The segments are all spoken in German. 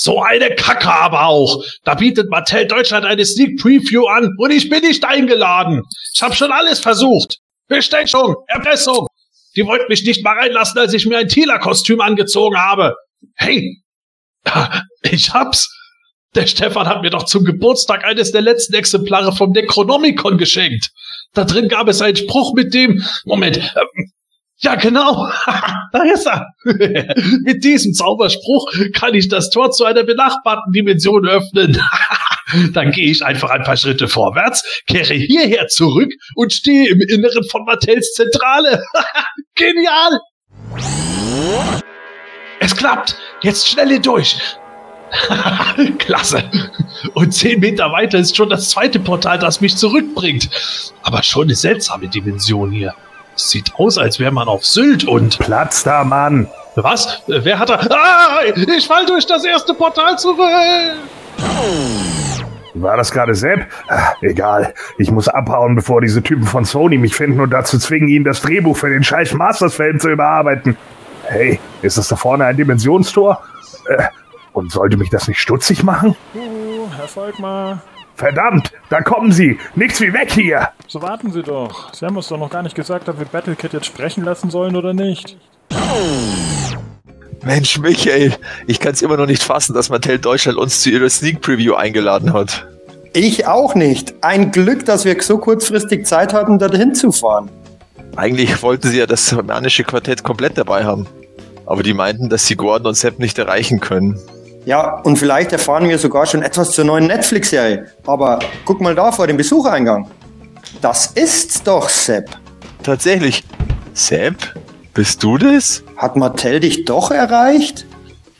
So eine Kacke aber auch. Da bietet Mattel Deutschland eine Sneak Preview an und ich bin nicht eingeladen. Ich habe schon alles versucht. Bestechung, Erpressung. Die wollten mich nicht mal reinlassen, als ich mir ein Thieler-Kostüm angezogen habe. Hey, ich hab's. Der Stefan hat mir doch zum Geburtstag eines der letzten Exemplare vom Necronomicon geschenkt. Da drin gab es einen Spruch mit dem, Moment, ähm, ja genau, da ist er. mit diesem Zauberspruch kann ich das Tor zu einer benachbarten Dimension öffnen. Dann gehe ich einfach ein paar Schritte vorwärts, kehre hierher zurück und stehe im Inneren von Mattels Zentrale. Genial! Es klappt. Jetzt schnell hier durch. Klasse. Und zehn Meter weiter ist schon das zweite Portal, das mich zurückbringt. Aber schon eine seltsame Dimension hier. Sieht aus, als wäre man auf Sylt und. Platz da, Mann! Was? Wer hat da. Ah! Ich fall durch das erste Portal zurück! War das gerade Sepp? Ah, egal. Ich muss abhauen, bevor diese Typen von Sony mich finden und dazu zwingen, ihnen das Drehbuch für den scheiß Masters-Film zu überarbeiten. Hey, ist das da vorne ein Dimensionstor? Äh, und sollte mich das nicht stutzig machen? Uh, Herr Volkmar. Verdammt, da kommen sie. Nichts wie weg hier. So warten Sie doch. Sie haben uns doch noch gar nicht gesagt, ob wir Battlekit jetzt sprechen lassen sollen oder nicht. Mensch, Michael, ich kann es immer noch nicht fassen, dass Mattel Deutschland uns zu ihrer Sneak Preview eingeladen hat. Ich auch nicht. Ein Glück, dass wir so kurzfristig Zeit hatten, dorthin zu fahren. Eigentlich wollten sie ja das germanische Quartett komplett dabei haben. Aber die meinten, dass sie Gordon und Sepp nicht erreichen können. Ja, und vielleicht erfahren wir sogar schon etwas zur neuen Netflix-Serie. Aber guck mal da vor dem Besuchereingang. Das ist's doch, Sepp. Tatsächlich. Sepp? Bist du das? Hat Mattel dich doch erreicht?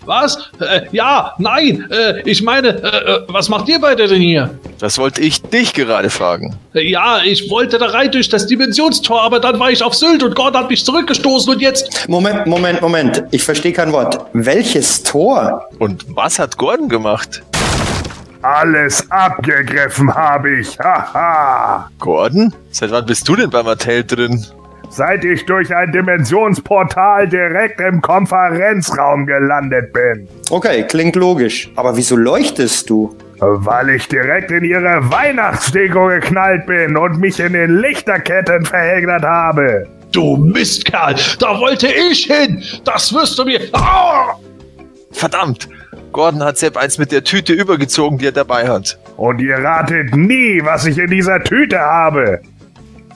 Was? Äh, ja, nein. Äh, ich meine, äh, äh, was macht ihr beide denn hier? Das wollte ich dich gerade fragen. Äh, ja, ich wollte da rein durch das Dimensionstor, aber dann war ich auf Sylt und Gordon hat mich zurückgestoßen und jetzt. Moment, Moment, Moment. Ich verstehe kein Wort. Welches Tor? Und was hat Gordon gemacht? Alles abgegriffen habe ich. Haha. Gordon? Seit wann bist du denn bei Mattel drin? Seit ich durch ein Dimensionsportal direkt im Konferenzraum gelandet bin. Okay, klingt logisch. Aber wieso leuchtest du? Weil ich direkt in ihre Weihnachtsdeko geknallt bin und mich in den Lichterketten verheddert habe. Du Mistkerl, da wollte ich hin. Das wirst du mir. Ah! Verdammt! Gordon hat Sepp eins mit der Tüte übergezogen, die er dabei hat. Und ihr ratet nie, was ich in dieser Tüte habe.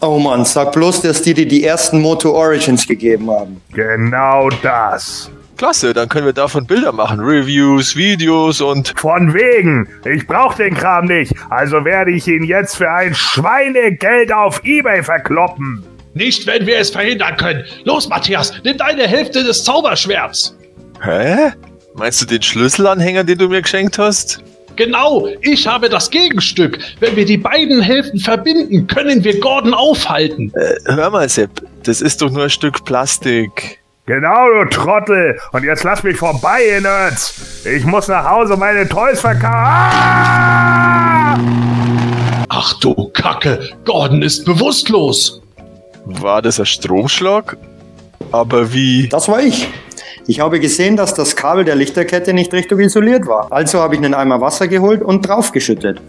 Oh Mann, sag bloß, dass die dir die ersten Moto Origins gegeben haben. Genau das. Klasse, dann können wir davon Bilder machen. Reviews, Videos und. Von wegen. Ich brauch den Kram nicht. Also werde ich ihn jetzt für ein Schweinegeld auf Ebay verkloppen. Nicht, wenn wir es verhindern können. Los, Matthias, nimm deine Hälfte des Zauberschwerts. Hä? Meinst du den Schlüsselanhänger, den du mir geschenkt hast? Genau, ich habe das Gegenstück. Wenn wir die beiden Hälften verbinden, können wir Gordon aufhalten. Äh, hör mal, Sepp, das ist doch nur ein Stück Plastik. Genau, du Trottel. Und jetzt lass mich vorbei, ihr Nerds. Ich muss nach Hause meine Toys verkaufen. Ah! Ach du Kacke, Gordon ist bewusstlos. War das ein Stromschlag? Aber wie? Das war ich. Ich habe gesehen, dass das Kabel der Lichterkette nicht richtig isoliert war. Also habe ich einen Eimer Wasser geholt und draufgeschüttet.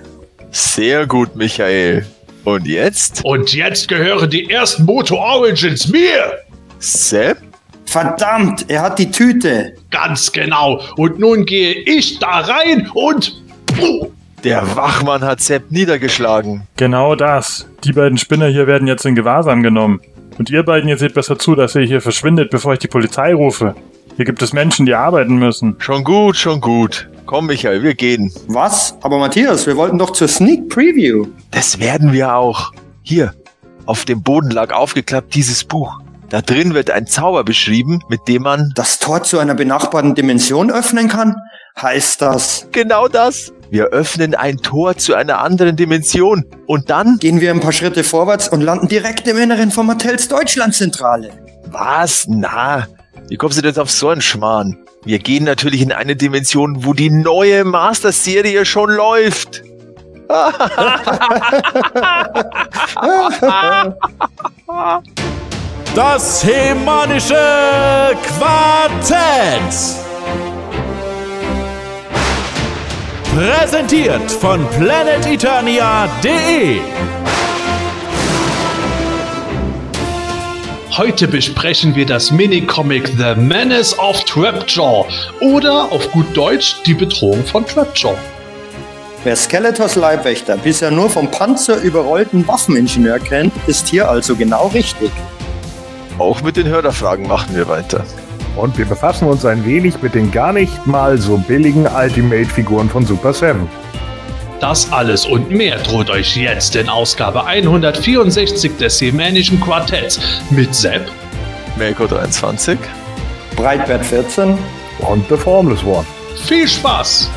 Sehr gut, Michael. Und jetzt? Und jetzt gehören die ersten Moto Origins mir. Sepp? Verdammt, er hat die Tüte. Ganz genau. Und nun gehe ich da rein und... Puh, Der Wachmann hat Sepp niedergeschlagen. Genau das. Die beiden Spinner hier werden jetzt in Gewahrsam genommen. Und ihr beiden, ihr seht besser zu, dass ihr hier verschwindet, bevor ich die Polizei rufe. Hier gibt es Menschen, die arbeiten müssen. Schon gut, schon gut. Komm, Michael, wir gehen. Was? Aber Matthias, wir wollten doch zur Sneak Preview. Das werden wir auch. Hier, auf dem Boden lag aufgeklappt dieses Buch. Da drin wird ein Zauber beschrieben, mit dem man Das Tor zu einer benachbarten Dimension öffnen kann? Heißt das, genau das. Wir öffnen ein Tor zu einer anderen Dimension. Und dann? gehen wir ein paar Schritte vorwärts und landen direkt im Inneren von Mattels Deutschlandzentrale. Was? Na, wie kommst du denn auf so einen Schmarrn? Wir gehen natürlich in eine Dimension, wo die neue Master-Serie schon läuft. Das hemanische Quartett. Präsentiert von planeteternia.de. Heute besprechen wir das Minicomic The Menace of Trapjaw oder auf gut Deutsch die Bedrohung von Trapjaw. Wer Skeletors Leibwächter bisher nur vom Panzer überrollten Waffeningenieur kennt, ist hier also genau richtig. Auch mit den Hörerfragen machen wir weiter. Und wir befassen uns ein wenig mit den gar nicht mal so billigen Ultimate-Figuren von Super 7. Das alles und mehr droht euch jetzt in Ausgabe 164 des Semänischen Quartetts mit Sepp, Melko 23. Breitbert 14. Und The Formless One. Viel Spaß!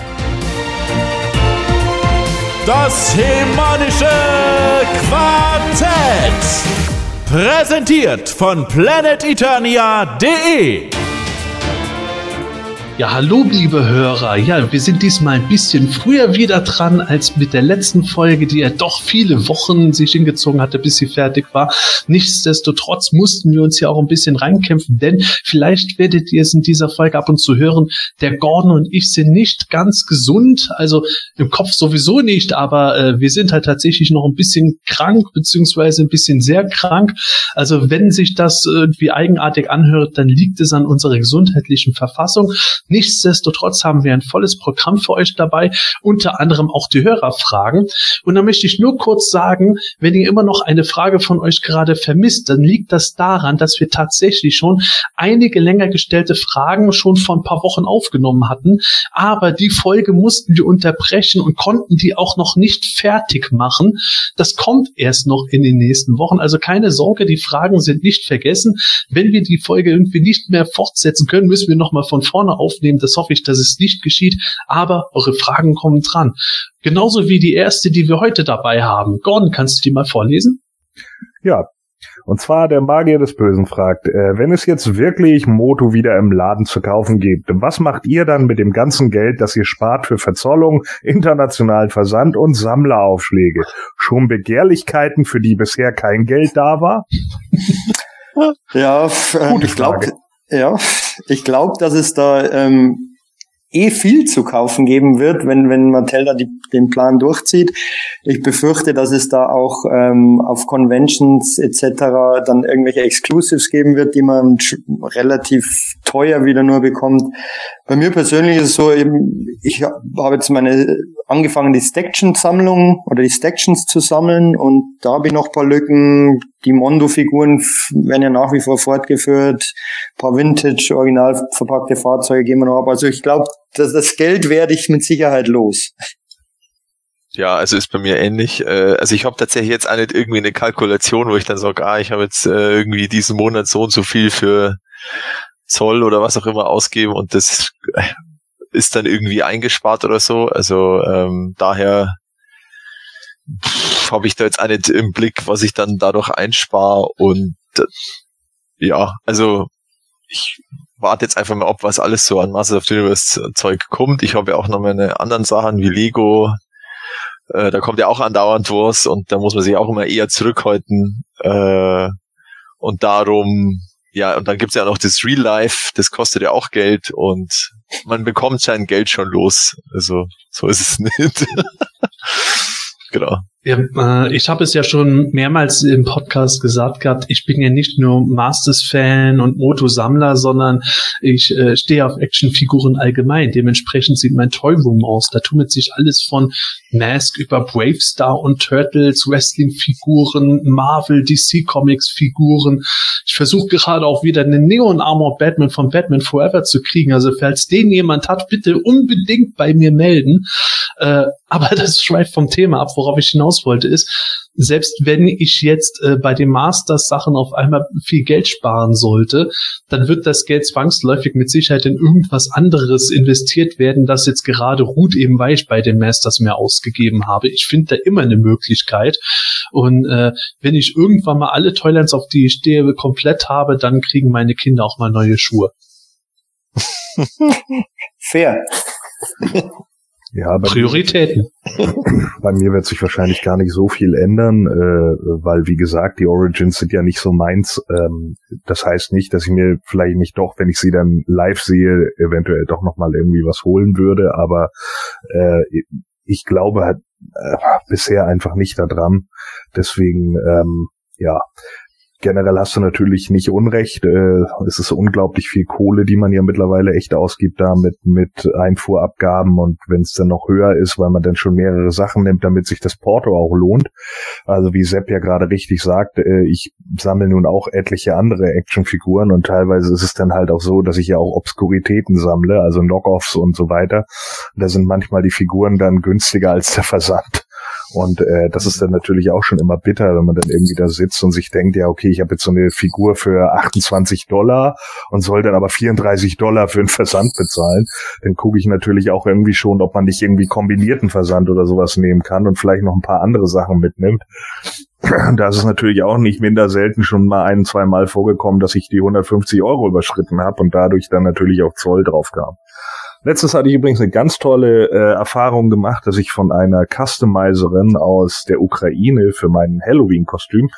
Das Hemanische Quartett. Präsentiert von planeteternia.de. Ja, hallo, liebe Hörer. Ja, wir sind diesmal ein bisschen früher wieder dran als mit der letzten Folge, die ja doch viele Wochen sich hingezogen hatte, bis sie fertig war. Nichtsdestotrotz mussten wir uns ja auch ein bisschen reinkämpfen, denn vielleicht werdet ihr es in dieser Folge ab und zu hören. Der Gordon und ich sind nicht ganz gesund, also im Kopf sowieso nicht, aber äh, wir sind halt tatsächlich noch ein bisschen krank, beziehungsweise ein bisschen sehr krank. Also wenn sich das irgendwie eigenartig anhört, dann liegt es an unserer gesundheitlichen Verfassung. Nichtsdestotrotz haben wir ein volles Programm für euch dabei, unter anderem auch die Hörerfragen. Und da möchte ich nur kurz sagen, wenn ihr immer noch eine Frage von euch gerade vermisst, dann liegt das daran, dass wir tatsächlich schon einige länger gestellte Fragen schon vor ein paar Wochen aufgenommen hatten. Aber die Folge mussten wir unterbrechen und konnten die auch noch nicht fertig machen. Das kommt erst noch in den nächsten Wochen. Also keine Sorge, die Fragen sind nicht vergessen. Wenn wir die Folge irgendwie nicht mehr fortsetzen können, müssen wir nochmal von vorne aufnehmen. Das hoffe ich, dass es nicht geschieht. Aber eure Fragen kommen dran. Genauso wie die erste, die wir heute dabei haben. Gordon, kannst du die mal vorlesen? Ja. Und zwar der Magier des Bösen fragt, äh, wenn es jetzt wirklich Moto wieder im Laden zu kaufen gibt, was macht ihr dann mit dem ganzen Geld, das ihr spart für Verzollung, internationalen Versand und Sammleraufschläge? Schon Begehrlichkeiten, für die bisher kein Geld da war? Ja, Gute ich glaube. Ja, ich glaube, dass es da ähm, eh viel zu kaufen geben wird, wenn wenn Mattel da die, den Plan durchzieht. Ich befürchte, dass es da auch ähm, auf Conventions etc. dann irgendwelche Exclusives geben wird, die man relativ teuer wieder nur bekommt. Bei mir persönlich ist es so, eben, ich habe jetzt meine angefangen, die Staction-Sammlung oder die Stactions zu sammeln und da habe ich noch ein paar Lücken. Die Mondo-Figuren werden ja nach wie vor fortgeführt. Ein paar Vintage, original verpackte Fahrzeuge gehen wir noch ab. Also ich glaube, dass das Geld werde ich mit Sicherheit los. Ja, also ist bei mir ähnlich. Äh, Also ich habe tatsächlich jetzt auch nicht irgendwie eine Kalkulation, wo ich dann sage, ah, ich habe jetzt äh, irgendwie diesen Monat so und so viel für Zoll oder was auch immer ausgeben und das ist dann irgendwie eingespart oder so. Also ähm, daher habe ich da jetzt auch nicht im Blick, was ich dann dadurch einspare und ja, also ich warte jetzt einfach mal ab, was alles so an Masters of the Universe Zeug kommt. Ich habe ja auch noch meine anderen Sachen wie Lego, äh, da kommt ja auch andauernd was und da muss man sich auch immer eher zurückhalten. Äh, und darum, ja, und dann gibt's ja noch das Real Life, das kostet ja auch Geld und man bekommt sein Geld schon los. Also so ist es nicht. genau. Ja, äh, ich habe es ja schon mehrmals im Podcast gesagt gehabt, ich bin ja nicht nur Masters-Fan und Moto-Sammler, sondern ich äh, stehe auf Actionfiguren allgemein. Dementsprechend sieht mein Toyroom aus. Da tummelt sich alles von Mask über Bravestar und Turtles, Wrestling-Figuren, Marvel, DC-Comics-Figuren. Ich versuche gerade auch wieder einen Neon Armor Batman von Batman Forever zu kriegen. Also falls den jemand hat, bitte unbedingt bei mir melden. Äh, aber das schweift vom Thema ab, worauf ich hinaus wollte, ist, selbst wenn ich jetzt äh, bei den Masters-Sachen auf einmal viel Geld sparen sollte, dann wird das Geld zwangsläufig mit Sicherheit in irgendwas anderes investiert werden, das jetzt gerade ruht, eben weil ich bei den Masters mehr ausgegeben habe. Ich finde da immer eine Möglichkeit. Und äh, wenn ich irgendwann mal alle Toylands, auf die ich stehe, komplett habe, dann kriegen meine Kinder auch mal neue Schuhe. Fair. Ja, bei, Prioritäten. bei mir wird sich wahrscheinlich gar nicht so viel ändern, äh, weil wie gesagt, die Origins sind ja nicht so meins. Ähm, das heißt nicht, dass ich mir vielleicht nicht doch, wenn ich sie dann live sehe, eventuell doch noch mal irgendwie was holen würde. Aber äh, ich glaube halt äh, bisher einfach nicht daran. Deswegen, ähm, ja, generell hast du natürlich nicht Unrecht. Äh, es ist unglaublich viel Kohle, die man ja mittlerweile echt ausgibt da mit, mit Einfuhrabgaben und wenn es dann noch höher ist, weil man dann schon mehrere Sachen nimmt, damit sich das Porto auch lohnt. Also wie Sepp ja gerade richtig sagt, äh, ich sammle nun auch etliche andere Actionfiguren und teilweise ist es dann halt auch so, dass ich ja auch Obskuritäten sammle, also Knockoffs und so weiter. Da sind manchmal die Figuren dann günstiger als der Versand. Und äh, das ist dann natürlich auch schon immer bitter, wenn man dann irgendwie da sitzt und sich denkt, ja, okay, ich habe jetzt so eine Figur für 28 Dollar und soll dann aber 34 Dollar für einen Versand bezahlen. Dann gucke ich natürlich auch irgendwie schon, ob man nicht irgendwie kombinierten Versand oder sowas nehmen kann und vielleicht noch ein paar andere Sachen mitnimmt. Da ist es natürlich auch nicht minder selten schon mal ein, zwei Mal vorgekommen, dass ich die 150 Euro überschritten habe und dadurch dann natürlich auch Zoll drauf kam. Letztes hatte ich übrigens eine ganz tolle äh, Erfahrung gemacht, dass ich von einer Customizerin aus der Ukraine für mein Halloween-Kostüm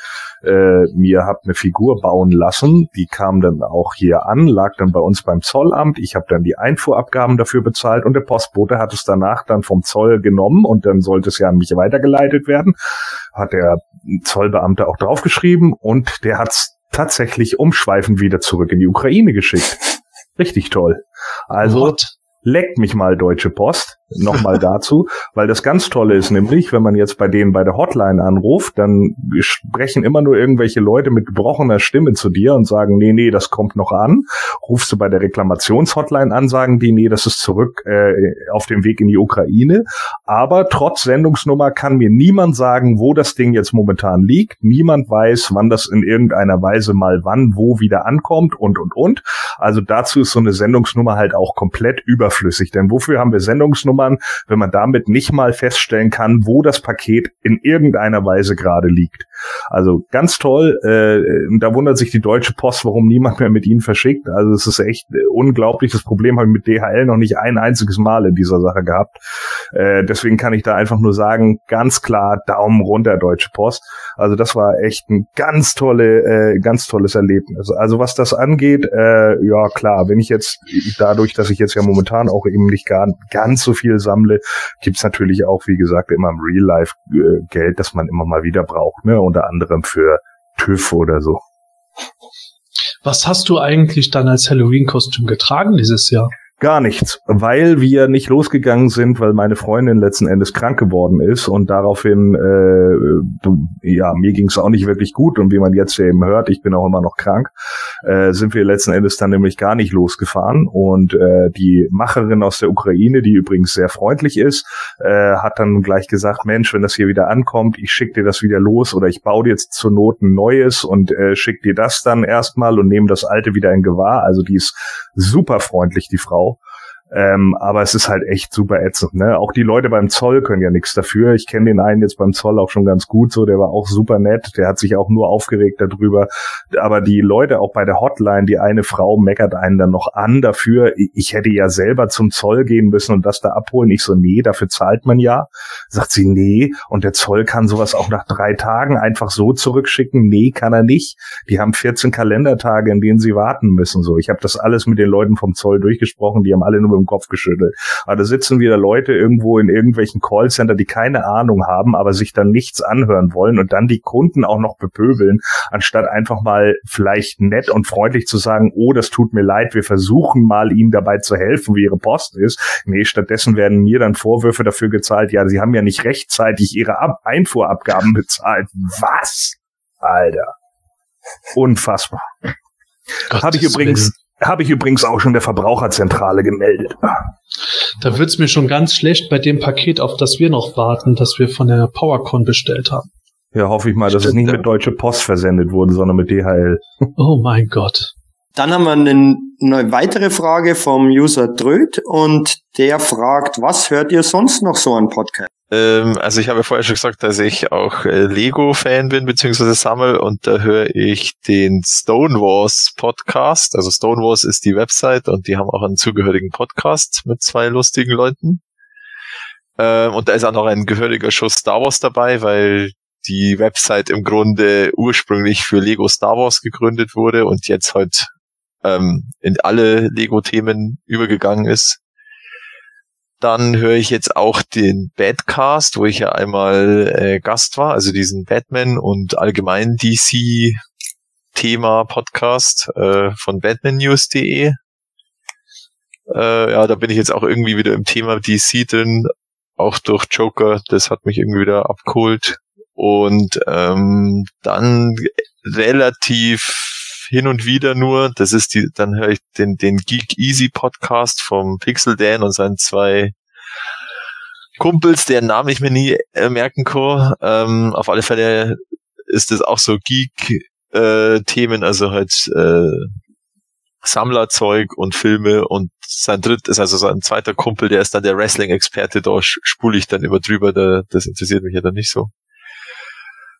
äh, mir hab eine Figur bauen lassen. Die kam dann auch hier an, lag dann bei uns beim Zollamt. Ich habe dann die Einfuhrabgaben dafür bezahlt und der Postbote hat es danach dann vom Zoll genommen und dann sollte es ja an mich weitergeleitet werden. Hat der Zollbeamte auch draufgeschrieben und der hat es tatsächlich umschweifend wieder zurück in die Ukraine geschickt. Richtig toll. Also What? Leckt mich mal Deutsche Post. Nochmal dazu, weil das ganz Tolle ist nämlich, wenn man jetzt bei denen bei der Hotline anruft, dann sprechen immer nur irgendwelche Leute mit gebrochener Stimme zu dir und sagen, nee, nee, das kommt noch an. Rufst du bei der Reklamationshotline an, sagen die, nee, das ist zurück äh, auf dem Weg in die Ukraine. Aber trotz Sendungsnummer kann mir niemand sagen, wo das Ding jetzt momentan liegt. Niemand weiß, wann das in irgendeiner Weise mal wann, wo wieder ankommt und, und, und. Also dazu ist so eine Sendungsnummer halt auch komplett überflüssig. Denn wofür haben wir Sendungsnummern? Wenn man damit nicht mal feststellen kann, wo das Paket in irgendeiner Weise gerade liegt. Also ganz toll. Äh, da wundert sich die Deutsche Post, warum niemand mehr mit ihnen verschickt. Also es ist echt unglaublich. Das Problem habe ich mit DHL noch nicht ein einziges Mal in dieser Sache gehabt. Äh, deswegen kann ich da einfach nur sagen, ganz klar Daumen runter, Deutsche Post. Also das war echt ein ganz tolle, äh, ganz tolles Erlebnis. Also was das angeht, äh, ja klar, wenn ich jetzt dadurch, dass ich jetzt ja momentan auch eben nicht gar, ganz so viel sammle, gibt's natürlich auch, wie gesagt, immer im Real Life äh, Geld, das man immer mal wieder braucht, ne? Unter anderem für TÜV oder so. Was hast du eigentlich dann als Halloween-Kostüm getragen dieses Jahr? Gar nichts, weil wir nicht losgegangen sind, weil meine Freundin letzten Endes krank geworden ist und daraufhin, äh, ja, mir ging es auch nicht wirklich gut und wie man jetzt eben hört, ich bin auch immer noch krank, äh, sind wir letzten Endes dann nämlich gar nicht losgefahren und äh, die Macherin aus der Ukraine, die übrigens sehr freundlich ist, äh, hat dann gleich gesagt, Mensch, wenn das hier wieder ankommt, ich schicke dir das wieder los oder ich baue dir jetzt zur Not ein neues und äh, schick dir das dann erstmal und nehme das alte wieder in Gewahr. Also die ist super freundlich, die Frau. Ähm, aber es ist halt echt super ätzend. Ne? Auch die Leute beim Zoll können ja nichts dafür. Ich kenne den einen jetzt beim Zoll auch schon ganz gut so, der war auch super nett, der hat sich auch nur aufgeregt darüber. Aber die Leute auch bei der Hotline, die eine Frau meckert einen dann noch an dafür, ich hätte ja selber zum Zoll gehen müssen und das da abholen. Ich so, nee, dafür zahlt man ja. Sagt sie, nee, und der Zoll kann sowas auch nach drei Tagen einfach so zurückschicken. Nee, kann er nicht. Die haben 14 Kalendertage, in denen sie warten müssen. So, ich habe das alles mit den Leuten vom Zoll durchgesprochen, die haben alle nur im Kopf geschüttelt. Aber da sitzen wieder Leute irgendwo in irgendwelchen Callcenter, die keine Ahnung haben, aber sich dann nichts anhören wollen und dann die Kunden auch noch bepöbeln, anstatt einfach mal vielleicht nett und freundlich zu sagen, oh, das tut mir leid, wir versuchen mal ihnen dabei zu helfen, wie ihre Post ist. Nee, stattdessen werden mir dann Vorwürfe dafür gezahlt, ja, sie haben ja nicht rechtzeitig ihre Ab Einfuhrabgaben bezahlt. Was? Alter. Unfassbar. Habe ich übrigens habe ich übrigens auch schon der Verbraucherzentrale gemeldet. Da wird's mir schon ganz schlecht bei dem Paket, auf das wir noch warten, das wir von der PowerCon bestellt haben. Ja, hoffe ich mal, dass es nicht mit Deutsche Post versendet wurde, sondern mit DHL. Oh mein Gott. Dann haben wir eine, eine weitere Frage vom User Dröd und der fragt, was hört ihr sonst noch so an Podcast? Ähm, also ich habe ja vorher schon gesagt, dass ich auch äh, Lego-Fan bin, beziehungsweise sammel und da höre ich den Stone Wars Podcast. Also Stone Wars ist die Website und die haben auch einen zugehörigen Podcast mit zwei lustigen Leuten. Ähm, und da ist auch noch ein gehöriger Schuss Star Wars dabei, weil die Website im Grunde ursprünglich für Lego Star Wars gegründet wurde und jetzt halt ähm, in alle Lego-Themen übergegangen ist. Dann höre ich jetzt auch den Badcast, wo ich ja einmal äh, Gast war, also diesen Batman und allgemein DC Thema Podcast äh, von batmannews.de. Äh, ja, da bin ich jetzt auch irgendwie wieder im Thema DC drin, auch durch Joker, das hat mich irgendwie wieder abgeholt. Und ähm, dann relativ hin und wieder nur, das ist die, dann höre ich den, den Geek Easy Podcast vom Pixel Dan und seinen zwei Kumpels, deren Namen ich mir nie äh, merken kann. Ähm, auf alle Fälle ist das auch so Geek-Themen, äh, also halt äh, Sammlerzeug und Filme und sein dritt ist also sein zweiter Kumpel, der ist dann der Wrestling-Experte, da spule ich dann immer drüber, da, das interessiert mich ja dann nicht so.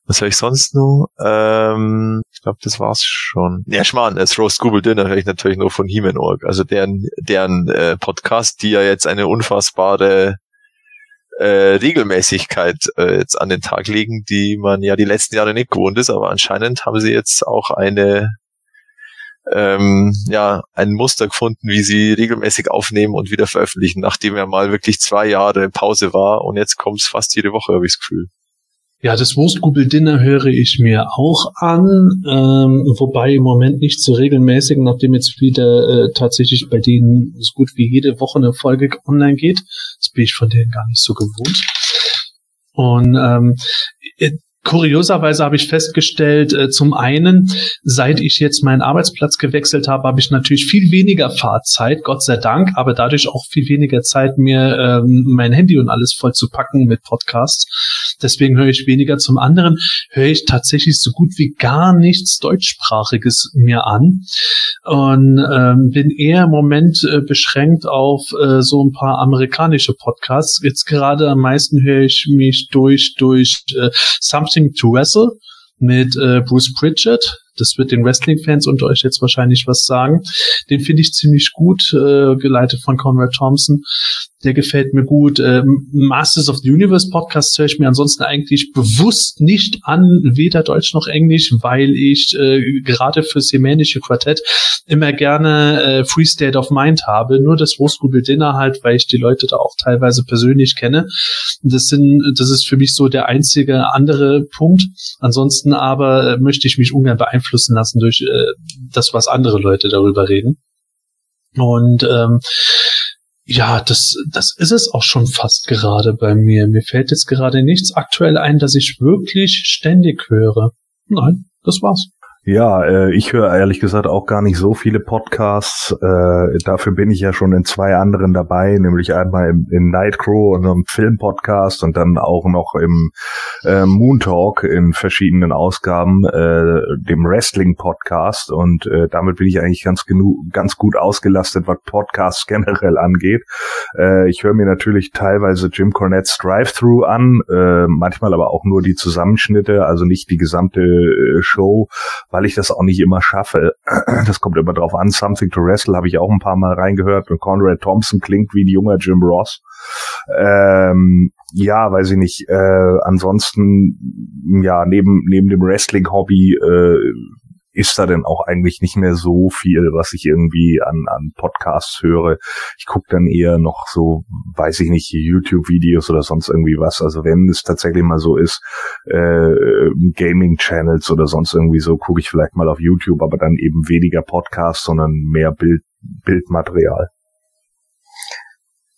Was höre ich sonst noch? Ähm, ich glaube, das war's schon. Ja, Schmarrn, das Roast Google Dinner höre ich natürlich nur von Heeman Org. Also deren, deren äh, Podcast, die ja jetzt eine unfassbare äh, Regelmäßigkeit äh, jetzt an den Tag legen, die man ja die letzten Jahre nicht gewohnt ist, aber anscheinend haben sie jetzt auch eine ähm, ja, ein Muster gefunden, wie sie regelmäßig aufnehmen und wieder veröffentlichen, nachdem ja mal wirklich zwei Jahre Pause war und jetzt kommt es fast jede Woche, habe ich das Gefühl. Ja, das Wurstgubel Dinner höre ich mir auch an, ähm, wobei im Moment nicht so regelmäßig, nachdem jetzt wieder äh, tatsächlich bei denen so gut wie jede Woche eine Folge online geht. Das bin ich von denen gar nicht so gewohnt. Und ähm, Kurioserweise habe ich festgestellt, äh, zum einen, seit ich jetzt meinen Arbeitsplatz gewechselt habe, habe ich natürlich viel weniger Fahrzeit, Gott sei Dank, aber dadurch auch viel weniger Zeit, mir ähm, mein Handy und alles voll zu packen mit Podcasts. Deswegen höre ich weniger. Zum anderen höre ich tatsächlich so gut wie gar nichts deutschsprachiges mir an und ähm, bin eher im Moment äh, beschränkt auf äh, so ein paar amerikanische Podcasts. Jetzt gerade am meisten höre ich mich durch durch äh, Something to Wrestle mit äh, Bruce Pritchard. Das wird den Wrestling-Fans unter euch jetzt wahrscheinlich was sagen. Den finde ich ziemlich gut, äh, geleitet von Conrad Thompson. Der gefällt mir gut. Äh, Masters of the Universe Podcast höre ich mir ansonsten eigentlich bewusst nicht an, weder Deutsch noch Englisch, weil ich äh, gerade fürs jemänische Quartett immer gerne äh, Free State of Mind habe. Nur das Rostgubel Dinner halt, weil ich die Leute da auch teilweise persönlich kenne. Das sind, das ist für mich so der einzige andere Punkt. Ansonsten aber äh, möchte ich mich ungern beeinflussen lassen durch äh, das, was andere Leute darüber reden. Und ähm, ja, das, das ist es auch schon fast gerade bei mir. Mir fällt jetzt gerade nichts aktuell ein, dass ich wirklich ständig höre. Nein, das war's. Ja, äh, ich höre ehrlich gesagt auch gar nicht so viele Podcasts. Äh, dafür bin ich ja schon in zwei anderen dabei, nämlich einmal im, in Nightcrow, unserem Filmpodcast und dann auch noch im äh, Moon Talk in verschiedenen Ausgaben, äh, dem Wrestling-Podcast. Und äh, damit bin ich eigentlich ganz genug, ganz gut ausgelastet, was Podcasts generell angeht. Äh, ich höre mir natürlich teilweise Jim Cornettes Drive-Thru an, äh, manchmal aber auch nur die Zusammenschnitte, also nicht die gesamte äh, Show weil ich das auch nicht immer schaffe. Das kommt immer drauf an. Something to Wrestle habe ich auch ein paar Mal reingehört und Conrad Thompson klingt wie ein junger Jim Ross. Ähm, ja, weiß ich nicht. Äh, ansonsten, ja, neben, neben dem Wrestling-Hobby äh, ist da denn auch eigentlich nicht mehr so viel, was ich irgendwie an, an Podcasts höre. Ich gucke dann eher noch so, weiß ich nicht, YouTube-Videos oder sonst irgendwie was. Also wenn es tatsächlich mal so ist, äh, Gaming-Channels oder sonst irgendwie so, gucke ich vielleicht mal auf YouTube, aber dann eben weniger Podcasts, sondern mehr Bild, Bildmaterial.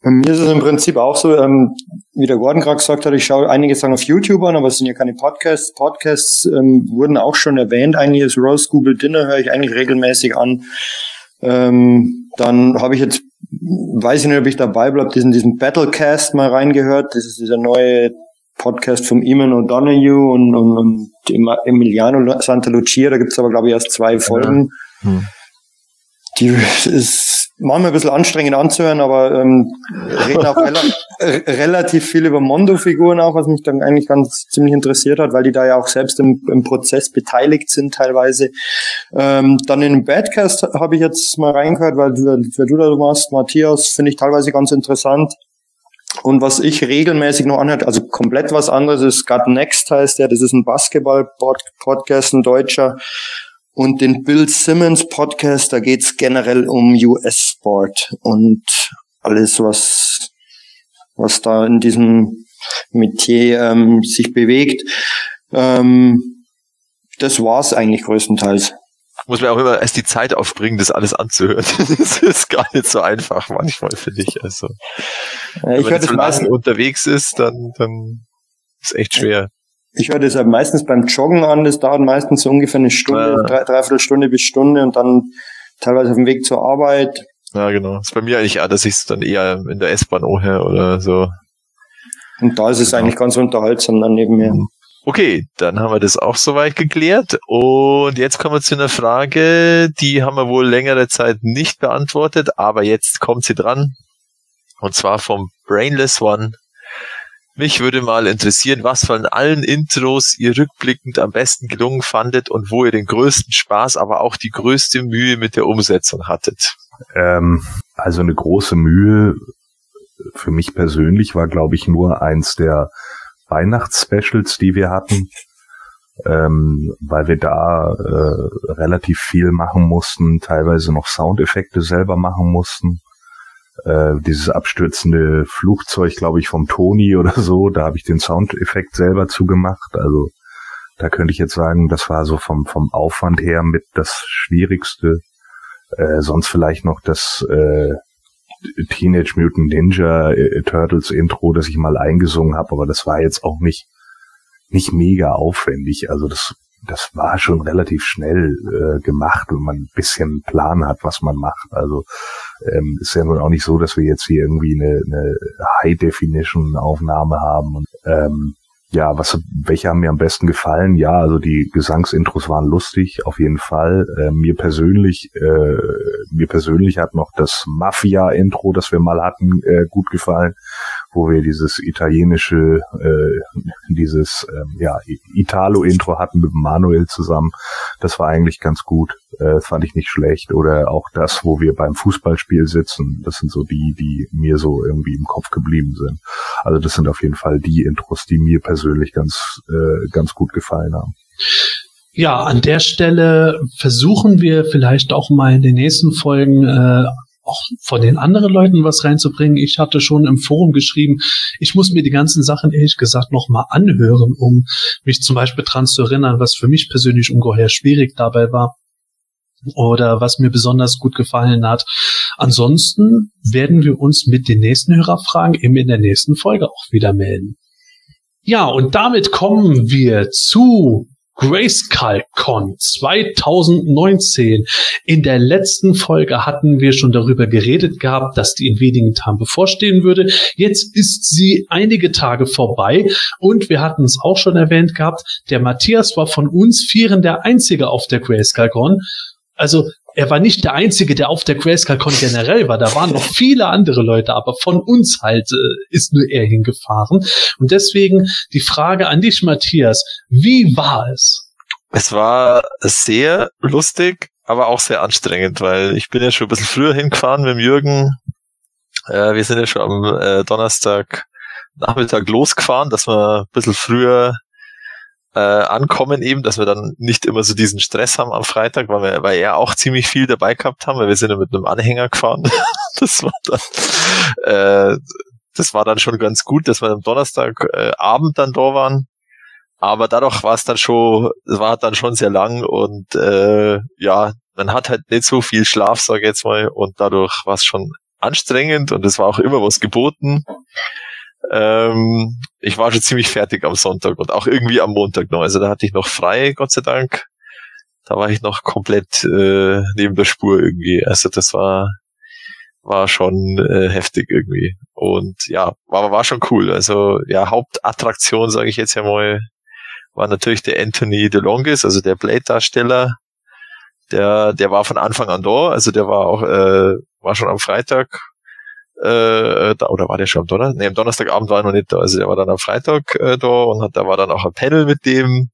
Bei mir ist es im Prinzip auch so, ähm, wie der Gordon gerade gesagt hat, ich schaue einige Sachen auf YouTube an, aber es sind ja keine Podcasts. Podcasts ähm, wurden auch schon erwähnt. Eigentlich das Rose Google Dinner höre ich eigentlich regelmäßig an. Ähm, dann habe ich jetzt, weiß ich nicht, ob ich dabei bleibe, diesen, diesen Battlecast mal reingehört. Das ist dieser neue Podcast vom Eamon O'Donoghue und, und, und Emiliano Santa Lucia. Da gibt's aber, glaube ich, erst zwei Folgen. Ja. Hm. Die ist manchmal ein bisschen anstrengend anzuhören, aber ähm, reden auch rela relativ viel über Mondo-Figuren auch, was mich dann eigentlich ganz ziemlich interessiert hat, weil die da ja auch selbst im, im Prozess beteiligt sind teilweise. Ähm, dann in den Badcast habe ich jetzt mal reingehört, weil du, weil du da machst, Matthias, finde ich teilweise ganz interessant. Und was ich regelmäßig noch anhört, also komplett was anderes, ist God Next heißt der, das ist ein Basketball-Podcast, ein deutscher. Und den Bill Simmons Podcast, da geht's generell um US-Sport und alles, was was da in diesem Metier ähm, sich bewegt. Ähm, das war's eigentlich größtenteils. Muss man auch immer erst die Zeit aufbringen, das alles anzuhören. das ist gar nicht so einfach manchmal, finde ich. Also, wenn ich man jetzt das so meistens, unterwegs ist, dann, dann ist echt schwer. Ich höre das halt meistens beim Joggen an. Das dauert meistens so ungefähr eine Stunde, Ja. drei, dreiviertel Stunde bis Stunde und dann teilweise auf dem Weg zur Arbeit. Ja, genau. ist bei mir eigentlich auch, dass ich es dann eher in der S-Bahn anhöre oder so. Und da ist es Genau. eigentlich ganz unterhaltsam dann neben mir. Okay, dann haben wir das auch soweit geklärt. Und jetzt kommen wir zu einer Frage, die haben wir wohl längere Zeit nicht beantwortet, aber jetzt kommt sie dran. Und zwar vom Brainless One. Mich würde mal interessieren, was von allen Intros ihr rückblickend am besten gelungen fandet und wo ihr den größten Spaß, aber auch die größte Mühe mit der Umsetzung hattet. Ähm, also eine große Mühe für mich persönlich war, glaube ich, nur eins der Weihnachtsspecials, die wir hatten, ähm, weil wir da äh, relativ viel machen mussten, teilweise noch Soundeffekte selber machen mussten. Äh, dieses abstürzende Flugzeug, glaube ich, vom Toni oder so, da habe ich den Soundeffekt selber zugemacht. Also da könnte ich jetzt sagen, das war so vom, vom Aufwand her mit das Schwierigste. Äh, sonst vielleicht noch das äh, Teenage Mutant Ninja äh, Turtles Intro, das ich mal eingesungen habe, aber das war jetzt auch nicht nicht mega aufwendig. Also das das war schon relativ schnell äh, gemacht, wenn man ein bisschen Plan hat, was man macht. Also ähm, ist ja nun auch nicht so, dass wir jetzt hier irgendwie eine, eine High Definition Aufnahme haben. Und, ähm, ja, was, welche haben mir am besten gefallen? Ja, also die Gesangsintros waren lustig, auf jeden Fall. Äh, mir persönlich, äh, mir persönlich hat noch das Mafia-Intro, das wir mal hatten, äh, gut gefallen, wo wir dieses italienische, äh, dieses ähm, ja Italo-Intro hatten mit Manuel zusammen. Das war eigentlich ganz gut, äh, fand ich nicht schlecht. Oder auch das, wo wir beim Fußballspiel sitzen. Das sind so die, die mir so irgendwie im Kopf geblieben sind. Also das sind auf jeden Fall die Intros, die mir persönlich ganz, äh, ganz gut gefallen haben. Ja, an der Stelle versuchen wir vielleicht auch mal in den nächsten Folgen äh, auch von den anderen Leuten was reinzubringen. Ich hatte schon im Forum geschrieben, ich muss mir die ganzen Sachen ehrlich gesagt nochmal anhören, um mich zum Beispiel dran zu erinnern, was für mich persönlich ungeheuer schwierig dabei war oder was mir besonders gut gefallen hat. Ansonsten werden wir uns mit den nächsten Hörerfragen eben in der nächsten Folge auch wieder melden. Ja, und damit kommen wir zu GrayskullCon 2019. In der letzten Folge hatten wir schon darüber geredet gehabt, dass die in wenigen Tagen bevorstehen würde. Jetzt ist sie einige Tage vorbei und wir hatten es auch schon erwähnt gehabt, der Matthias war von uns Vieren der Einzige auf der GrayskullCon. Also er war nicht der Einzige, der auf der GrayskullCon generell war. Da waren noch viele andere Leute, aber von uns halt äh, ist nur er hingefahren. Und deswegen die Frage an dich, Matthias. Wie war es? Es war sehr lustig, aber auch sehr anstrengend, weil ich bin ja schon ein bisschen früher hingefahren mit dem Jürgen. Äh, wir sind ja schon am äh, Donnerstag Nachmittag losgefahren, dass wir ein bisschen früher äh, ankommen eben, dass wir dann nicht immer so diesen Stress haben am Freitag, weil wir, weil er auch ziemlich viel dabei gehabt haben, weil wir sind ja mit einem Anhänger gefahren. das war dann, äh, das war dann schon ganz gut, dass wir am Donnerstag äh, Abend dann da waren. Aber dadurch war es dann schon, es war dann schon sehr lang und äh, ja, man hat halt nicht so viel Schlaf, sage ich jetzt mal, und dadurch war es schon anstrengend und es war auch immer was geboten. Ähm, ich war schon ziemlich fertig am Sonntag und auch irgendwie am Montag noch. Also da hatte ich noch frei, Gott sei Dank. Da war ich noch komplett äh, neben der Spur irgendwie. Also das war war schon äh, heftig irgendwie. Und ja, war, war schon cool. Also ja, Hauptattraktion, sage ich jetzt ja mal, war natürlich der Anthony DeLongis, also der Blade-Darsteller. Der, der war von Anfang an da, also der war auch, äh, war schon am Freitag äh, da, oder war der schon am Donnerstag? Nee, am Donnerstagabend war er noch nicht da. Also der war dann am Freitag äh, da und hat, da war dann auch ein Panel mit dem,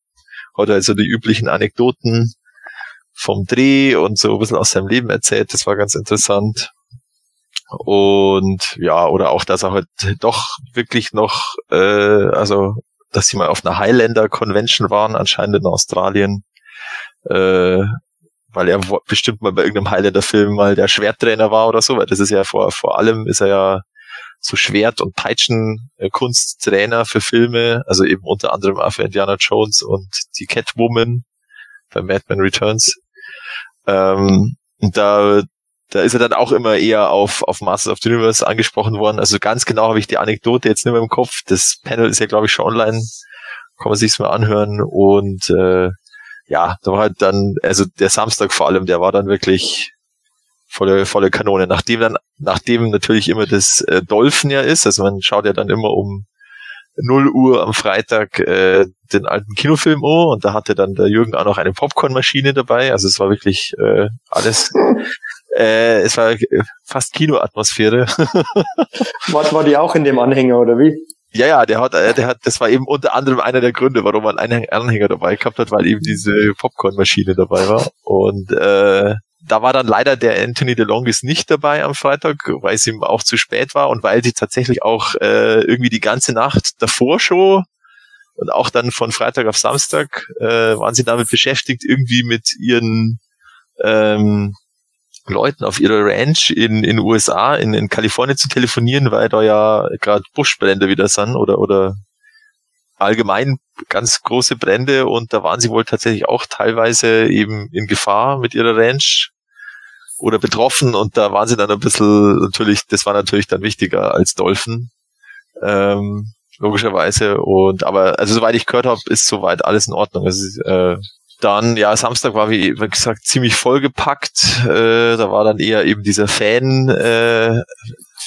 hat also die üblichen Anekdoten vom Dreh und so ein bisschen aus seinem Leben erzählt. Das war ganz interessant. Und ja, oder auch, dass er halt doch wirklich noch, äh, also dass sie mal auf einer Highlander Convention waren, anscheinend in Australien, äh, weil er bestimmt mal bei irgendeinem Highlander Film mal der Schwerttrainer war oder so, weil das ist ja vor, vor allem ist er ja so Schwert- und Peitschenkunsttrainer für Filme, also eben unter anderem auch für Indiana Jones und die Catwoman bei Madman Returns. Ähm, da, da ist er dann auch immer eher auf, auf Masters of the Universe angesprochen worden. Also ganz genau habe ich die Anekdote jetzt nicht mehr im Kopf. Das Panel ist ja, glaube ich, schon online. Kann man sich's mal anhören. Und äh, ja, da war halt dann, also der Samstag vor allem, der war dann wirklich volle, volle Kanone. Nachdem dann, nachdem natürlich immer das äh, Dolphin ja ist, also man schaut ja dann immer um 0 Uhr am Freitag äh, den alten Kinofilm an und da hatte dann der Jürgen auch noch eine Popcornmaschine dabei. Also es war wirklich äh, alles, äh, es war fast Kinoatmosphäre. war, war die auch in dem Anhänger oder wie? Ja, ja, der hat, äh, der hat, das war eben unter anderem einer der Gründe, warum man einen Anhänger dabei gehabt hat, weil eben diese Popcornmaschine dabei war. Und äh, da war dann leider der Anthony DeLongis nicht dabei am Freitag, weil es ihm auch zu spät war und weil sie tatsächlich auch äh, irgendwie die ganze Nacht davor schon und auch dann von Freitag auf Samstag äh, waren sie damit beschäftigt, irgendwie mit ihren ähm, Leuten auf ihrer Ranch in in USA, in, in Kalifornien zu telefonieren, weil da ja gerade Buschbrände wieder sind oder oder allgemein ganz große Brände und da waren sie wohl tatsächlich auch teilweise eben in Gefahr mit ihrer Ranch oder betroffen und da waren sie dann ein bisschen natürlich, das war natürlich dann wichtiger als Dolphin. Ähm, logischerweise. Und aber also soweit ich gehört habe, ist soweit alles in Ordnung. Also, äh, dann, ja, Samstag war wie, gesagt ziemlich vollgepackt. Äh, da war dann eher eben dieser Fan, äh,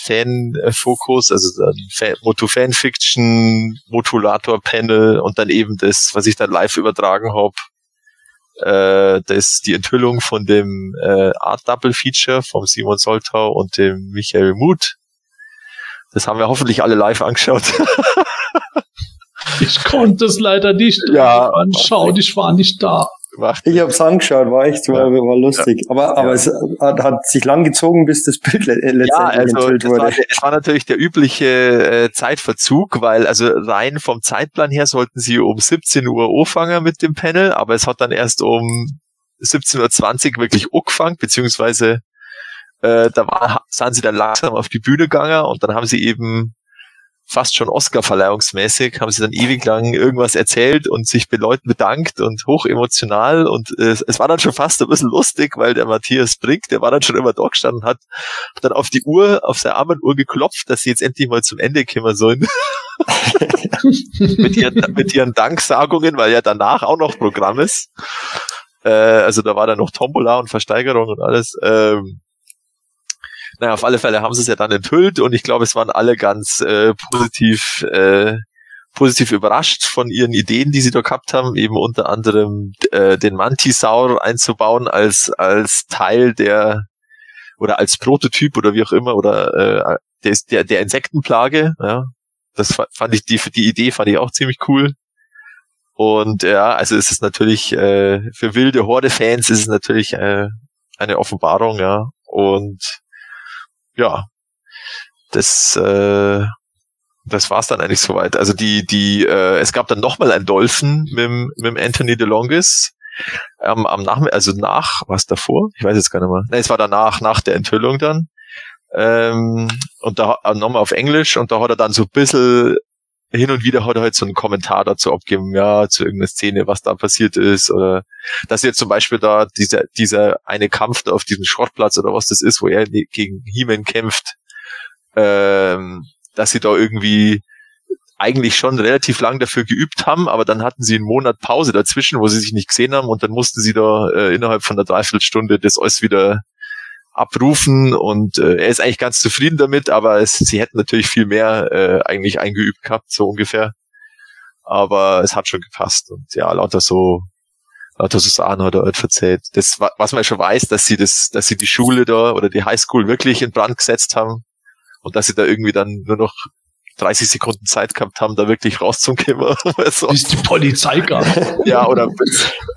Fan-Fokus, also dann Fan, Moto Fanfiction, Modulator-Panel und dann eben das, was ich dann live übertragen habe, äh, das die Enthüllung von dem äh, Art Double Feature vom Simon Soltau und dem Michael Muth. Das haben wir hoffentlich alle live angeschaut. ich konnte es leider nicht ja, anschauen, ich war nicht da. Ich habe es angeschaut, war echt, war, war lustig. Ja. Aber, aber ja. es hat, hat, sich lang gezogen, bis das Bild letztendlich ja, also enthüllt wurde. War, es war natürlich der übliche äh, Zeitverzug, weil also rein vom Zeitplan her sollten sie um 17 Uhr anfangen mit dem Panel, aber es hat dann erst um 17.20 Uhr wirklich angefangen, beziehungsweise äh, da war, sind sie dann langsam auf die Bühne gegangen und dann haben sie eben fast schon Oscar-Verleihungsmäßig, haben sie dann ewig lang irgendwas erzählt und sich bei Leuten bedankt und hoch emotional und äh, es war dann schon fast ein bisschen lustig, weil der Matthias Brink, der war dann schon immer da gestanden, hat dann auf die Uhr, auf seine Armenuhr geklopft, dass sie jetzt endlich mal zum Ende kommen sollen. mit, ihren, mit ihren Danksagungen, weil ja danach auch noch Programm ist. Äh, also da war dann noch Tombola und Versteigerung und alles. Ähm, naja, auf alle Fälle haben sie es ja dann enthüllt und ich glaube, es waren alle ganz äh, positiv, äh, positiv überrascht von ihren Ideen, die sie da gehabt haben, eben unter anderem äh, den Mantisaur einzubauen als als Teil der oder als Prototyp oder wie auch immer oder äh, der, der, der Insektenplage. Ja, das fand ich die die Idee fand ich auch ziemlich cool. Und ja, also es ist natürlich äh, für wilde Horde-Fans ist es natürlich äh, eine Offenbarung, ja. Und ja, das, äh, das war's dann eigentlich soweit. Also die, die, äh, es gab dann nochmal ein Dolphin mit, mit Anthony DeLongis. Ähm, am Nachmittag, also nach, was davor? Ich weiß jetzt gar nicht mehr. Nein, es war danach, nach der Enthüllung dann. Ähm, und da äh, nochmal auf Englisch und da hat er dann so ein bisschen hin und wieder hat er halt so einen Kommentar dazu abgeben, ja, zu irgendeiner Szene, was da passiert ist, oder dass jetzt zum Beispiel da dieser, dieser eine Kampf da auf diesem Schrottplatz oder was das ist, wo er gegen He-Man kämpft, ähm, dass sie da irgendwie eigentlich schon relativ lang dafür geübt haben, aber dann hatten sie einen Monat Pause dazwischen, wo sie sich nicht gesehen haben und dann mussten sie da äh, innerhalb von einer Dreiviertelstunde das alles wieder abrufen und äh, er ist eigentlich ganz zufrieden damit, aber es, sie hätten natürlich viel mehr äh, eigentlich eingeübt gehabt, so ungefähr. Aber es hat schon gepasst und ja, lauter so lauter so Sachen hat er halt verzählt. Das, was man schon weiß, dass sie das, dass sie die Schule da oder die Highschool wirklich in Brand gesetzt haben und dass sie da irgendwie dann nur noch 30 Sekunden Zeit gehabt haben, da wirklich rauszukommen. so. Bis die Polizei gab. ja, oder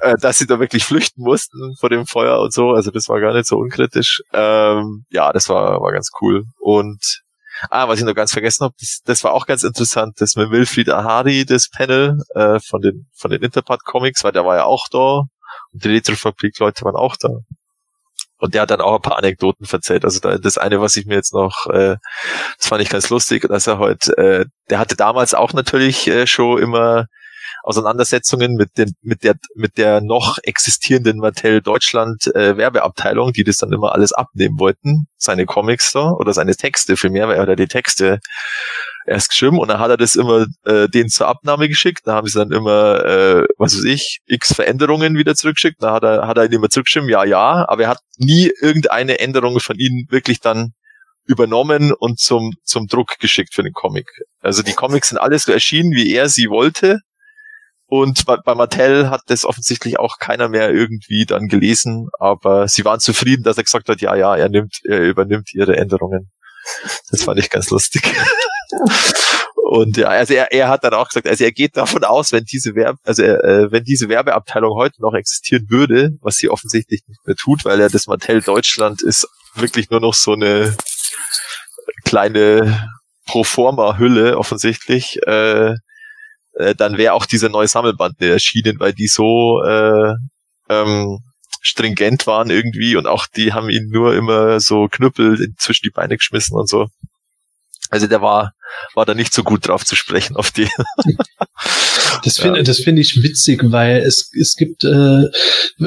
äh, dass sie da wirklich flüchten mussten vor dem Feuer und so. Also das war gar nicht so unkritisch. Ähm, ja, das war, war ganz cool. Und Ah, was ich noch ganz vergessen habe, das, das war auch ganz interessant, das mit Wilfried Ahari, das Panel äh, von den von den Interpart Comics, weil der war ja auch da und die Retrofabrik-Leute waren auch da. Und der hat dann auch ein paar Anekdoten verzählt. Also da, das eine, was ich mir jetzt noch, äh, das fand ich ganz lustig, dass er heute, äh, der hatte damals auch natürlich äh, schon immer Auseinandersetzungen mit den, mit der, mit der noch existierenden Mattel Deutschland äh, Werbeabteilung, die das dann immer alles abnehmen wollten, seine Comics so, oder seine Texte vielmehr, weil er hat die Texte erst geschrieben und dann hat er das immer äh, denen zur Abnahme geschickt. Da haben sie dann immer, äh, was weiß ich, x Veränderungen wieder zurückgeschickt. Da hat er, hat er ihnen immer zurückgeschrieben, ja, ja, aber er hat nie irgendeine Änderung von ihnen wirklich dann übernommen und zum, zum Druck geschickt für den Comic. Also die Comics sind alles so erschienen, wie er sie wollte. Und bei, bei Mattel hat das offensichtlich auch keiner mehr irgendwie dann gelesen, aber sie waren zufrieden, dass er gesagt hat, ja, ja, er nimmt, er übernimmt ihre Änderungen. Das fand ich ganz lustig. Und ja, also er, er hat dann auch gesagt, also er geht davon aus, wenn diese Werbe, also äh, wenn diese Werbeabteilung heute noch existieren würde, was sie offensichtlich nicht mehr tut, weil ja das Mattel Deutschland ist wirklich nur noch so eine kleine Proforma-Hülle offensichtlich, äh, äh, dann wäre auch dieser neue Sammelband erschienen, weil die so äh, ähm, stringent waren irgendwie und auch die haben ihn nur immer so Knüppel zwischen die Beine geschmissen und so. Also der war, war da nicht so gut drauf zu sprechen auf die. Das finde ja. das finde ich witzig, weil es, es gibt äh,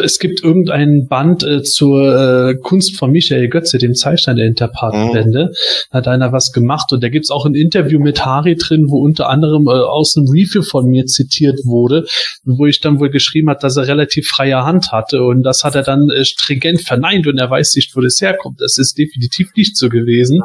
es gibt irgendein Band äh, zur äh, Kunst von Michael Götze, dem Zeichner der Interpartbände. Mhm. Hat einer was gemacht und da gibt's auch ein Interview mit Harry drin, wo unter anderem äh, aus einem Review von mir zitiert wurde, wo ich dann wohl geschrieben hat, dass er relativ freie Hand hatte und das hat er dann äh, stringent verneint und er weiß nicht, wo das herkommt. Das ist definitiv nicht so gewesen.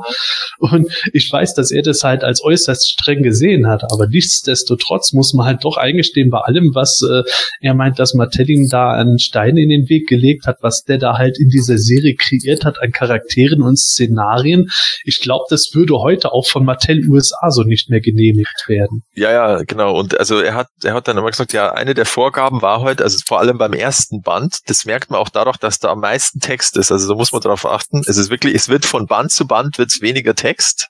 Und ich weiß, dass er das halt als äußerst streng gesehen hat, aber nichtsdestotrotz muss man halt doch eingestehen, bei allem, was äh, er meint, dass Martelling da einen Stein in den Weg gelegt hat, was der da halt in dieser Serie kreiert hat an Charakteren und Szenarien. Ich glaube, das würde heute auch von Mattel USA so nicht mehr genehmigt werden. Ja, ja, genau. Und also er hat, er hat dann immer gesagt, ja, eine der Vorgaben war heute, also vor allem beim ersten Band, das merkt man auch dadurch, dass da am meisten Text ist. Also da muss man darauf achten. Es ist wirklich, es wird von Band zu Band wird's weniger Text.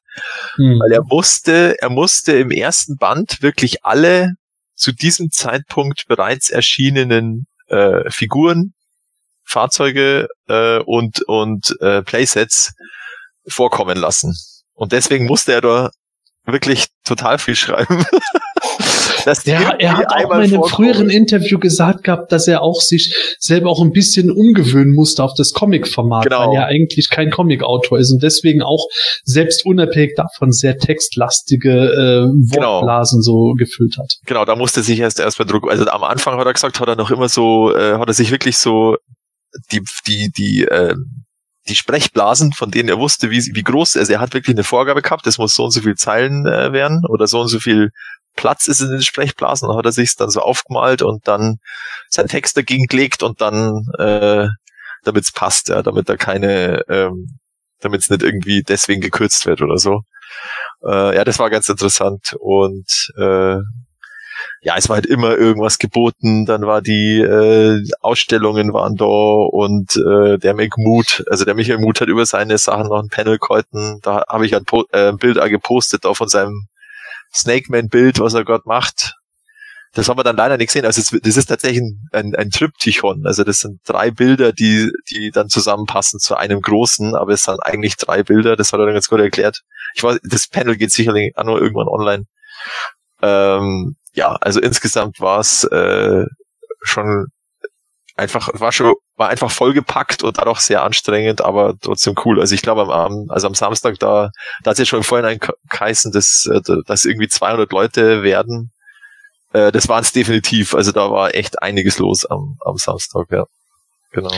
Hm. Weil er musste, er musste im ersten Band wirklich alle zu diesem Zeitpunkt bereits erschienenen äh, Figuren, Fahrzeuge äh, und, und äh, Playsets vorkommen lassen. Und deswegen musste er da wirklich total viel schreiben. ja, er hat auch mal in einem früheren Interview gesagt gehabt, dass er auch sich selber auch ein bisschen umgewöhnen musste auf das Comic-Format, genau. weil er eigentlich kein Comic-Autor ist und deswegen auch selbst unabhängig davon sehr textlastige äh, genau. Wortblasen genau. so gefüllt hat. Genau, da musste sich erst erstmal Druck, also am Anfang hat er gesagt, hat er noch immer so, äh, hat er sich wirklich so die, die, die, äh, die Sprechblasen, von denen er wusste, wie, wie groß, also er hat wirklich eine Vorgabe gehabt, es muss so und so viel Zeilen äh, werden oder so und so viel Platz ist in den Sprechblasen, dann hat er sich dann so aufgemalt und dann seinen Text dagegen gelegt und dann, äh, damit es passt, ja, damit da keine, ähm, damit es nicht irgendwie deswegen gekürzt wird oder so. Äh, ja, das war ganz interessant und äh, ja, es war halt immer irgendwas geboten, dann war die äh, Ausstellungen waren da und äh, der McMood, also der Michael Mut hat über seine Sachen noch ein Panel gehalten, da habe ich ein, po äh, ein Bild gepostet da von seinem Snake Man Bild, was er gerade macht. Das haben wir dann leider nicht gesehen. Also das ist tatsächlich ein, ein, ein Triptychon. Also das sind drei Bilder, die, die dann zusammenpassen zu einem großen, aber es sind eigentlich drei Bilder. Das hat er dann ganz gut erklärt. Ich weiß, das Panel geht sicherlich auch nur irgendwann online. Ähm, ja, also insgesamt war es äh, schon einfach, war schon, war einfach vollgepackt und dadurch sehr anstrengend, aber trotzdem cool. Also ich glaube, am, also am Samstag, da, da hat es ja schon vorhin ein geheißen, dass, äh, dass irgendwie 200 Leute werden. Äh, das waren es definitiv. Also da war echt einiges los am, am Samstag, ja. Genau.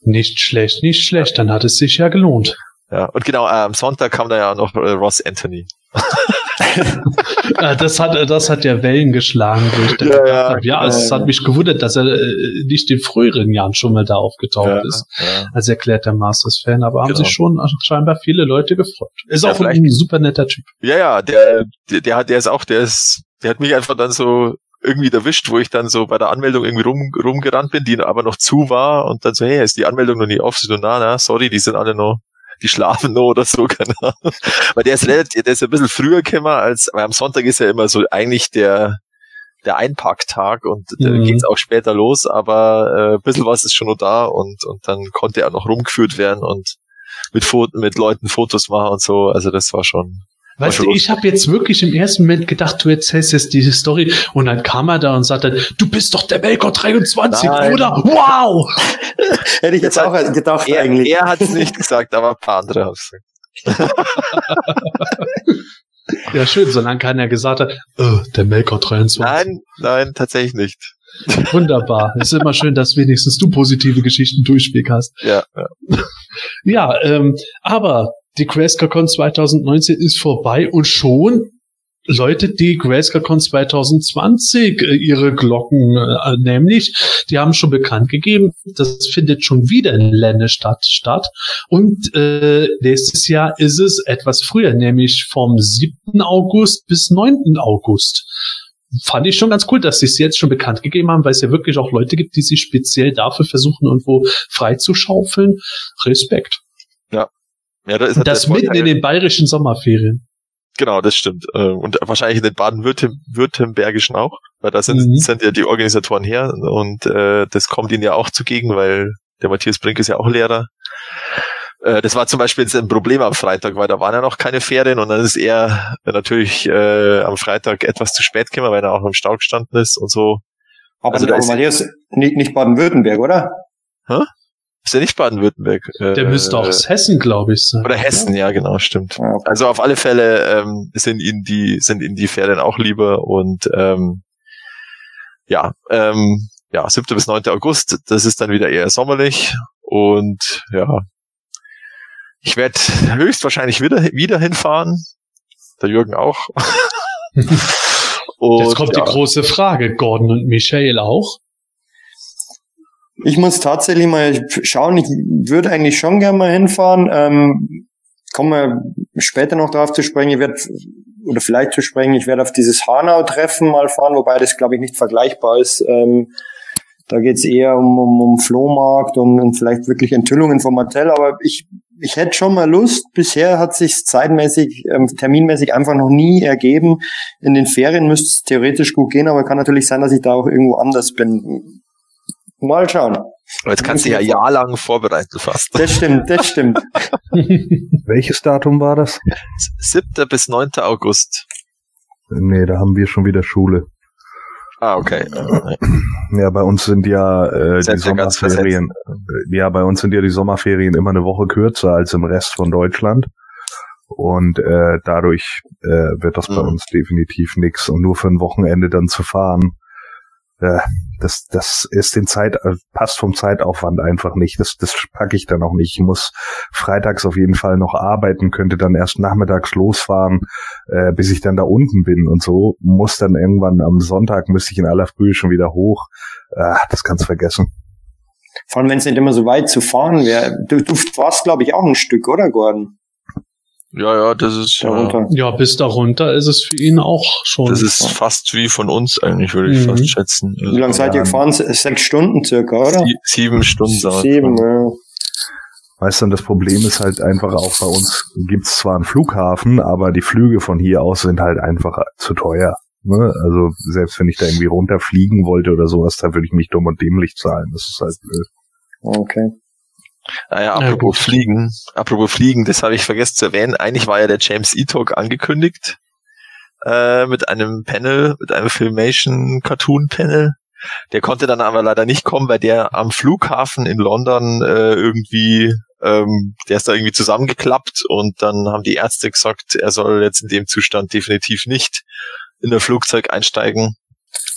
Nicht schlecht, nicht schlecht. Dann hat es sich ja gelohnt. Ja, und genau, äh, am Sonntag kam da ja noch äh, Ross Anthony. Äh, das hat, das hat ja Wellen geschlagen, wo ich ja, ja, ja, also es hat mich gewundert, dass er äh, nicht in früheren Jahren schon mal da aufgetaucht ja, ist, ja. als erklärter Masters-Fan, aber haben genau. sich schon scheinbar viele Leute gefreut. Ist auch ein super netter Typ. Ja, ja, der, der, der hat, der ist auch, der ist, der hat mich einfach dann so irgendwie erwischt, wo ich dann so bei der Anmeldung irgendwie rum, rumgerannt bin, die aber noch zu war und dann so, hey, ist die Anmeldung noch nicht auf? So, na, na, sorry, die sind alle noch die schlafen nur oder so, keine Ahnung. Weil der ist relativ, der ist ein bisschen früher gekommen als, weil am Sonntag ist ja immer so eigentlich der, der Einparktag und da Mhm. geht's auch später los, aber äh, ein bisschen was ist schon noch da und, und dann konnte er noch rumgeführt werden und mit, Fo mit Leuten Fotos machen und so. Also das war schon. Weißt du, ich habe jetzt wirklich im ersten Moment gedacht, du erzählst jetzt diese Story und dann kam er da und sagte, du bist doch der Melkor 23, Nein. oder? Wow! Hätte ich jetzt auch hat- gedacht Er, eigentlich. er hat es nicht gesagt, aber ein paar andere haben es gesagt. Ja, schön, solange keiner gesagt hat, oh, der Melkor 23. Nein, nein, tatsächlich nicht. Wunderbar. Es ist immer schön, dass wenigstens du positive Geschichten Durchweg hast. Ja, ja. Ja, ähm, aber die GrayscaleCon 2019 ist vorbei und schon läutet die GrayscaleCon 2020 äh, ihre Glocken, äh, nämlich die haben schon bekannt gegeben, das findet schon wieder in Lennestadt statt und äh, nächstes Jahr ist es etwas früher, nämlich vom 7. August bis 9. August. Fand ich schon ganz cool, dass sie es jetzt schon bekannt gegeben haben, weil es ja wirklich auch Leute gibt, die sich speziell dafür versuchen, irgendwo freizuschaufeln. Respekt. ja da ist halt Das mitten Vorteil- in den bayerischen Sommerferien. Genau, das stimmt. Äh, Und wahrscheinlich in den baden-württembergischen auch, weil da sind, Mhm. sind ja die Organisatoren her und äh, das kommt ihnen ja auch zugegen, weil der Matthias Brink ist ja auch Lehrer. Äh, das war zum Beispiel jetzt ein Problem am Freitag, weil da waren ja noch keine Ferien und dann ist er natürlich äh, am Freitag etwas zu spät gekommen, weil er auch im Stau gestanden ist und so. Aber, Also da aber ist- Matthias, nicht, nicht Baden-Württemberg, oder? Ist ja nicht Baden-Württemberg. Äh, Der müsste auch aus Hessen, glaube ich, sein. Oder Hessen, ja, genau, stimmt. Ja, okay. Also auf alle Fälle ähm, sind ihnen die sind ihnen die Ferien auch lieber und ähm, ja, ähm, ja, 7. bis 9. August, das ist dann wieder eher sommerlich und ja, ich werde höchstwahrscheinlich wieder wieder hinfahren, der Jürgen auch. und, Jetzt kommt ja, die große Frage, Gordon und Michael auch. Ich muss tatsächlich mal schauen. Ich würde eigentlich schon gerne mal hinfahren. Ähm, kommen wir später noch darauf zu sprechen. Ich werde oder vielleicht zu sprechen. Ich werde auf dieses Hanau-Treffen mal fahren, wobei das glaube ich nicht vergleichbar ist. Ähm, da geht es eher um, um, um Flohmarkt und, und vielleicht wirklich Enthüllungen vom Mattel. Aber ich ich hätte schon mal Lust. Bisher hat sich zeitmäßig, ähm, terminmäßig einfach noch nie ergeben. In den Ferien müsste es theoretisch gut gehen, aber kann natürlich sein, dass ich da auch irgendwo anders bin. Mal schauen. aber jetzt kannst du ja jahrelang vorbereiten fast. Das stimmt, das stimmt. Welches Datum war das? 7. bis 9. August. Nee, da haben wir schon wieder Schule. Ah, okay. Ja, bei uns sind ja äh, die Sommerferien. äh, Ja, bei uns sind ja die Sommerferien immer eine Woche kürzer als im Rest von Deutschland. Und äh, dadurch äh, wird das bei Mhm. uns definitiv nix. Und nur für ein Wochenende dann zu fahren, äh, das, das ist den Zeit, äh, passt vom Zeitaufwand einfach nicht. Das, das packe ich dann auch nicht. Ich muss freitags auf jeden Fall noch arbeiten, könnte dann erst nachmittags losfahren, äh, bis ich dann da unten bin und so. Muss dann irgendwann am Sonntag müsste ich in aller Früh schon wieder hoch. Ah, das kannst du vergessen. Vor allem, wenn es nicht immer so weit zu fahren wäre. Du, du warst, glaube ich, auch ein Stück, oder, Gordon? Ja, ja, das ist ja, Darunter. Ja, bis darunter ist es für ihn auch schon. Das ist fast wie von uns eigentlich, würde ich Mhm. fast schätzen. Wie lange seid ihr gefahren? Se- Sechs Stunden circa, oder? Sie sieben Stunden. Sieben, ja. Weißt du, und das Problem ist halt einfach auch bei uns gibt's zwar einen Flughafen, aber die Flüge von hier aus sind halt einfach zu teuer. Ne? Also selbst wenn ich da irgendwie runterfliegen wollte oder sowas, da würde ich mich dumm und dämlich zahlen. Das ist halt blöd. Okay. Naja, Na apropos gut. Fliegen, apropos Fliegen, das habe ich vergessen zu erwähnen. Eigentlich war ja der James E-Talk angekündigt äh, mit einem Panel, mit einem Filmation-Cartoon-Panel. Der konnte dann aber leider nicht kommen, weil der am Flughafen in London äh, irgendwie, ähm, der ist da irgendwie zusammengeklappt und dann haben die Ärzte gesagt, er soll jetzt in dem Zustand definitiv nicht in ein Flugzeug einsteigen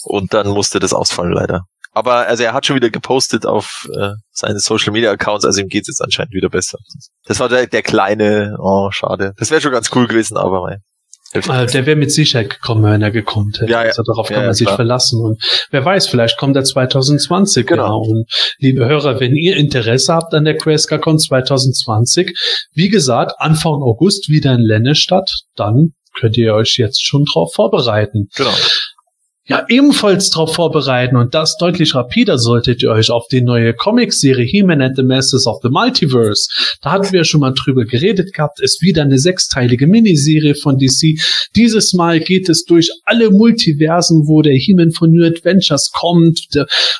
und dann musste das ausfallen leider. Aber also er hat schon wieder gepostet auf äh, seine Social Media Accounts, also ihm geht's jetzt anscheinend wieder besser. Das war der, der kleine, oh schade. Das wäre schon ganz cool gewesen, aber mein. Äh, der wäre mit Sicherheit gekommen, wenn er gekommen hätte. Ja, ja. Also darauf Ja, kann man sich klar. verlassen. Und wer weiß, vielleicht kommt er 2020. Genau. Und liebe Hörer, wenn ihr Interesse habt an der QuestCon 2020, wie gesagt, Anfang August wieder in Lennestadt, dann könnt ihr euch jetzt schon drauf vorbereiten. Genau. Ja ebenfalls darauf vorbereiten und das deutlich rapider solltet ihr euch auf die neue Comicserie He-Man and the Masters of the Multiverse. Da hatten wir schon mal drüber geredet gehabt. Ist wieder eine sechsteilige Miniserie von DC. Dieses Mal geht es durch alle Multiversen, wo der He-Man von New Adventures kommt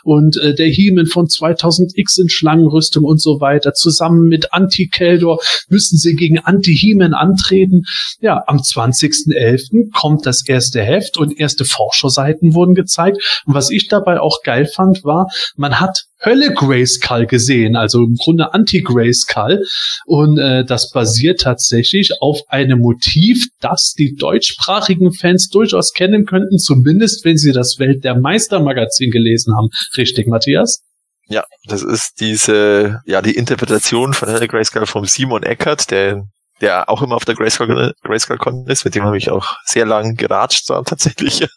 und äh, der He-Man von 2000X in Schlangenrüstung und so weiter. Zusammen mit Anti-Keldor müssen sie gegen Anti-He-Man antreten. Ja, am 20.11. kommt das erste Heft und erste Forscherseiten Seiten wurden gezeigt. Und was ich dabei auch geil fand, war, man hat Hölle Grayskull gesehen, also im Grunde Anti-Grayskull. Und äh, das basiert tatsächlich auf einem Motiv, das die deutschsprachigen Fans durchaus kennen könnten, zumindest wenn sie das Welt der Meister Magazin gelesen haben. Richtig, Matthias? Ja, das ist diese, ja, die Interpretation von Hölle Grayskull vom Simon Eckert, der der auch immer auf der Grayscale, Con ist, mit dem habe ich auch sehr lang geratscht da tatsächlich. äh,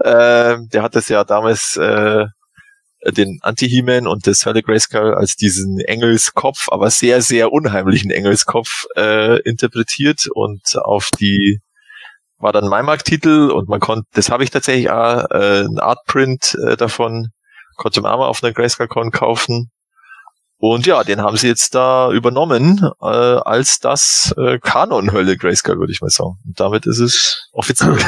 der hat das ja damals äh, den Anti-He-Man und das Hölle Grayscale als diesen Engelskopf, aber sehr, sehr unheimlichen Engelskopf äh, interpretiert und auf die war dann mein Marktitel und man konnte, das habe ich tatsächlich auch, äh, ein Artprint äh, davon, konnte man auch mal auf einer Grayscale Con kaufen und ja, den haben sie jetzt da übernommen äh, als das äh, Kanon-Hölle Grayscale, würde ich mal sagen. Und damit ist es offiziell.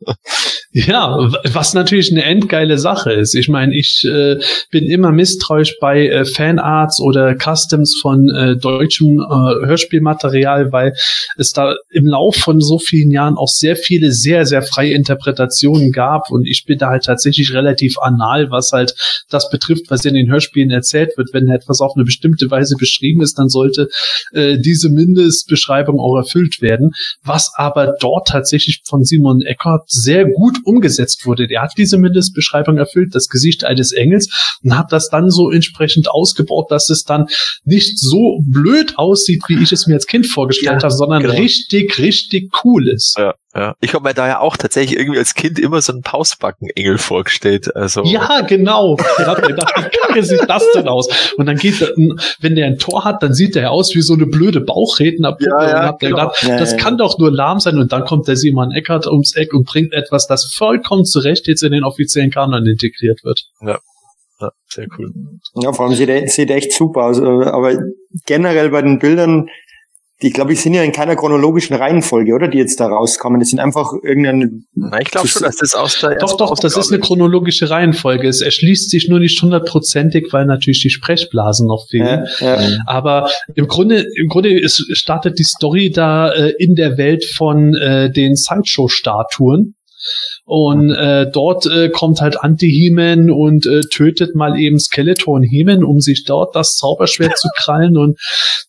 ja, was natürlich eine endgeile Sache ist. Ich meine, ich äh, bin immer misstrauisch bei äh, Fanarts oder Customs von äh, deutschem äh, Hörspielmaterial, weil es da im Lauf von so vielen Jahren auch sehr viele sehr, sehr freie Interpretationen gab. Und ich bin da halt tatsächlich relativ anal, was halt das betrifft, was in den Hörspielen erzählt wird, wenn etwas auf eine bestimmte Weise beschrieben ist, dann sollte äh, diese Mindestbeschreibung auch erfüllt werden. Was aber dort tatsächlich von Simon Eckert sehr gut umgesetzt wurde. Der hat diese Mindestbeschreibung erfüllt, das Gesicht eines Engels, und hat das dann so entsprechend ausgebaut, dass es dann nicht so blöd aussieht, wie ich es mir als Kind vorgestellt ja, habe, sondern genau. richtig, richtig cool ist. Ja. Ja, ich habe mir da ja auch tatsächlich irgendwie als Kind immer so einen Pausbackenengel vorgestellt. Also ja, genau. Ich hab mir gedacht, wie kacke sieht das denn aus? Und dann geht, wenn der ein Tor hat, dann sieht der aus wie so eine blöde Bauchrednerpuppe. Ja, ja, und hab genau. gedacht, ja, das ja, kann doch nur lahm sein. Und dann kommt der Simon Eckert ums Eck und bringt etwas, das vollkommen zurecht jetzt in den offiziellen Kanon integriert wird. Ja. Ja, sehr cool. Ja, vor allem sieht, sieht echt super aus. Aber generell bei den Bildern die, glaube ich, sind ja in keiner chronologischen Reihenfolge, oder? Die jetzt da rauskommen. Das sind einfach irgendeine. Na, ich glaube schon, dass das aus der. Doch, doch, das ist eine chronologische Reihenfolge. Es erschließt sich nur nicht hundertprozentig, weil natürlich die Sprechblasen noch fehlen. Ja, ja. Aber im Grunde, im Grunde ist, startet die Story da äh, in der Welt von äh, den Sideshow-Statuen. Und äh, dort äh, kommt halt Anti-He-Man und äh, tötet mal eben Skeleton He-Man, um sich dort das Zauberschwert zu krallen. Und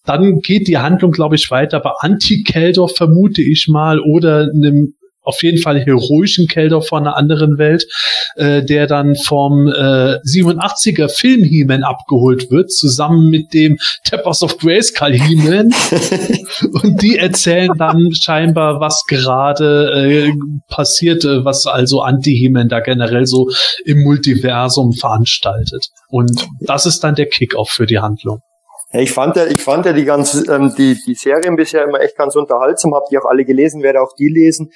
dann geht die Handlung, glaube ich, weiter bei Anti-Keldor, vermute ich mal, oder einem auf jeden Fall heroischen Kelder von einer anderen Welt, äh, der dann vom äh, 87er Film He-Man abgeholt wird, zusammen mit dem Tappers of Grayskull He-Man. und die erzählen dann scheinbar, was gerade äh, passierte, was also Anti-He-Man da generell so im Multiversum veranstaltet. Und das ist dann der Kickoff für die Handlung. Ja, ich fand ja, ich fand ja die ganze, ähm, die, die Serien bisher immer echt ganz unterhaltsam, hab die auch alle gelesen, werde auch die lesen.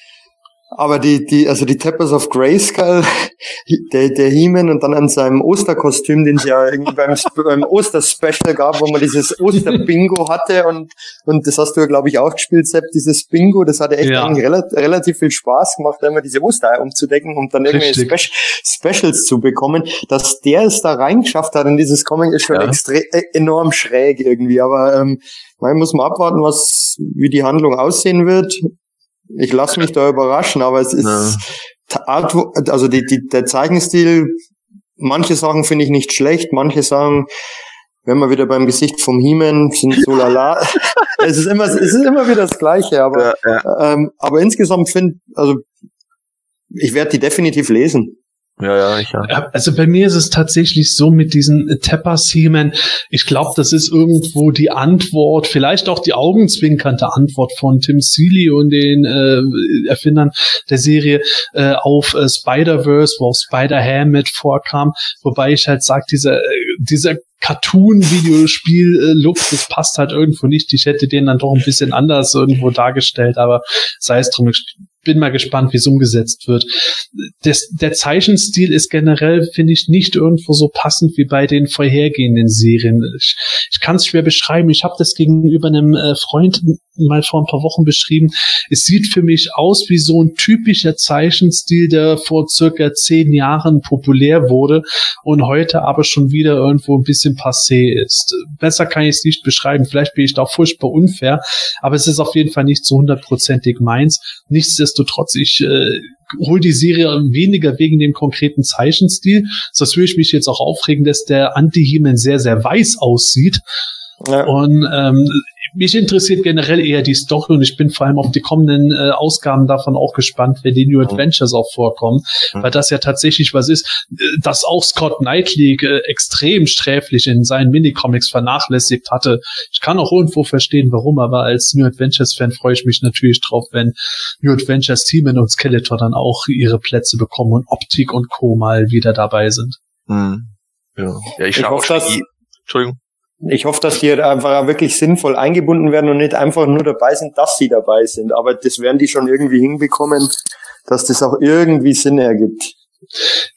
Aber die, die, also die Tappers of Grayskull, der, der He-Man und dann an seinem Osterkostüm, den es ja irgendwie beim, beim Osterspecial gab, wo man dieses Osterbingo hatte und, und das hast du ja, glaube ich, auch gespielt, Sepp, dieses Bingo, das hatte echt ja. eigentlich relativ, relativ viel Spaß gemacht, immer diese Ostereier umzudecken und dann irgendwie Spe Specials zu bekommen. Dass der es da reingeschafft hat in dieses Comic ist schon ja. extrem, äh, enorm schräg irgendwie, aber, ähm, man muss mal abwarten, was, wie die Handlung aussehen wird. Ich lasse mich da überraschen, aber es ist ja. also die, die, der Zeichenstil, manche Sachen finde ich nicht schlecht, manche sagen, wenn wir wieder beim Gesicht vom Hiemen sind so lala. es ist immer, es ist immer wieder das Gleiche, aber, ja, ja. Ähm, aber insgesamt finde, also ich werde die definitiv lesen. Ja, ja, ich ja. Also bei mir ist es tatsächlich so mit diesen Tepper-Seamen. Ich glaube, das ist irgendwo die Antwort, vielleicht auch die augenzwinkernde Antwort von Tim Seeley und den äh, Erfindern der Serie äh, auf äh, Spider-Verse, wo auch Spider-Ham mit vorkam. Wobei ich halt sage, dieser, äh, dieser Cartoon-Videospiel-Look, das passt halt irgendwo nicht. Ich hätte den dann doch ein bisschen anders irgendwo dargestellt, aber sei es drum, ich bin mal gespannt, wie es umgesetzt wird. Das, der Zeichenstil ist generell, finde ich, nicht irgendwo so passend wie bei den vorhergehenden Serien. Ich, ich kann es schwer beschreiben. Ich habe das gegenüber einem äh, Freund mal vor ein paar Wochen beschrieben. Es sieht für mich aus wie so ein typischer Zeichenstil, der vor circa zehn Jahren populär wurde und heute aber schon wieder irgendwo ein bisschen passé ist. Besser kann ich es nicht beschreiben. Vielleicht bin ich da furchtbar unfair, aber es ist auf jeden Fall nicht so hundertprozentig meins. Nichtsdestotrotz, ich äh, hol die Serie weniger wegen dem konkreten Zeichenstil. Das würde ich mich jetzt auch aufregen, dass der Anti-He-Man sehr, sehr weiß aussieht. Ja. Und ähm, mich interessiert generell eher die Story und ich bin vor allem auf die kommenden äh, Ausgaben davon auch gespannt, wenn die New mhm. Adventures auch vorkommen, mhm. weil das ja tatsächlich was ist, äh, dass auch Scott Knightley äh, extrem sträflich in seinen Minicomics vernachlässigt hatte. Ich kann auch irgendwo verstehen, warum, aber als New Adventures Fan freue ich mich natürlich drauf, wenn New Adventures Team und Skeletor dann auch ihre Plätze bekommen und Optik und Co. mal wieder dabei sind. Mhm. Ja. ja, ich, ich hoffe, dass, Entschuldigung. Ich hoffe, dass die einfach wirklich sinnvoll eingebunden werden und nicht einfach nur dabei sind, dass sie dabei sind. Aber das werden die schon irgendwie hinbekommen, dass das auch irgendwie Sinn ergibt.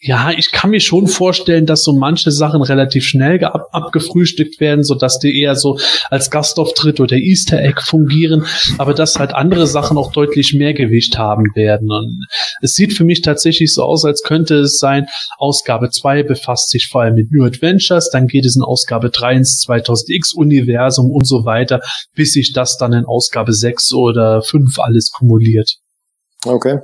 Ja, ich kann mir schon vorstellen, dass so manche Sachen relativ schnell ab abgefrühstückt werden, so dass die eher so als Gastauftritt oder Easter Egg fungieren, aber dass halt andere Sachen auch deutlich mehr Gewicht haben werden. Und es sieht für mich tatsächlich so aus, als könnte es sein, Ausgabe 2 befasst sich vor allem mit New Adventures, dann geht es in Ausgabe 3 ins 2000X Universum und so weiter, bis sich das dann in Ausgabe 6 oder 5 alles kumuliert. Okay.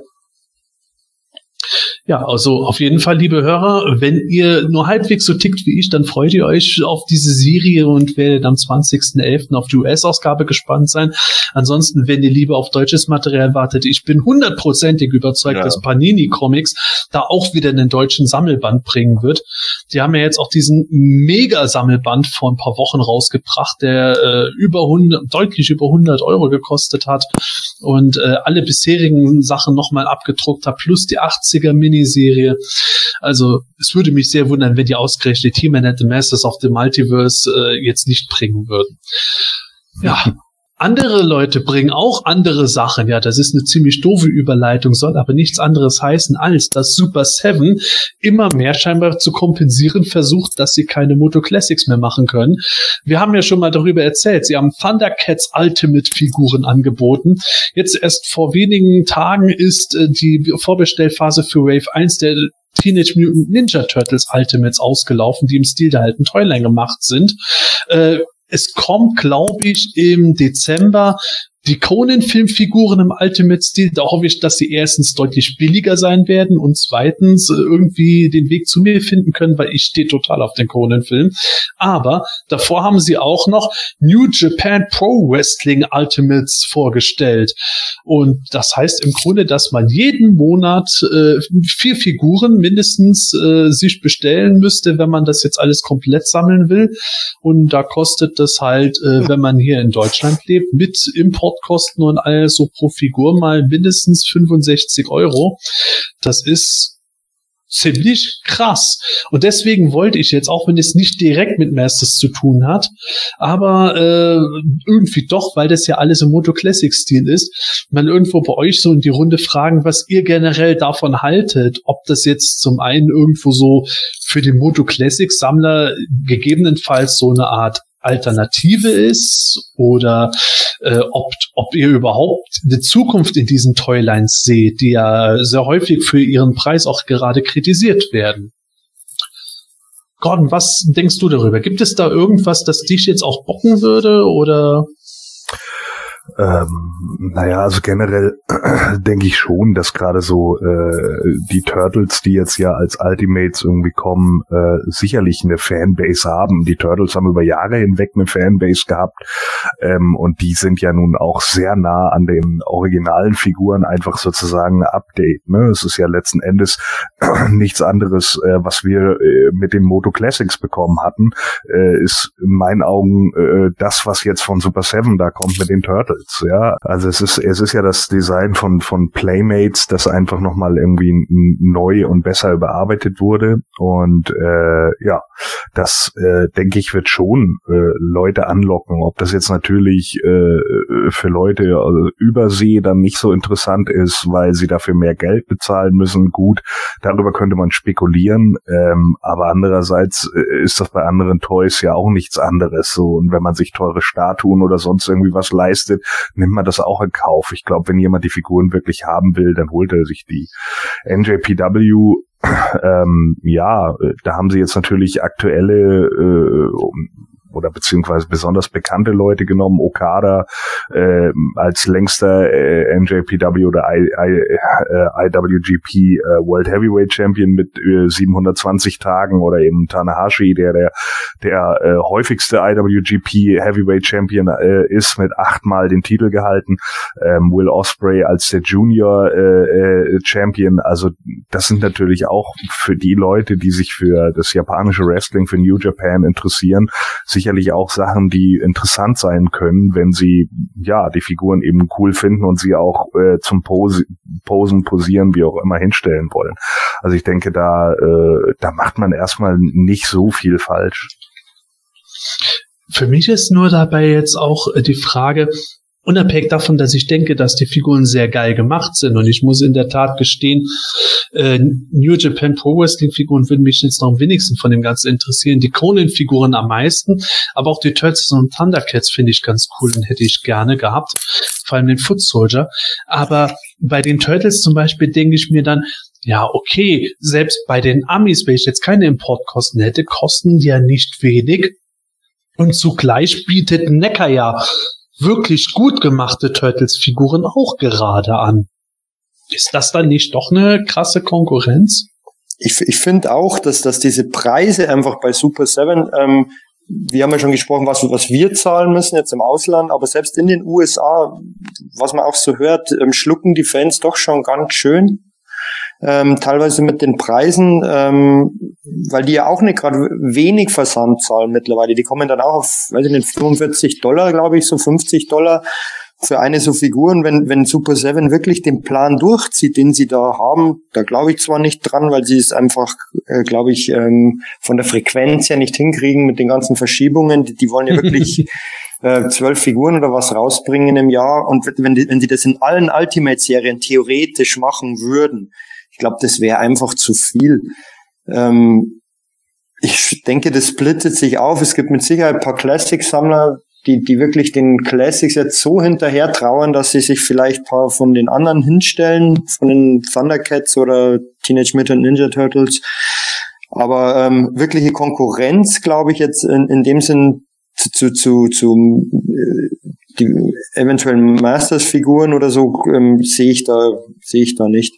Ja, also auf jeden Fall, liebe Hörer, wenn ihr nur halbwegs so tickt wie ich, dann freut ihr euch auf diese Serie und werdet am 20.11. auf die US-Ausgabe gespannt sein. Ansonsten, wenn ihr lieber auf deutsches Material wartet, ich bin hundertprozentig überzeugt, ja. dass Panini Comics da auch wieder einen deutschen Sammelband bringen wird. Die haben ja jetzt auch diesen Mega-Sammelband vor ein paar Wochen rausgebracht, der äh, über 100, deutlich über 100 Euro gekostet hat und äh, alle bisherigen Sachen nochmal abgedruckt hat, plus die 80er Mini Miniserie. Also es würde mich sehr wundern, wenn die ausgerechnet He-Man and the Masters of the Multiverse äh, jetzt nicht bringen würden. Ja, andere Leute bringen auch andere Sachen. Ja, das ist eine ziemlich doofe Überleitung, soll aber nichts anderes heißen, als dass Super Seven immer mehr scheinbar zu kompensieren versucht, dass sie keine Moto Classics mehr machen können. Wir haben ja schon mal darüber erzählt. Sie haben Thundercats Ultimate Figuren angeboten. Jetzt erst vor wenigen Tagen ist äh, die Vorbestellphase für Wave 1 der Teenage Mutant Ninja Turtles Ultimates ausgelaufen, die im Stil der alten Toyline gemacht sind. Äh, es kommt, glaube ich, im Dezember die Conan-Filmfiguren im Ultimate-Stil, da hoffe ich, dass sie erstens deutlich billiger sein werden und zweitens äh, irgendwie den Weg zu mir finden können, weil ich stehe total auf den Conan-Film. Aber davor haben sie auch noch New Japan Pro Wrestling Ultimates vorgestellt. Und das heißt im Grunde, dass man jeden Monat äh, vier Figuren mindestens äh, sich bestellen müsste, wenn man das jetzt alles komplett sammeln will. Und da kostet das halt, äh, wenn man hier in Deutschland lebt, mit Import Importkosten und alles so pro Figur mal mindestens 65 Euro. Das ist ziemlich krass. Und deswegen wollte ich jetzt, auch wenn es nicht direkt mit Masters zu tun hat, aber äh, irgendwie doch, weil das ja alles im Moto Classic Stil ist, mal irgendwo bei euch so in die Runde fragen, was ihr generell davon haltet, ob das jetzt zum einen irgendwo so für den Moto Classic Sammler gegebenenfalls so eine Art Alternative ist oder äh, ob, ob ihr überhaupt eine Zukunft in diesen Toylines seht, die ja sehr häufig für ihren Preis auch gerade kritisiert werden. Gordon, was denkst du darüber? Gibt es da irgendwas, das dich jetzt auch bocken würde oder? Ähm, naja, also generell denke ich schon, dass gerade so äh, die Turtles, die jetzt ja als Ultimates irgendwie kommen, äh, sicherlich eine Fanbase haben. Die Turtles haben über Jahre hinweg eine Fanbase gehabt ähm, und die sind ja nun auch sehr nah an den originalen Figuren einfach sozusagen ein Update. Ne? Es ist ja letzten Endes nichts anderes, äh, was wir äh, mit den Moto Classics bekommen hatten, äh, ist in meinen Augen äh, das, was jetzt von Super Seven da kommt mit den Turtles. Turtles, ja. Also es ist, es ist ja das Design von, von Playmates, das einfach nochmal irgendwie neu und besser überarbeitet wurde. Und äh, ja, das äh, denke ich wird schon äh, Leute anlocken. Ob das jetzt natürlich äh, für Leute also übersee dann nicht so interessant ist, weil sie dafür mehr Geld bezahlen müssen, gut, darüber könnte man spekulieren. Ähm, aber andererseits äh, ist das bei anderen Toys ja auch nichts anderes. So und wenn man sich teure Statuen oder sonst irgendwie was leistet, nimmt man das auch in Kauf. Ich glaube, wenn jemand die Figuren wirklich haben will, dann holt er sich die. NJPW ähm, ja, da haben sie jetzt natürlich aktuelle äh, oder beziehungsweise besonders bekannte Leute genommen. Okada äh, als längster äh, NJPW oder I, I, äh, IWGP äh, World Heavyweight Champion mit äh, 720 Tagen oder eben Tanahashi, der der, der äh, häufigste IWGP Heavyweight Champion äh, ist, mit achtmal den Titel gehalten. Ähm, Will Osprey als der Junior äh, äh, Champion. Also das sind natürlich auch für die Leute, die sich für das japanische Wrestling, für New Japan interessieren, sicherlich auch Sachen, die interessant sein können, wenn sie ja die Figuren eben cool finden und sie auch äh, zum Pose, Posen, Posieren, wie auch immer hinstellen wollen. Also ich denke, da äh, da macht man erstmal nicht so viel falsch. Für mich ist nur dabei jetzt auch äh, die Frage, Unabhängig davon, dass ich denke, dass die Figuren sehr geil gemacht sind und ich muss in der Tat gestehen, äh, New Japan Pro Wrestling Figuren würden mich jetzt noch am wenigsten von dem Ganzen interessieren. Die Conan Figuren am meisten, aber auch die Turtles und Thundercats finde ich ganz cool und hätte ich gerne gehabt. Vor allem den Foot Soldier. Aber bei den Turtles zum Beispiel denke ich mir dann, ja, okay, selbst bei den Amis, wenn ich jetzt keine Importkosten hätte, kosten die ja nicht wenig. Und zugleich bietet Necker ja wirklich gut gemachte Turtles-Figuren auch gerade an. Ist das dann nicht doch eine krasse Konkurrenz? Ich, ich finde auch, dass, dass diese Preise einfach bei Super 7, ähm, wir haben ja schon gesprochen, was, was wir zahlen müssen jetzt im Ausland, aber selbst in den USA, was man auch so hört, ähm, schlucken die Fans doch schon ganz schön ähm, teilweise mit den Preisen, ähm, weil die ja auch nicht gerade wenig Versand zahlen mittlerweile. Die kommen dann auch auf, weiß ich nicht, 45 Dollar, glaube ich, so 50 Dollar für eine so Figuren, wenn, wenn Super Seven wirklich den Plan durchzieht, den sie da haben, da glaube ich zwar nicht dran, weil sie es einfach, äh, glaube ich, ähm, von der Frequenz her nicht hinkriegen mit den ganzen Verschiebungen. Die, die wollen ja wirklich äh, zwölf Figuren oder was rausbringen im Jahr. Und wenn, die, wenn sie das in allen Ultimate-Serien theoretisch machen würden, ich glaube, das wäre einfach zu viel. Ähm, ich denke, das splittet sich auf. Es gibt mit Sicherheit ein paar Classic-Sammler, die, die wirklich den Classics jetzt so hinterher trauern, dass sie sich vielleicht paar von den anderen hinstellen, von den Thundercats oder Teenage Mutant Ninja Turtles. Aber ähm, wirkliche Konkurrenz, glaube ich, jetzt in, in dem Sinn zu, zu, zu, zu äh, die eventuellen Masters-Figuren oder so ähm, sehe ich da sehe ich da nicht.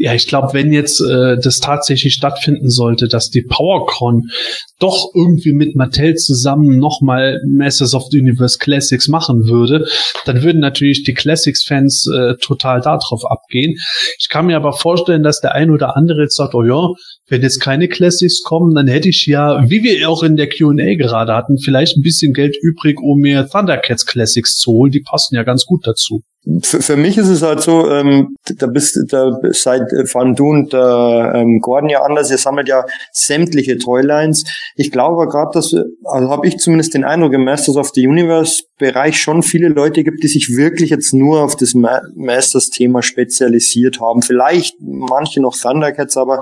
Ja, ich glaube, wenn jetzt äh, das tatsächlich stattfinden sollte, dass die PowerCon doch irgendwie mit Mattel zusammen nochmal Masters of the Universe Classics machen würde, dann würden natürlich die Classics-Fans äh, total darauf abgehen. Ich kann mir aber vorstellen, dass der ein oder andere jetzt sagt, oh ja, wenn jetzt keine Classics kommen, dann hätte ich ja, wie wir auch in der Q&A gerade hatten, vielleicht ein bisschen Geld übrig, um mir Thundercats Classics zu holen. Die passen ja ganz gut dazu. Für, für mich ist es halt so, ähm, da bist da seit Van Du und äh, ähm, Gordon ja anders, ihr sammelt ja sämtliche Toylines. Ich glaube gerade, dass, also habe ich zumindest den Eindruck im Masters of the Universe Bereich schon viele Leute gibt, die sich wirklich jetzt nur auf das Ma Masters Thema spezialisiert haben. Vielleicht manche noch Thundercats, aber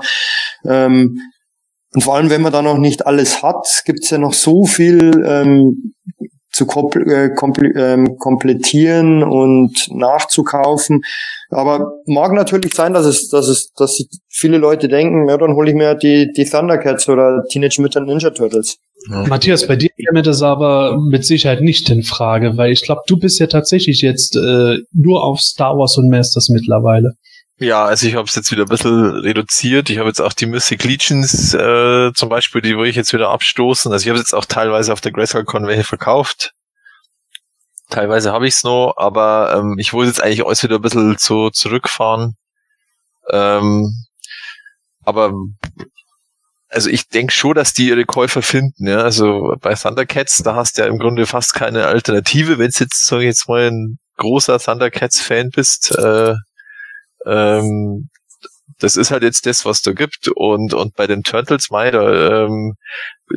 ähm, und vor allem, wenn man da noch nicht alles hat, gibt's ja noch so viel ähm, zu äh, ähm, komplettieren und nachzukaufen. Aber mag natürlich sein, dass es, dass es, dass viele Leute denken, ja, dann hole ich mir die, die Thundercats oder Teenage Mutant Ninja Turtles. Ja. Matthias, bei dir käme das aber mit Sicherheit nicht in Frage, weil ich glaube, du bist ja tatsächlich jetzt äh, nur auf Star Wars und Masters mittlerweile. Ja, also ich habe es jetzt wieder ein bisschen reduziert. Ich habe jetzt auch die Mystic Legions äh, zum Beispiel, die würde ich jetzt wieder abstoßen. Also ich habe jetzt auch teilweise auf der GrayskullCon welche verkauft. Teilweise habe ich es noch, aber ähm, ich wollte jetzt eigentlich alles wieder ein bisschen zu zurückfahren. Ähm, aber also ich denke schon, dass die ihre Käufer finden. Ja? Also bei Thundercats, da hast du ja im Grunde fast keine Alternative, wenn du jetzt, sag ich jetzt mal, ein großer Thundercats-Fan bist. Äh, ähm, das ist halt jetzt das, was da gibt. Und, und bei den Turtles, mei, da, ähm,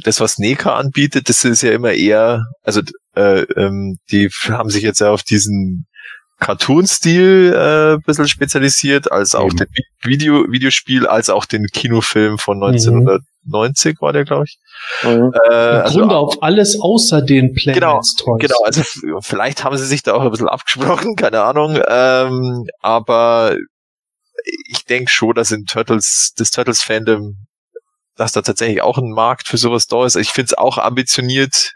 das, was Neka anbietet, das ist ja immer eher, also äh, ähm, die haben sich jetzt ja auf diesen Cartoon-Stil äh, ein bisschen spezialisiert, als auch Eben. den Video, Videospiel, als auch den Kinofilm von 1990 war der, glaube ich. Mhm. Äh, Im also, Grunde auf alles außer den Planets Toys. Genau, also vielleicht haben sie sich da auch ein bisschen abgesprochen, keine Ahnung. Ähm, aber ich denke schon, dass in Turtles, das Turtles-Fandom, dass da tatsächlich auch ein Markt für sowas da ist. Ich finde es auch ambitioniert,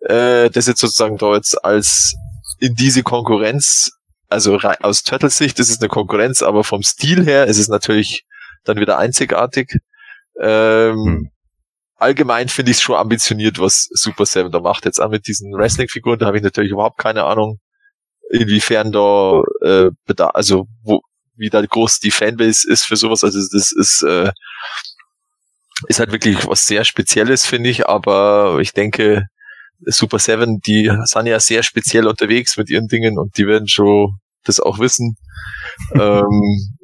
äh, das jetzt sozusagen da jetzt als in diese Konkurrenz, also aus Turtles Sicht ist es eine Konkurrenz, aber vom Stil her ist es natürlich dann wieder einzigartig. Ähm, Hm. Allgemein finde ich es schon ambitioniert, was Super Seven da macht. Jetzt auch mit diesen Wrestling-Figuren, da habe ich natürlich überhaupt keine Ahnung, inwiefern da äh, also wo, wie da groß die Fanbase ist für sowas. Also das ist äh, ist halt wirklich was sehr Spezielles, finde ich. Aber ich denke, Super Seven, die sind ja sehr speziell unterwegs mit ihren Dingen und die werden schon das auch wissen. ähm,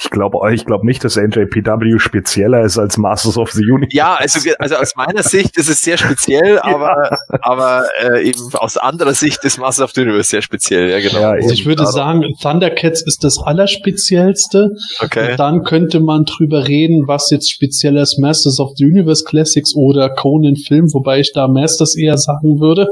Ich glaube ich glaube nicht, dass NJPW spezieller ist als Masters of the Universe. ja, also, also aus meiner Sicht ist es sehr speziell, aber, aber äh, eben aus anderer Sicht ist Masters of the Universe sehr speziell, ja genau. Ja, Also ich würde sagen, Thundercats ist das Allerspeziellste. okay. Und dann könnte man drüber reden, was jetzt speziell ist Masters of the Universe Classics oder Conan Film, wobei ich da Masters eher sagen würde.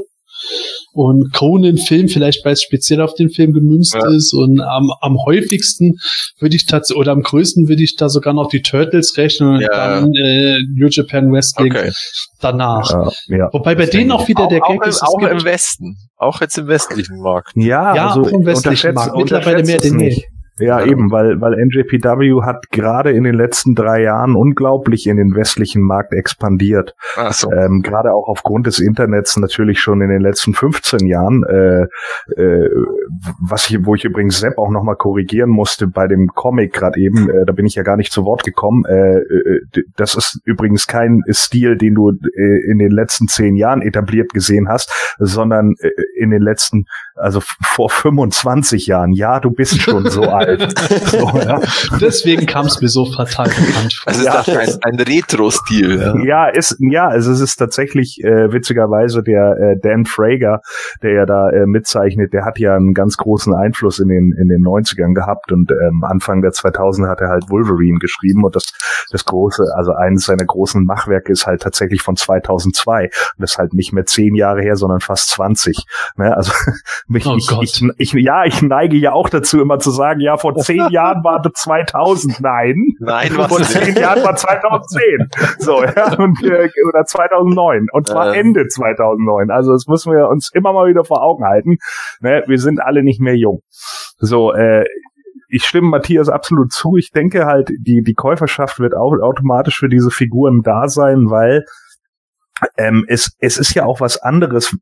Und Conan Film, vielleicht weil es speziell auf den Film gemünzt Ja. ist. Und am, am häufigsten würde ich tatsächlich, oder am größten würde ich da sogar noch die Turtles rechnen und Ja. dann äh, New Japan Wrestling Okay. danach. Ja, ja. Wobei bei Das denen auch wieder Auch, der auch, Gag im, ist, es auch gibt- im Westen, auch jetzt im westlichen Markt. Ja, Ja, also auch im westlichen Markt. Mittlerweile mehr es denn je. nicht. Ja, Ja. eben, weil, weil NJPW hat gerade in den letzten drei Jahren unglaublich in den westlichen Markt expandiert. Ach so. Ähm, gerade auch aufgrund des Internets natürlich schon in den letzten 15 Jahren, äh, äh, was ich, wo ich übrigens Sepp auch nochmal korrigieren musste bei dem Comic gerade eben, äh, da bin ich ja gar nicht zu Wort gekommen. Äh, äh, das ist übrigens kein Stil, den du äh, in den letzten zehn Jahren etabliert gesehen hast, sondern äh, in den letzten, also vor 25 Jahren. Ja, du bist schon so alt. So, ja. Deswegen kam es mir so fatal bekannt vor. Also Ja. ist das ein, ein Retro-Stil. Ja. Ja, ist ja, also es ist tatsächlich äh, witzigerweise der äh, Dan Frager, der ja da äh, mitzeichnet, der hat ja einen ganz großen Einfluss in den in den 90ern gehabt und ähm, Anfang der 2000 hat er halt Wolverine geschrieben und das das große, also eines seiner großen Machwerke ist halt tatsächlich von 2002 und das ist halt nicht mehr zehn Jahre her, sondern fast 20. Ne? Also mich, Oh ich, ich, ich, ja, ich neige ja auch dazu immer zu sagen, ja, vor zehn Jahren war das 2000. Nein, Nein, vor was zehn Jahren war 2010. So, ja, und, äh, oder 2009. Und zwar Ähm. Ende 2009. Also das müssen wir uns immer mal wieder vor Augen halten. Ne, wir sind alle nicht mehr jung. So, äh, ich stimme Matthias absolut zu. Ich denke halt, die, die Käuferschaft wird auch automatisch für diese Figuren da sein, weil ähm, es, es ist ja auch was anderes.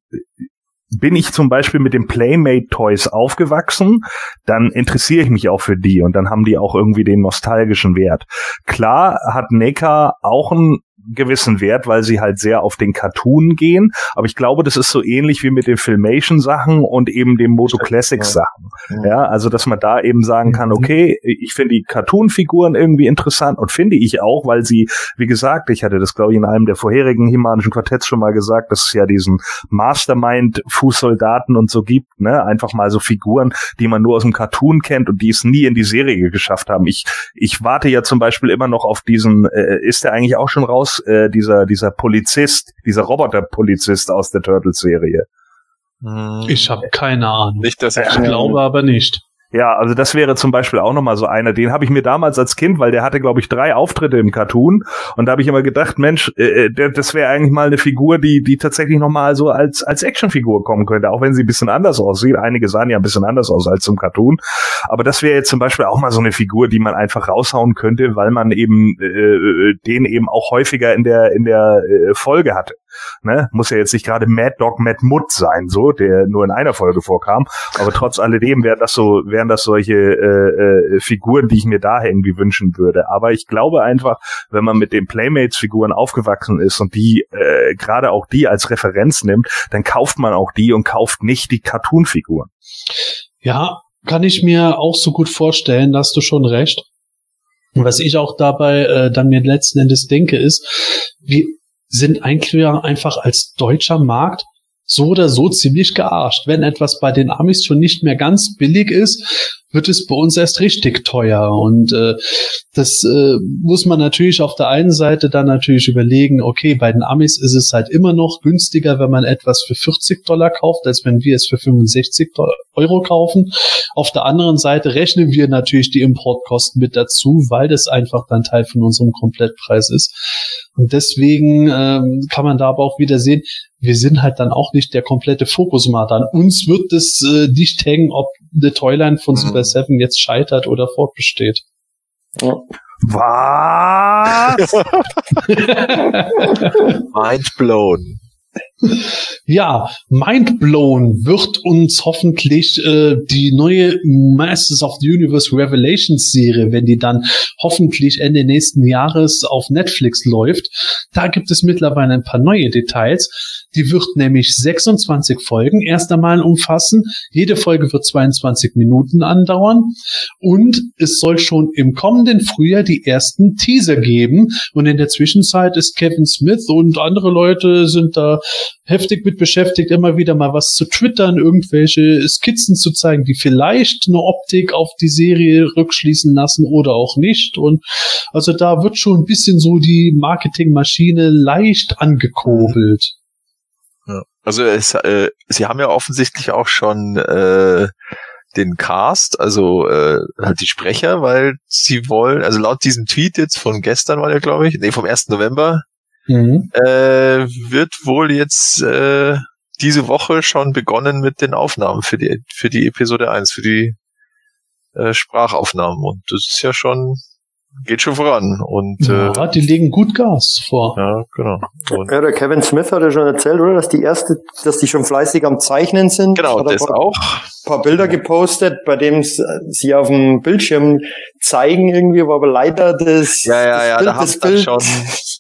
Bin ich zum Beispiel mit den Playmate Toys aufgewachsen, dann interessiere ich mich auch für die und dann haben die auch irgendwie den nostalgischen Wert. Klar hat NECA auch einen gewissen Wert, weil sie halt sehr auf den Cartoon gehen, aber ich glaube, das ist so ähnlich wie mit den Filmation-Sachen und eben den Moto Classics-Sachen. Ja, also dass man da eben sagen kann, okay, ich finde die Cartoon-Figuren irgendwie interessant und finde ich auch, weil sie, wie gesagt, ich hatte das glaube ich in einem der vorherigen himanischen Quartetts schon mal gesagt, dass es ja diesen Mastermind-Fußsoldaten und so gibt, ne, einfach mal so Figuren, die man nur aus dem Cartoon kennt und die es nie in die Serie geschafft haben. Ich, ich warte ja zum Beispiel immer noch auf diesen, äh, ist der eigentlich auch schon raus, äh, dieser, dieser Polizist, dieser Roboter-Polizist aus der Turtles-Serie. Hm, Ich habe keine Ahnung. nicht, dass ich Ich glaube aber nicht. Ja, also das wäre zum Beispiel auch nochmal so einer, den habe ich mir damals als Kind, weil der hatte, glaube ich, drei Auftritte im Cartoon und da habe ich immer gedacht, Mensch, äh, der, das wäre eigentlich mal eine Figur, die die tatsächlich nochmal so als als Actionfigur kommen könnte, auch wenn sie ein bisschen anders aussieht. Einige sahen ja ein bisschen anders aus als im Cartoon, aber das wäre jetzt zum Beispiel auch mal so eine Figur, die man einfach raushauen könnte, weil man eben äh, den eben auch häufiger in der in der äh, Folge hatte. Ne? Muss ja jetzt nicht gerade Mad Dog Mad Mutt sein, so, der nur in einer Folge vorkam. Aber trotz alledem wären das so, wären das solche äh, äh, Figuren, die ich mir da irgendwie wünschen würde. Aber ich glaube einfach, wenn man mit den Playmates-Figuren aufgewachsen ist und die äh, gerade auch die als Referenz nimmt, dann kauft man auch die und kauft nicht die Cartoon-Figuren. Ja, kann ich mir auch so gut vorstellen, da hast du schon recht. Und was ich auch dabei äh, dann mir letzten Endes denke, ist, wir sind eigentlich einfach als deutscher Markt so oder so ziemlich gearscht. Wenn etwas bei den Amis schon nicht mehr ganz billig ist, wird es bei uns erst richtig teuer. Und äh, das äh, muss man natürlich auf der einen Seite dann natürlich überlegen, okay, bei den Amis ist es halt immer noch günstiger, wenn man etwas für 40 Dollar kauft, als wenn wir es für 65 Euro kaufen. Auf der anderen Seite rechnen wir natürlich die Importkosten mit dazu, weil das einfach dann Teil von unserem Komplettpreis ist. Und deswegen ähm, kann man da aber auch wieder sehen, wir sind halt dann auch nicht der komplette Fokusmarkt. An uns wird es äh, nicht hängen, ob The Toyline von mhm. Super 7 jetzt scheitert oder fortbesteht. Ja. Was? Mind blown. Ja, Mindblown wird uns hoffentlich äh, die neue Masters of the Universe Revelations Serie, wenn die dann hoffentlich Ende nächsten Jahres auf Netflix läuft. Da gibt es mittlerweile ein paar neue Details. Die wird nämlich 26 Folgen erst einmal umfassen. Jede Folge wird 22 Minuten andauern. Und es soll schon im kommenden Frühjahr die ersten Teaser geben. Und in der Zwischenzeit ist Kevin Smith und andere Leute sind da heftig mit beschäftigt, immer wieder mal was zu twittern, irgendwelche Skizzen zu zeigen, die vielleicht eine Optik auf die Serie rückschließen lassen oder auch nicht. Und also da wird schon ein bisschen so die Marketingmaschine leicht angekurbelt. Also es, äh, sie haben ja offensichtlich auch schon äh, den Cast, also äh, halt die Sprecher, weil sie wollen, also laut diesem Tweet jetzt von gestern war der, glaube ich, nee, vom 1. November, mhm. äh, wird wohl jetzt äh, diese Woche schon begonnen mit den Aufnahmen für die für die Episode 1, für die äh, Sprachaufnahmen. Und das ist ja schon geht schon voran. Und, ja, äh, die legen gut Gas vor. Ja, genau. Und ja, der Kevin Smith hat ja schon erzählt, oder? Dass die erste, dass die schon fleißig am Zeichnen sind. Genau, das paar, auch. paar Bilder gepostet, bei dem sie auf dem Bildschirm zeigen irgendwie, aber leider das, ja, ja, das ja, Bild, da das Bild schon,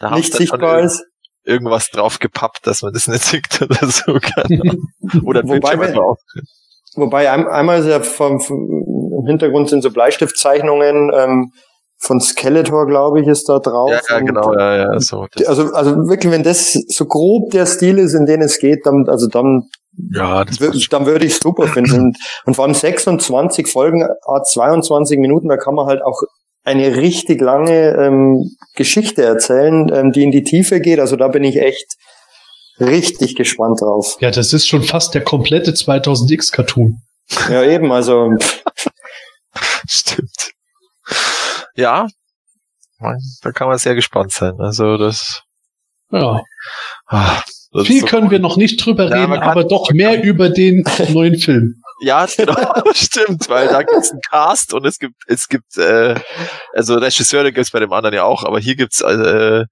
da nicht sichtbar ist. Irgendwas drauf gepappt, dass man das nicht sieht oder so. oder wobei, drauf. Wobei einmal ist ja vom, vom, im Hintergrund sind so Bleistiftzeichnungen, ähm, von Skeletor, glaube ich, ist da drauf. Ja, ja genau, ja, ja, so. Also, also wirklich, wenn das so grob der Stil ist, in den es geht, dann, also dann, ja, das dann würde ich super finden. Und, und vor allem 26 Folgen, 22 Minuten, da kann man halt auch eine richtig lange ähm, Geschichte erzählen, ähm, die in die Tiefe geht. Also da bin ich echt richtig gespannt drauf. Ja, das ist schon fast der komplette 2000X Cartoon. Ja, eben, also. Stimmt ja, da kann man sehr gespannt sein. Also das. Ja. Ah, das Viel so können cool. wir noch nicht drüber ja, reden, aber doch mehr über den neuen Film. Ja, genau, stimmt, weil da gibt's einen Cast und es gibt, es gibt, äh, also Regisseure gibt's bei dem anderen ja auch, aber hier gibt's äh,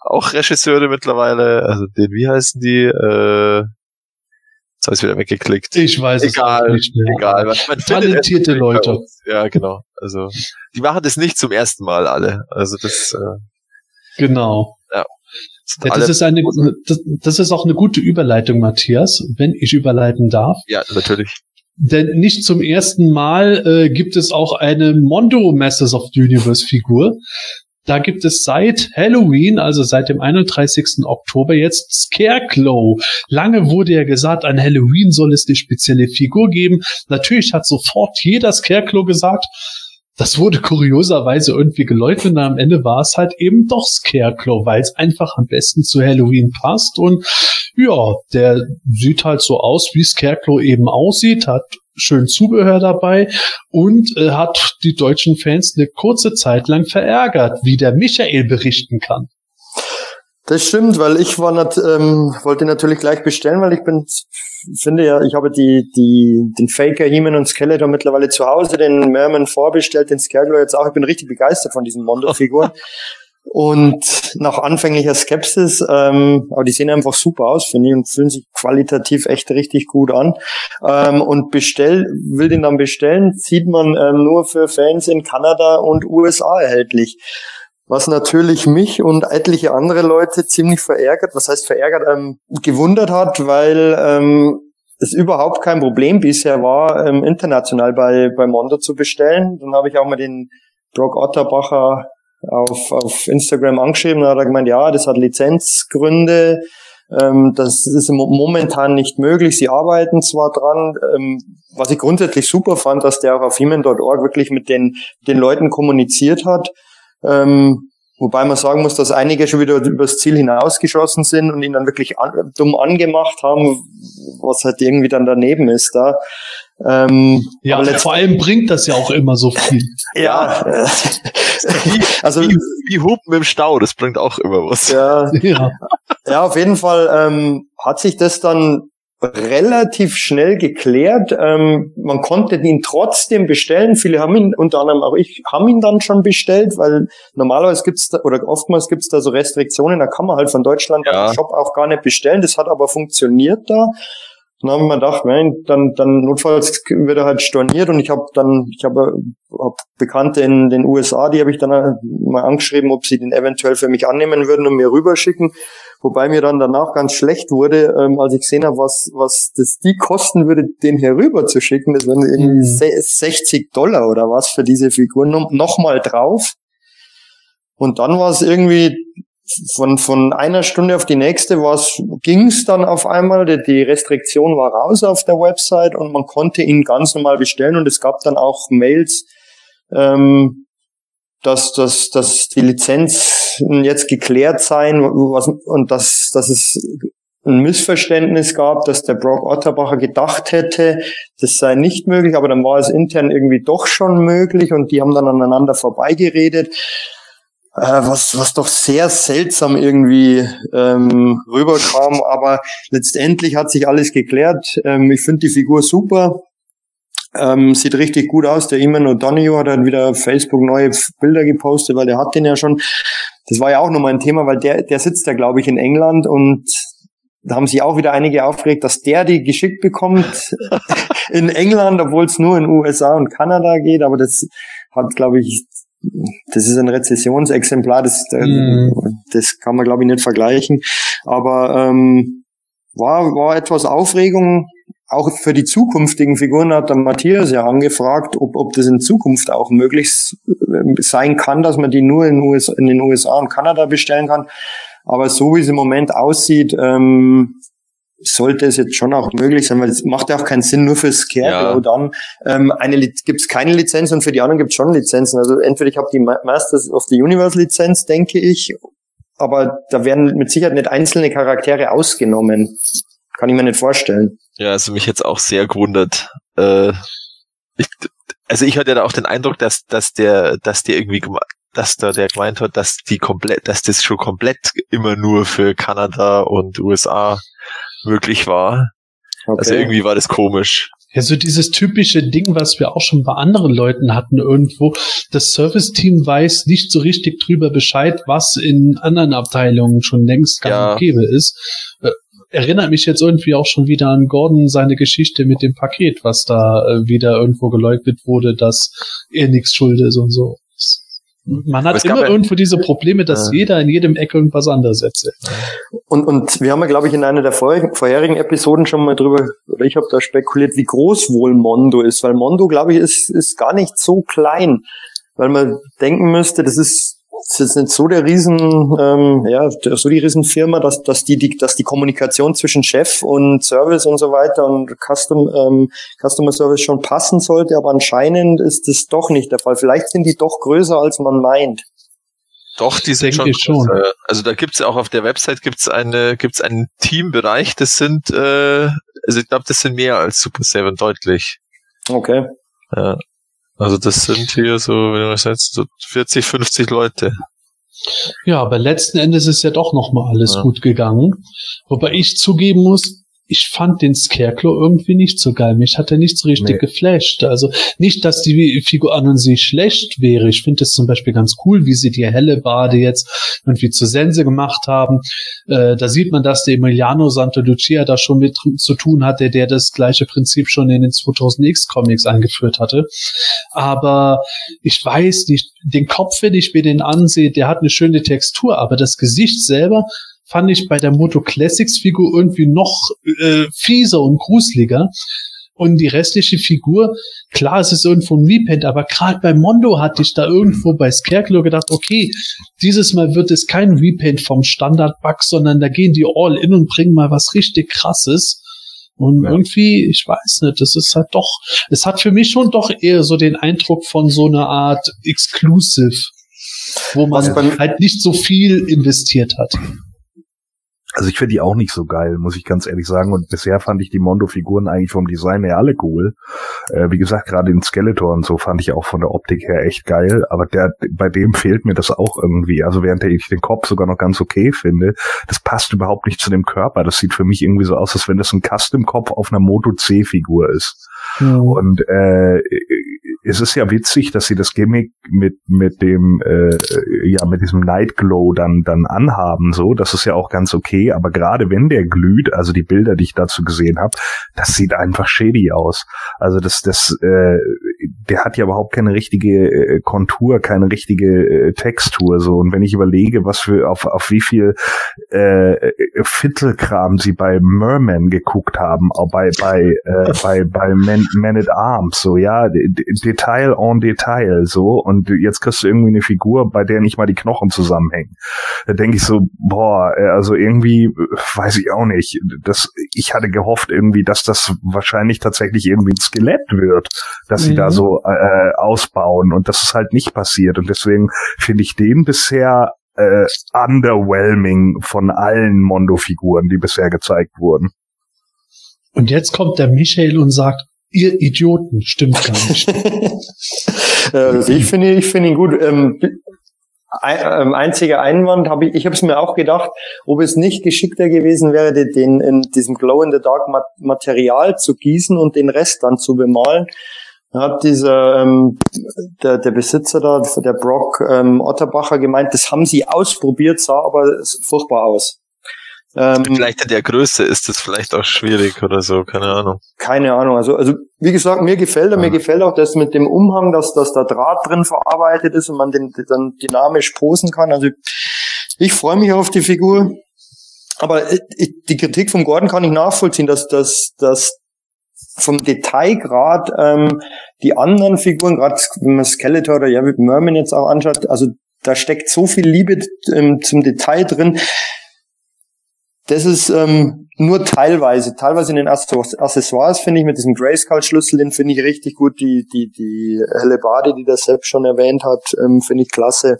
auch Regisseure mittlerweile, also den, wie heißen die? Äh, Jetzt habe ich wieder weggeklickt. Ich weiß egal, es nicht mehr. Egal, man, man Talentierte Leute. Ja, genau. Also die machen das nicht zum ersten Mal alle. Also das. Äh, genau. Ja. Ja, das ist eine, das, das ist auch eine gute Überleitung, Matthias, wenn ich überleiten darf. Ja, natürlich. Denn nicht zum ersten Mal äh, gibt es auch eine Mondo Masters of the Universe Figur. Da gibt es seit Halloween, also seit dem 31. Oktober jetzt Scarecrow. Lange wurde ja gesagt, an Halloween soll es eine spezielle Figur geben. Natürlich hat sofort jeder Scarecrow gesagt, das wurde kurioserweise irgendwie geleugnet und am Ende war es halt eben doch Scarecrow, weil es einfach am besten zu Halloween passt und ja, der sieht halt so aus, wie Scarecrow eben aussieht, hat schön Zubehör dabei und äh, hat die deutschen Fans eine kurze Zeit lang verärgert, wie der Michael berichten kann. Das stimmt, weil ich war nat ähm, wollte natürlich gleich bestellen, weil ich bin finde ja, ich habe die die den Faker Heeman und Skeletor mittlerweile zu Hause, den Merman vorbestellt, den Scarecrow jetzt auch. Ich bin richtig begeistert von diesen Mondo-Figuren. Und nach anfänglicher Skepsis, ähm, aber die sehen einfach super aus, finde ich, und fühlen sich qualitativ echt richtig gut an. Ähm, und bestell, will den dann bestellen, sieht man ähm, nur für Fans in Kanada und USA erhältlich. Was natürlich mich und etliche andere Leute ziemlich verärgert, was heißt verärgert, ähm, gewundert hat, weil ähm, es überhaupt kein Problem bisher war, ähm, international bei, bei Mondo zu bestellen. Dann habe ich auch mal den Brock Otterbacher auf, auf Instagram angeschrieben, da hat er gemeint, ja, das hat Lizenzgründe, ähm, das ist momentan nicht möglich, sie arbeiten zwar dran, ähm, was ich grundsätzlich super fand, dass der auch auf human.org wirklich mit den, den Leuten kommuniziert hat, ähm, Wobei man sagen muss, dass einige schon wieder übers Ziel hinausgeschossen sind und ihn dann wirklich an, dumm angemacht haben, was halt irgendwie dann daneben ist da. Ähm, ja, aber vor allem bringt das ja auch immer so viel. ja, wie, also wie, wie Hupen im Stau, das bringt auch immer was. Ja, ja. ja auf jeden Fall ähm, hat sich das dann relativ schnell geklärt. Ähm, man konnte ihn trotzdem bestellen. Viele haben ihn, unter anderem auch ich, haben ihn dann schon bestellt, weil normalerweise gibt's da, oder oftmals gibt's da so Restriktionen, da kann man halt von Deutschland ja. den Shop auch gar nicht bestellen. Das hat aber funktioniert da. Dann haben wir gedacht, nein, dann, dann notfalls wird er halt storniert und ich habe dann, ich habe hab Bekannte in den USA, die habe ich dann mal angeschrieben, ob sie den eventuell für mich annehmen würden und mir rüberschicken. Wobei mir dann danach ganz schlecht wurde, ähm, als ich gesehen habe, was, was das die kosten würde, den hier rüber zu schicken. Das wären irgendwie mhm. 60 Dollar oder was für diese Figuren nochmal drauf. Und dann war es irgendwie von, von einer Stunde auf die nächste ging es dann auf einmal. Die, die Restriktion war raus auf der Website und man konnte ihn ganz normal bestellen. Und es gab dann auch Mails, ähm, dass, dass, dass die Lizenzen jetzt geklärt seien was, und dass, dass es ein Missverständnis gab, dass der Brock Otterbacher gedacht hätte, das sei nicht möglich, aber dann war es intern irgendwie doch schon möglich und die haben dann aneinander vorbeigeredet, was, was doch sehr seltsam irgendwie ähm, rüberkam, aber letztendlich hat sich alles geklärt. Ähm, ich finde die Figur super, ähm, sieht richtig gut aus. Der Iman O'Donoghue hat dann wieder Facebook neue Bilder gepostet, weil der hat den ja schon. Das war ja auch nochmal ein Thema, weil der, der sitzt ja, glaube ich, in England und da haben sich auch wieder einige aufgeregt, dass der die geschickt bekommt in England, obwohl es nur in USA und Kanada geht. Aber das hat, glaube ich, das ist ein Rezessionsexemplar, das, mm. das kann man, glaube ich, nicht vergleichen. Aber ähm, war, war etwas Aufregung auch für die zukünftigen Figuren hat der Matthias ja angefragt, ob, ob das in Zukunft auch möglich sein kann, dass man die nur in, US, in den USA und Kanada bestellen kann. Aber so wie es im Moment aussieht, ähm, sollte es jetzt schon auch möglich sein, weil es macht ja auch keinen Sinn, nur für Scarecrow ja. dann ähm, eine gibt es keine Lizenz und für die anderen gibt es schon Lizenzen. Also entweder ich habe die Masters of the Universe Lizenz, denke ich, aber da werden mit Sicherheit nicht einzelne Charaktere ausgenommen. Kann ich mir nicht vorstellen. Ja, also mich jetzt auch sehr gewundert. Äh, ich, also ich hatte ja auch den Eindruck, dass, dass der, dass der irgendwie, dass da der gemeint hat, dass die komplett, dass das schon komplett immer nur für Kanada und USA möglich war. Okay. Also irgendwie war das komisch. Ja, so dieses typische Ding, was wir auch schon bei anderen Leuten hatten irgendwo. Das Service-Team weiß nicht so richtig drüber Bescheid, was in anderen Abteilungen schon längst gang ja. und gäbe ist. Äh, erinnert mich jetzt irgendwie auch schon wieder an Gordon seine Geschichte mit dem Paket, was da äh, wieder irgendwo geleugnet wurde, dass er nichts schuld ist und so. Man hat immer irgendwo diese Probleme, dass ja. jeder in jedem Eck irgendwas anderes erzählt. Und, und wir haben ja, glaube ich, in einer der vorherigen, vorherigen Episoden schon mal drüber, oder ich habe da spekuliert, wie groß wohl Mondo ist, weil Mondo, glaube ich, ist, ist gar nicht so klein, weil man denken müsste, das ist das ist nicht so der Riesen, ähm, ja, so die Riesenfirma, dass, dass die, die, dass die Kommunikation zwischen Chef und Service und so weiter und Custom, ähm, Customer Service schon passen sollte, aber anscheinend ist das doch nicht der Fall. Vielleicht sind die doch größer, als man meint. Doch, die sind schon, schon. Also da gibt's ja auch auf der Website gibt's eine, gibt's einen Teambereich, das sind, äh, also ich glaube, das sind mehr als Super Seven deutlich. Okay. Ja. Also das sind hier so, wenn man jetzt so 40, 50 Leute. Ja, aber letzten Endes ist ja doch noch mal alles ja. gut gegangen. Wobei ich zugeben muss, ich fand den Scarecrow irgendwie nicht so geil. Mich hat er nicht so richtig Nee. geflasht. Also nicht, dass die Figur an und sie schlecht wäre. Ich finde es zum Beispiel ganz cool, wie sie die helle Bade jetzt irgendwie zur Sense gemacht haben. Äh, da sieht man, dass der Emiliano Santolucia da schon mit zu tun hatte, der das gleiche Prinzip schon in den 2000X Comics eingeführt hatte. Aber ich weiß nicht, den Kopf, wenn ich mir den ansehe, der hat eine schöne Textur, aber das Gesicht selber fand ich bei der Moto Classics Figur irgendwie noch äh, fieser und gruseliger. Und die restliche Figur, klar, es ist irgendwo ein Repaint, aber gerade bei Mondo hatte ich da irgendwo bei Scarecrow gedacht, okay, dieses Mal wird es kein Repaint vom Standard-Bug, sondern da gehen die all in und bringen mal was richtig krasses. Und Ja. irgendwie, ich weiß nicht, das ist halt doch, es hat für mich schon doch eher so den Eindruck von so einer Art Exclusive, wo man halt nicht so viel investiert hat. Also ich finde die auch nicht so geil, muss ich ganz ehrlich sagen. Und bisher fand ich die Mondo-Figuren eigentlich vom Design her alle cool. Äh, wie gesagt, gerade den Skeletor und so fand ich auch von der Optik her echt geil. Aber der, bei dem fehlt mir das auch irgendwie. Also während ich den Kopf sogar noch ganz okay finde, das passt überhaupt nicht zu dem Körper. Das sieht für mich irgendwie so aus, als wenn das ein Custom-Kopf auf einer Moto C-Figur ist. Und äh, es ist ja witzig, dass sie das Gimmick mit mit dem äh, ja mit diesem Night Glow dann dann anhaben. So, das ist ja auch ganz okay. Aber gerade wenn der glüht, also die Bilder, die ich dazu gesehen habe, das sieht einfach shady aus. Also das das äh, der hat ja überhaupt keine richtige äh, Kontur, keine richtige äh, Textur. So und wenn ich überlege, was für auf auf wie viel äh, Viertelkram sie bei Merman geguckt haben, auch bei bei äh, bei bei Man, Man at Arms, so ja, Detail en Detail, so und jetzt kriegst du irgendwie eine Figur, bei der nicht mal die Knochen zusammenhängen. Da denke ich so, boah, äh, also irgendwie weiß ich auch nicht. Das, ich hatte gehofft irgendwie, dass das wahrscheinlich tatsächlich irgendwie ein Skelett wird, dass sie Mhm. Da so äh, ausbauen und das ist halt nicht passiert und deswegen finde ich den bisher äh, underwhelming von allen Mondo-Figuren, die bisher gezeigt wurden. Und jetzt kommt der Michael und sagt, ihr Idioten, stimmt gar nicht. Also ich finde ich finde ihn gut. Ähm, ein, ähm, einziger Einwand habe ich, ich habe es mir auch gedacht, ob es nicht geschickter gewesen wäre, den- in diesem Glow in the Dark Ma- Material zu gießen und den Rest dann zu bemalen. Da hat dieser ähm, der, der Besitzer da, der Brock ähm, Otterbacher gemeint, das haben sie ausprobiert, sah aber furchtbar aus. Ähm, Vielleicht in der Größe ist das vielleicht auch schwierig oder so, keine Ahnung. keine Ahnung. Also, also wie gesagt, mir gefällt er, mir gefällt auch das mit dem Umhang, dass, dass da Draht drin verarbeitet ist und man den dann dynamisch posen kann. Also ich freue mich auf die Figur. Aber äh, ich, die Kritik vom Gordon kann ich nachvollziehen, dass, dass, dass vom Detailgrad ähm, die anderen Figuren, gerade wenn man Skeletor oder ja, wie Merman jetzt auch anschaut, also da steckt so viel Liebe ähm, zum Detail drin. Das ist ähm, nur teilweise. Teilweise in den Access- Accessoires finde ich mit diesem Grayskull-Schlüssel, den finde ich richtig gut. Die, die, die Hellebarde, die das selbst schon erwähnt hat, ähm, finde ich klasse.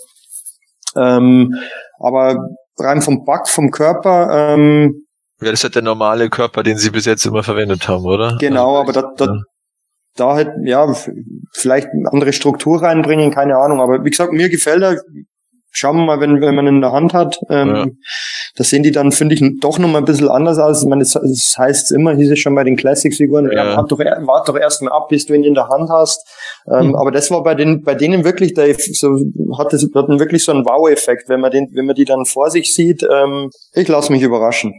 Ähm, aber rein vom Bug, vom Körper, ähm, Ja, das ist halt der normale Körper, den sie bis jetzt immer verwendet haben, oder? genau, aber da, da, Ja. da halt, ja, vielleicht eine andere Struktur reinbringen, keine Ahnung. Aber wie gesagt, mir gefällt er. Schauen wir mal, wenn, wenn man ihn in der Hand hat. Ähm, Ja. Da sehen die dann, finde ich, doch noch mal ein bisschen anders aus. Ich meine, das, das heißt immer, hieß es schon bei den Classics-Figuren, Ja. ja. doch, wart doch erst mal ab, bis du ihn in der Hand hast. Ähm, Mhm. Aber das war bei den, bei denen wirklich, da so, hat das, hat wirklich so einen Wow-Effekt, wenn man den, wenn man die dann vor sich sieht. Ähm, ich lasse mich überraschen.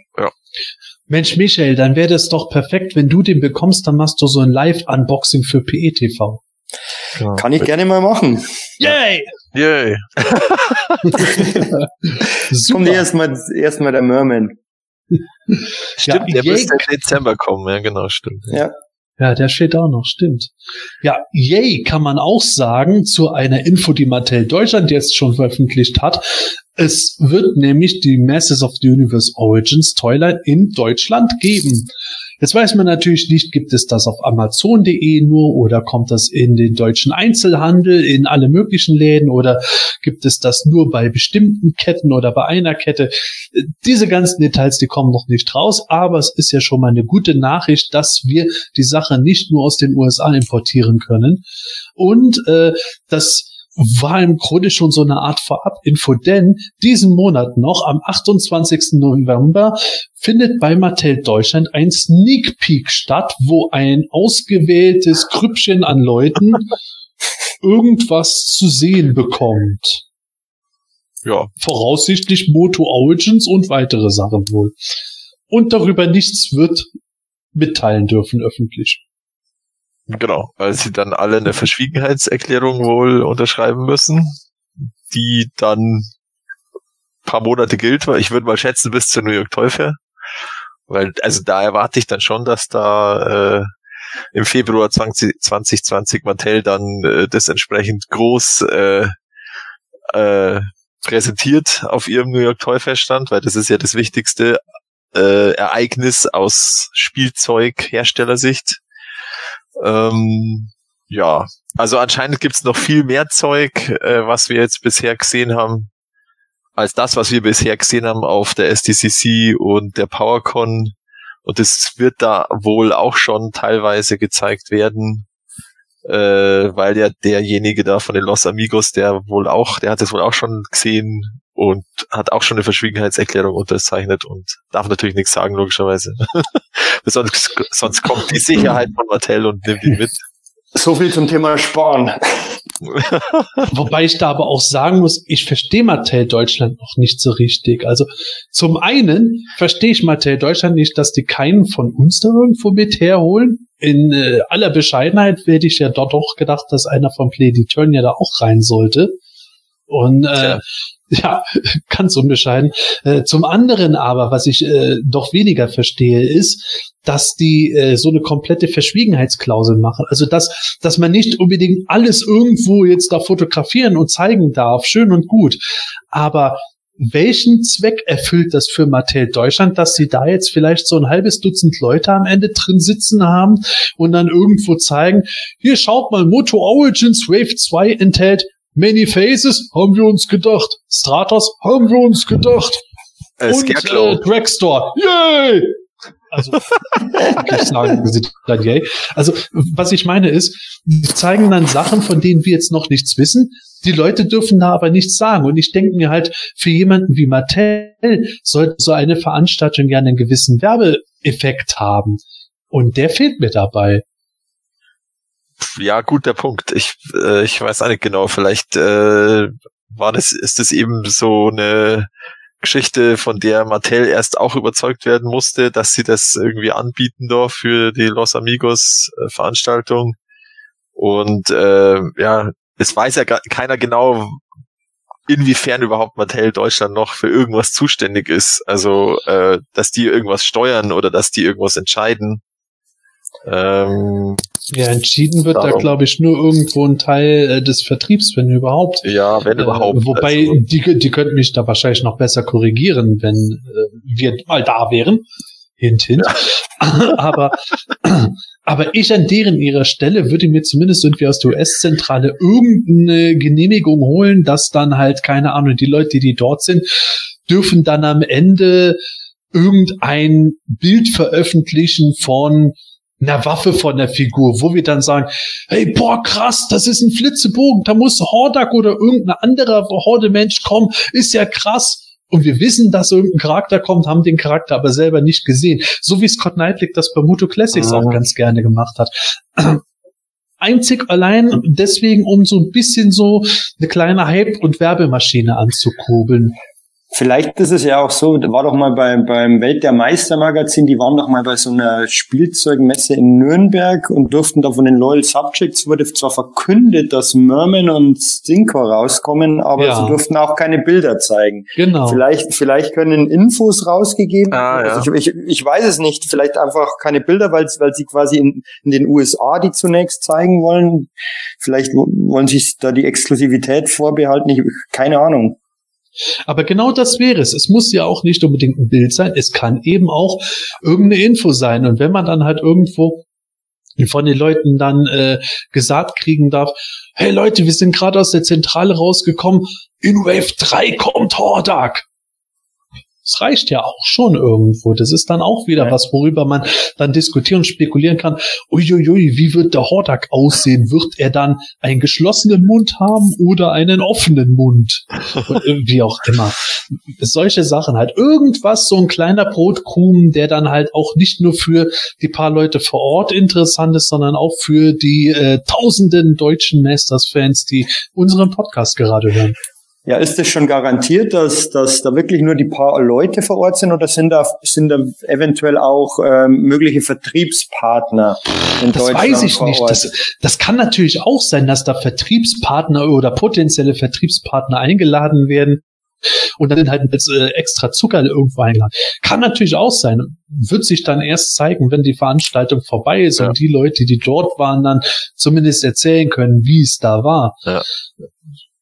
Mensch, Michael, dann wäre das doch perfekt, wenn du den bekommst, dann machst du so ein Live-Unboxing für PETV. Ja. Kann ich gerne mal machen. Yay! Yay. Kommt erstmal, erstmal der Merman. Stimmt, Ja, der yay. müsste im Dezember kommen, ja genau, stimmt. Ja. Ja, der steht auch noch, stimmt. Ja, yay kann man auch sagen zu einer Info, die Mattel Deutschland jetzt schon veröffentlicht hat. Es wird nämlich die Masters of the Universe Origins Toyline in Deutschland geben. Jetzt weiß man natürlich nicht, gibt es das auf Amazon.de nur oder kommt das in den deutschen Einzelhandel, in alle möglichen Läden oder gibt es das nur bei bestimmten Ketten oder bei einer Kette? Diese ganzen Details, die kommen noch nicht raus, aber es ist ja schon mal eine gute Nachricht, dass wir die Sache nicht nur aus den USA importieren können und äh, das war im Grunde schon so eine Art Vorab-Info, denn diesen Monat noch, am 28. November, findet bei Mattel Deutschland ein Sneak Peek statt, wo ein ausgewähltes Grüppchen an Leuten irgendwas zu sehen bekommt. Ja, Voraussichtlich Moto Origins und weitere Sachen wohl. Und darüber nichts wird mitteilen dürfen öffentlich. Genau. Weil sie dann alle eine Verschwiegenheitserklärung wohl unterschreiben müssen, die dann paar Monate gilt. weil Ich würde mal schätzen bis zur New York Toy Fair. Weil, also da erwarte ich dann schon, dass da äh, im Februar 20, 2020 Mattel dann äh, das entsprechend groß äh, äh, präsentiert auf ihrem New York Toy Fair Stand, weil das ist ja das wichtigste äh, Ereignis aus Spielzeugherstellersicht. Ähm, ja, also anscheinend gibt's noch viel mehr Zeug, äh, was wir jetzt bisher gesehen haben, als das, was wir bisher gesehen haben auf der SDCC und der PowerCon. Und es wird da wohl auch schon teilweise gezeigt werden, äh, weil ja derjenige da von den Los Amigos, der wohl auch, der hat es wohl auch schon gesehen und hat auch schon eine Verschwiegenheitserklärung unterzeichnet und darf natürlich nichts sagen, logischerweise. sonst, sonst kommt die Sicherheit von Mattel und nimmt ihn mit. So viel zum Thema Sparen. Wobei ich da aber auch sagen muss, ich verstehe Mattel Deutschland noch nicht so richtig. Also zum einen verstehe ich Mattel Deutschland nicht, dass die keinen von uns da irgendwo mit herholen. In äh, aller Bescheidenheit hätte ich ja dort doch gedacht, dass einer von Play Turn ja da auch rein sollte. Und äh, ja, ganz unbescheiden. Äh, zum anderen aber, was ich äh, doch weniger verstehe, ist, dass die äh, so eine komplette Verschwiegenheitsklausel machen. Also dass, dass man nicht unbedingt alles irgendwo jetzt da fotografieren und zeigen darf, schön und gut. Aber welchen Zweck erfüllt das für Mattel Deutschland, dass sie da jetzt vielleicht so ein halbes Dutzend Leute am Ende drin sitzen haben und dann irgendwo zeigen, hier schaut mal, Moto Origins Wave 2 enthält Many Faces, haben wir uns gedacht. Stratos, haben wir uns gedacht. Äh, und Scarecrow. äh, Dragstore. Yay! Also, wirklich sagen sie dann yay. Also, was ich meine ist, die zeigen dann Sachen, von denen wir jetzt noch nichts wissen. Die Leute dürfen da aber nichts sagen. Und ich denke mir halt, für jemanden wie Mattel sollte so eine Veranstaltung ja einen gewissen Werbeeffekt haben. Und der fehlt mir dabei. Ja, guter Punkt. Ich, äh, ich weiß auch nicht genau. Vielleicht äh, war das, ist das eben so eine Geschichte, von der Mattel erst auch überzeugt werden musste, dass sie das irgendwie anbieten darf für die Los Amigos äh, Veranstaltung. Und äh, ja, es weiß ja keiner genau, inwiefern überhaupt Mattel Deutschland noch für irgendwas zuständig ist. Also, äh, dass die irgendwas steuern oder dass die irgendwas entscheiden. Ähm, Ja, entschieden wird da, Darum. glaube ich, nur irgendwo ein Teil äh, des Vertriebs, wenn überhaupt. ja, wenn Äh, überhaupt. wobei, Also, die, die könnten mich da wahrscheinlich noch besser korrigieren, wenn äh, wir mal da wären. Hint, hint. aber, aber ich an deren ihrer Stelle würde mir zumindest irgendwie aus der US-Zentrale irgendeine Genehmigung holen, dass dann halt, keine Ahnung, die Leute, die dort sind, dürfen dann am Ende irgendein Bild veröffentlichen von einer Waffe von der Figur, wo wir dann sagen, hey, boah, krass, das ist ein Flitzebogen, da muss Hordak oder irgendein anderer Horde-Mensch kommen, ist ja krass. Und wir wissen, dass irgendein Charakter kommt, haben den Charakter aber selber nicht gesehen. So wie Scott Knightley das bei Moto Classics Ah. auch ganz gerne gemacht hat. Einzig allein deswegen, um so ein bisschen so eine kleine Hype- und Werbemaschine anzukurbeln. Vielleicht ist es ja auch so, da war doch mal bei, beim Welt der Meister Magazin, die waren doch mal bei so einer Spielzeugmesse in Nürnberg und durften da von den Loyal Subjects wurde zwar verkündet, dass Merman und Stinker rauskommen, aber Ja. sie durften auch keine Bilder zeigen. Genau. Vielleicht, vielleicht können Infos rausgegeben. Ah, ja. also ich, ich, ich weiß es nicht. Vielleicht einfach keine Bilder, weil, weil sie quasi in, in den USA die zunächst zeigen wollen. Vielleicht wo- wollen sie sich da die Exklusivität vorbehalten. Ich, keine Ahnung. Aber genau das wäre es. Es muss ja auch nicht unbedingt ein Bild sein. Es kann eben auch irgendeine Info sein. Und wenn man dann halt irgendwo von den Leuten dann äh, gesagt kriegen darf, hey Leute, wir sind gerade aus der Zentrale rausgekommen, in Wave 3 kommt Hordak. Das reicht ja auch schon irgendwo. Das ist dann auch wieder Ja. was, worüber man dann diskutieren und spekulieren kann. Uiuiui, wie wird der Hordak aussehen? Wird er dann einen geschlossenen Mund haben oder einen offenen Mund? Und, wie auch immer. Solche Sachen halt. Irgendwas, so ein kleiner Brotkrumen, der dann halt auch nicht nur für die paar Leute vor Ort interessant ist, sondern auch für die äh, tausenden deutschen Masters-Fans, die unseren Podcast gerade hören. Ja, ist es schon garantiert, dass, dass da wirklich nur die paar Leute vor Ort sind oder sind da, sind da eventuell auch ähm, mögliche Vertriebspartner in Das Deutschland weiß ich vor nicht. Das, das kann natürlich auch sein, dass da Vertriebspartner oder potenzielle Vertriebspartner eingeladen werden und dann halt mit äh, extra Zucker irgendwo eingeladen. Kann natürlich auch sein. Wird sich dann erst zeigen, wenn die Veranstaltung vorbei ist Ja. und die Leute, die dort waren, dann zumindest erzählen können, wie es da war. Ja.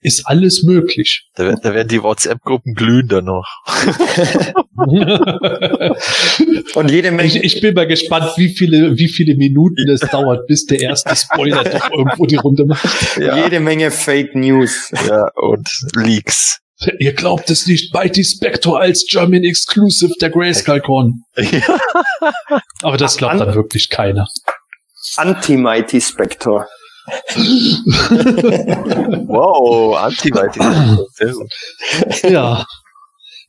Ist alles möglich. Da, da werden die WhatsApp-Gruppen glühen dann noch. Und jede Menge, ich, ich bin mal gespannt, wie viele, wie viele Minuten es dauert, bis der erste Spoiler doch irgendwo die Runde macht. jede Menge Fake News. ja, und Leaks. Ihr glaubt es nicht, Mighty Spector als German Exclusive der Grayskull Con. Aber das glaubt dann wirklich keiner. Anti-Mighty Spector. Wow, Antiviting. Sehr gut. Ja.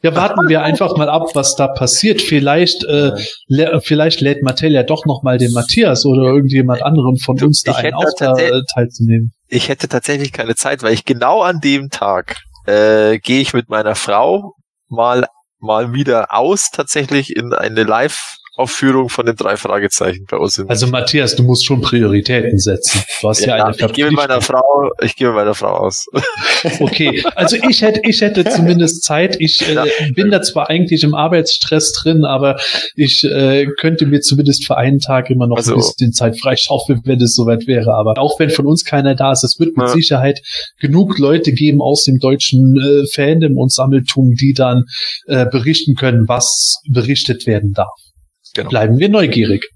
Ja, warten wir einfach mal ab, was da passiert. Vielleicht, äh, lä- vielleicht lädt Mattel ja doch noch mal den Matthias oder irgendjemand anderem von uns da Ich einen auch da, äh, teilzunehmen. Ich hätte tatsächlich keine Zeit, weil ich genau an dem Tag äh, gehe ich mit meiner Frau mal mal wieder aus tatsächlich in eine Live-Aufführung von den drei Fragezeichen bei uns. Also Matthias, du musst schon Prioritäten setzen. Du hast ja, ja, eine ich mit meiner. Frau, ich mit meiner Frau aus. Okay, also ich hätte, ich hätte zumindest Zeit. Ich äh, Ja. bin da zwar eigentlich im Arbeitsstress drin, aber ich äh, könnte mir zumindest für einen Tag immer noch Also- ein bisschen Zeit freischaufeln, wenn es soweit wäre. Aber auch wenn von uns keiner da ist, es wird mit Ja. Sicherheit genug Leute geben aus dem deutschen äh, Fandom und Sammeltum, die dann äh, berichten können, was berichtet werden darf. Genau. Bleiben wir neugierig.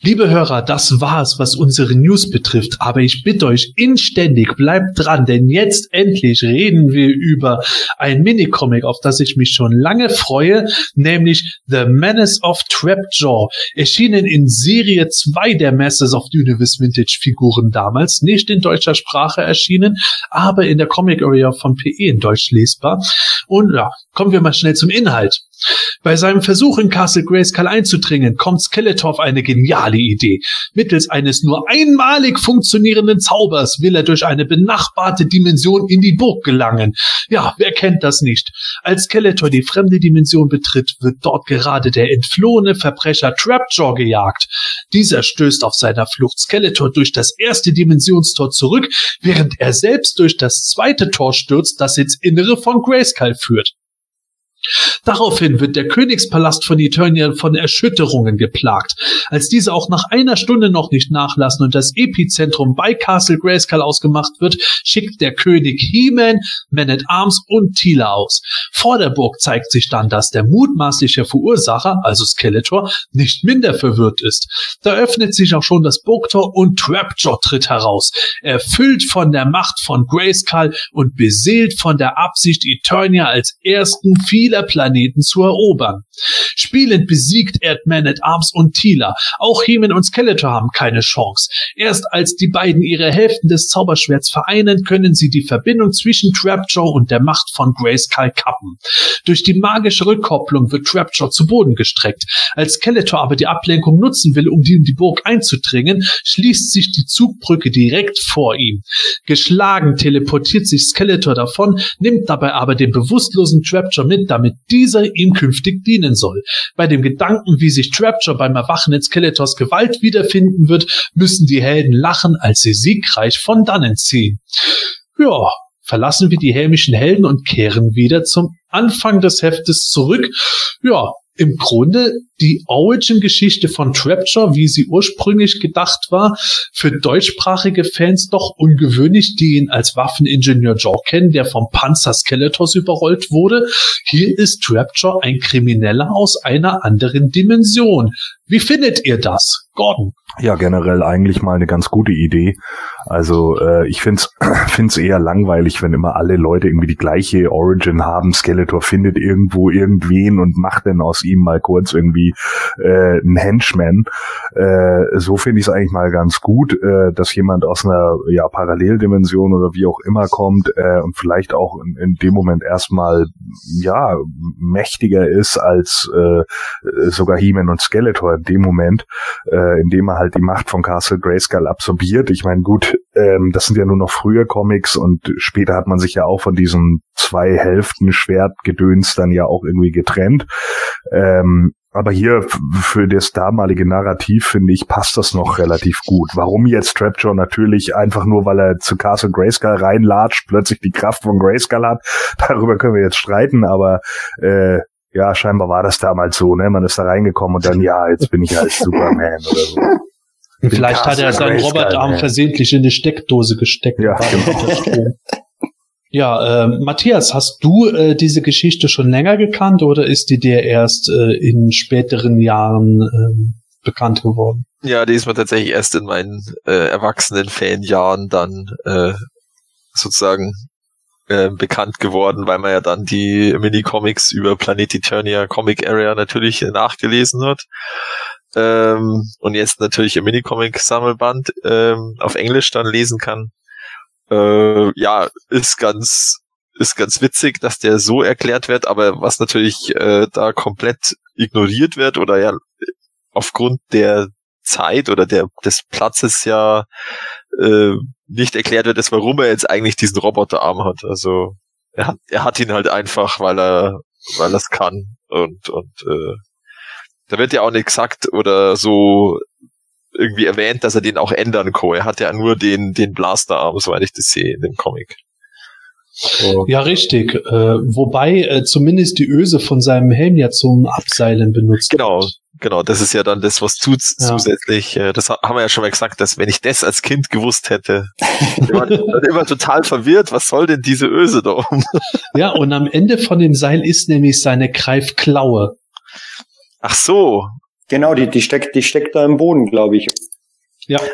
Liebe Hörer, das war's, was unsere News betrifft. Aber ich bitte euch inständig, bleibt dran, denn jetzt endlich reden wir über ein Minicomic, auf das ich mich schon lange freue, nämlich The Menace of Trapjaw. Erschienen in Serie 2 der Masters of the Universe Vintage Figuren damals, nicht in deutscher Sprache erschienen, aber in der Comic Area von PE in Deutsch lesbar. Und ja, kommen wir mal schnell zum Inhalt. Bei seinem Versuch in Castle Grayskull einzudringen, kommt Skeletor auf eine geniale Idee. Mittels eines nur einmalig funktionierenden Zaubers will er durch eine benachbarte Dimension in die Burg gelangen. Ja, wer kennt das nicht? Als Skeletor die fremde Dimension betritt, wird dort gerade der entflohene Verbrecher Trapjaw gejagt. Dieser stößt auf seiner Flucht Skeletor durch das erste Dimensionstor zurück, während er selbst durch das zweite Tor stürzt, das ins Innere von Grayskull führt. Daraufhin wird der Königspalast von Eternia von Erschütterungen geplagt. Als diese auch nach einer Stunde noch nicht nachlassen und das Epizentrum bei Castle Grayskull ausgemacht wird, schickt der König He-Man, Man-at-Arms und Tila aus. Vor der Burg zeigt sich dann, dass der mutmaßliche Verursacher, also Skeletor, nicht minder verwirrt ist. Da öffnet sich auch schon das Burgtor und Trapjaw tritt heraus, erfüllt von der Macht von Grayskull und beseelt von der Absicht, Eternia als ersten vieler Planeten zu erobern. Spielend besiegt er Man-at-Arms und Tila. Auch Heman und Skeletor haben keine Chance. Erst als die beiden ihre Hälften des Zauberschwerts vereinen, können sie die Verbindung zwischen Trapjaw und der Macht von Grayskull kappen. Durch die magische Rückkopplung wird Trapjaw zu Boden gestreckt. Als Skeletor aber die Ablenkung nutzen will, um in die Burg einzudringen, schließt sich die Zugbrücke direkt vor ihm. Geschlagen teleportiert sich Skeletor davon, nimmt dabei aber den bewusstlosen Trapjaw mit, damit dieser ihm künftig dienen soll. Bei dem Gedanken, wie sich Trapjaw beim Erwachen in Skeletors Gewalt wiederfinden wird, müssen die Helden lachen, als sie siegreich von dannen ziehen. Ja, verlassen wir die hämischen Helden und kehren wieder zum Anfang des Heftes zurück. Ja, im Grunde die Origin-Geschichte von Trapjaw, wie sie ursprünglich gedacht war, für deutschsprachige Fans doch ungewöhnlich, die ihn als Waffeningenieur Jaw kennen, der vom Panzer Skeletors überrollt wurde. Hier ist Trapjaw ein Krimineller aus einer anderen Dimension. Wie findet ihr das? Gordon. Ja, generell eigentlich mal eine ganz gute Idee. Also äh, ich find's find's eher langweilig, wenn immer alle Leute irgendwie die gleiche Origin haben. Skeletor findet irgendwo irgendwen und macht dann aus ihm mal kurz irgendwie äh, einen Henchman. Äh, so finde ich es eigentlich mal ganz gut, äh, dass jemand aus einer ja, Paralleldimension oder wie auch immer kommt äh, und vielleicht auch in, in dem Moment erstmal ja mächtiger ist als äh, sogar He-Man und Skeletor in dem Moment, äh, in dem er halt die Macht von Castle Grayskull absorbiert. Ich meine, gut, ähm, das sind ja nur noch frühe Comics und später hat man sich ja auch von diesem zwei Hälften Schwertgedöns dann ja auch irgendwie getrennt. Ähm, aber hier für das damalige Narrativ, finde ich, passt das noch relativ gut. Warum jetzt Trapjaw natürlich einfach nur, weil er zu Castle Grayskull reinlatscht, plötzlich die Kraft von Grayskull hat, darüber können wir jetzt streiten, aber äh, ja, scheinbar war das damals so, ne? Man ist da reingekommen und dann, ja, jetzt bin ich halt Superman oder so. Vielleicht hat er seinen Roboterarm ja. versehentlich in eine Steckdose gesteckt. Ja, genau. Ja, ähm, Matthias, hast du äh, diese Geschichte schon länger gekannt oder ist die dir erst äh, in späteren Jahren ähm, bekannt geworden? Ja, die ist mir tatsächlich erst in meinen äh, erwachsenen Fanjahren dann äh, sozusagen äh, bekannt geworden, weil man ja dann die Mini-Comics über Planet Eternia Comic Area natürlich äh, nachgelesen hat. Ähm, und jetzt natürlich im Minicomic-Sammelband ähm, auf Englisch dann lesen kann. Äh, ja, ist ganz ist ganz witzig, dass der so erklärt wird, aber was natürlich äh, da komplett ignoriert wird oder ja aufgrund der Zeit oder der des Platzes ja äh, nicht erklärt wird, ist, warum er jetzt eigentlich diesen Roboterarm hat. Also er hat, er hat ihn halt einfach, weil er weil er es kann und und äh, da wird ja auch nicht gesagt oder so irgendwie erwähnt, dass er den auch ändern kann. Er hat ja nur den den Blasterarm, soweit ich das sehe in dem Comic. So. Ja, richtig. Äh, wobei äh, zumindest die Öse von seinem Helm ja zum Abseilen benutzt Genau, wird. genau. Das ist ja dann das, was tut Ja. zusätzlich. äh, Das ha- haben wir ja schon mal gesagt, dass wenn ich das als Kind gewusst hätte, ich war dann immer total verwirrt. Was soll denn diese Öse da oben? Ja, und am Ende von dem Seil ist nämlich seine Greifklaue. Ach so. Genau, die, die steckt, die steckt da im Boden, glaube ich.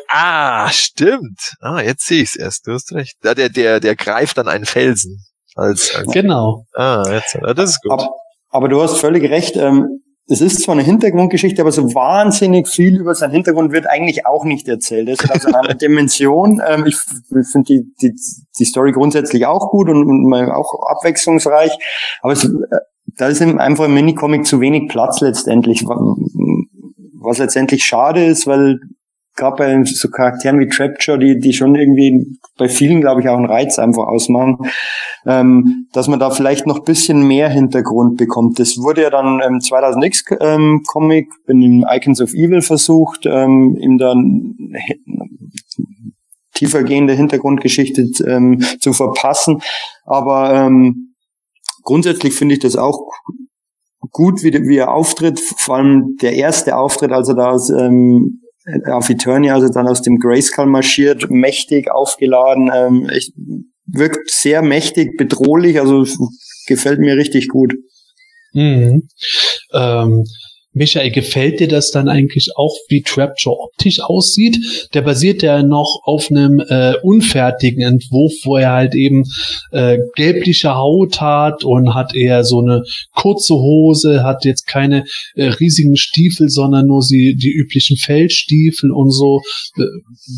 Ah, stimmt. Ah, jetzt sehe ich es erst. Du hast recht. Ja, der, der, der greift dann einen Felsen. Als, als Genau. ah, jetzt, ja, das ist gut. Aber, aber du hast völlig recht. Ähm, es ist zwar eine Hintergrundgeschichte, aber so wahnsinnig viel über seinen Hintergrund wird eigentlich auch nicht erzählt. Es ist also eine Dimension. Ähm, ich finde die, die, die Story grundsätzlich auch gut und, und auch abwechslungsreich. Aber es, äh, da ist einfach im Minicomic zu wenig Platz letztendlich. wa- Was letztendlich schade ist, weil gerade bei so Charakteren wie Trapjaw, die, die schon irgendwie bei vielen, glaube ich, auch einen Reiz einfach ausmachen, ähm, dass man da vielleicht noch bisschen mehr Hintergrund bekommt. Das wurde ja dann im 2000X ähm, Comic, in Icons of Evil versucht, ähm, ihm dann tiefergehende Hintergrundgeschichte ähm, zu verpassen. Aber ähm, grundsätzlich finde ich das auch gut, wie, wie er auftritt. Vor allem der erste Auftritt, als er da aus, ähm, auf Eternia, also dann aus dem Grayskull marschiert, mächtig aufgeladen, ähm, echt, wirkt sehr mächtig, bedrohlich, also gefällt mir richtig gut. Mhm. Ähm, Michael, gefällt dir das dann eigentlich auch, wie Trapjaw optisch aussieht? Der basiert ja noch auf einem äh, unfertigen Entwurf, wo er halt eben äh, gelbliche Haut hat und hat eher so eine kurze Hose, hat jetzt keine äh, riesigen Stiefel, sondern nur die, die üblichen Feldstiefel und so. Äh,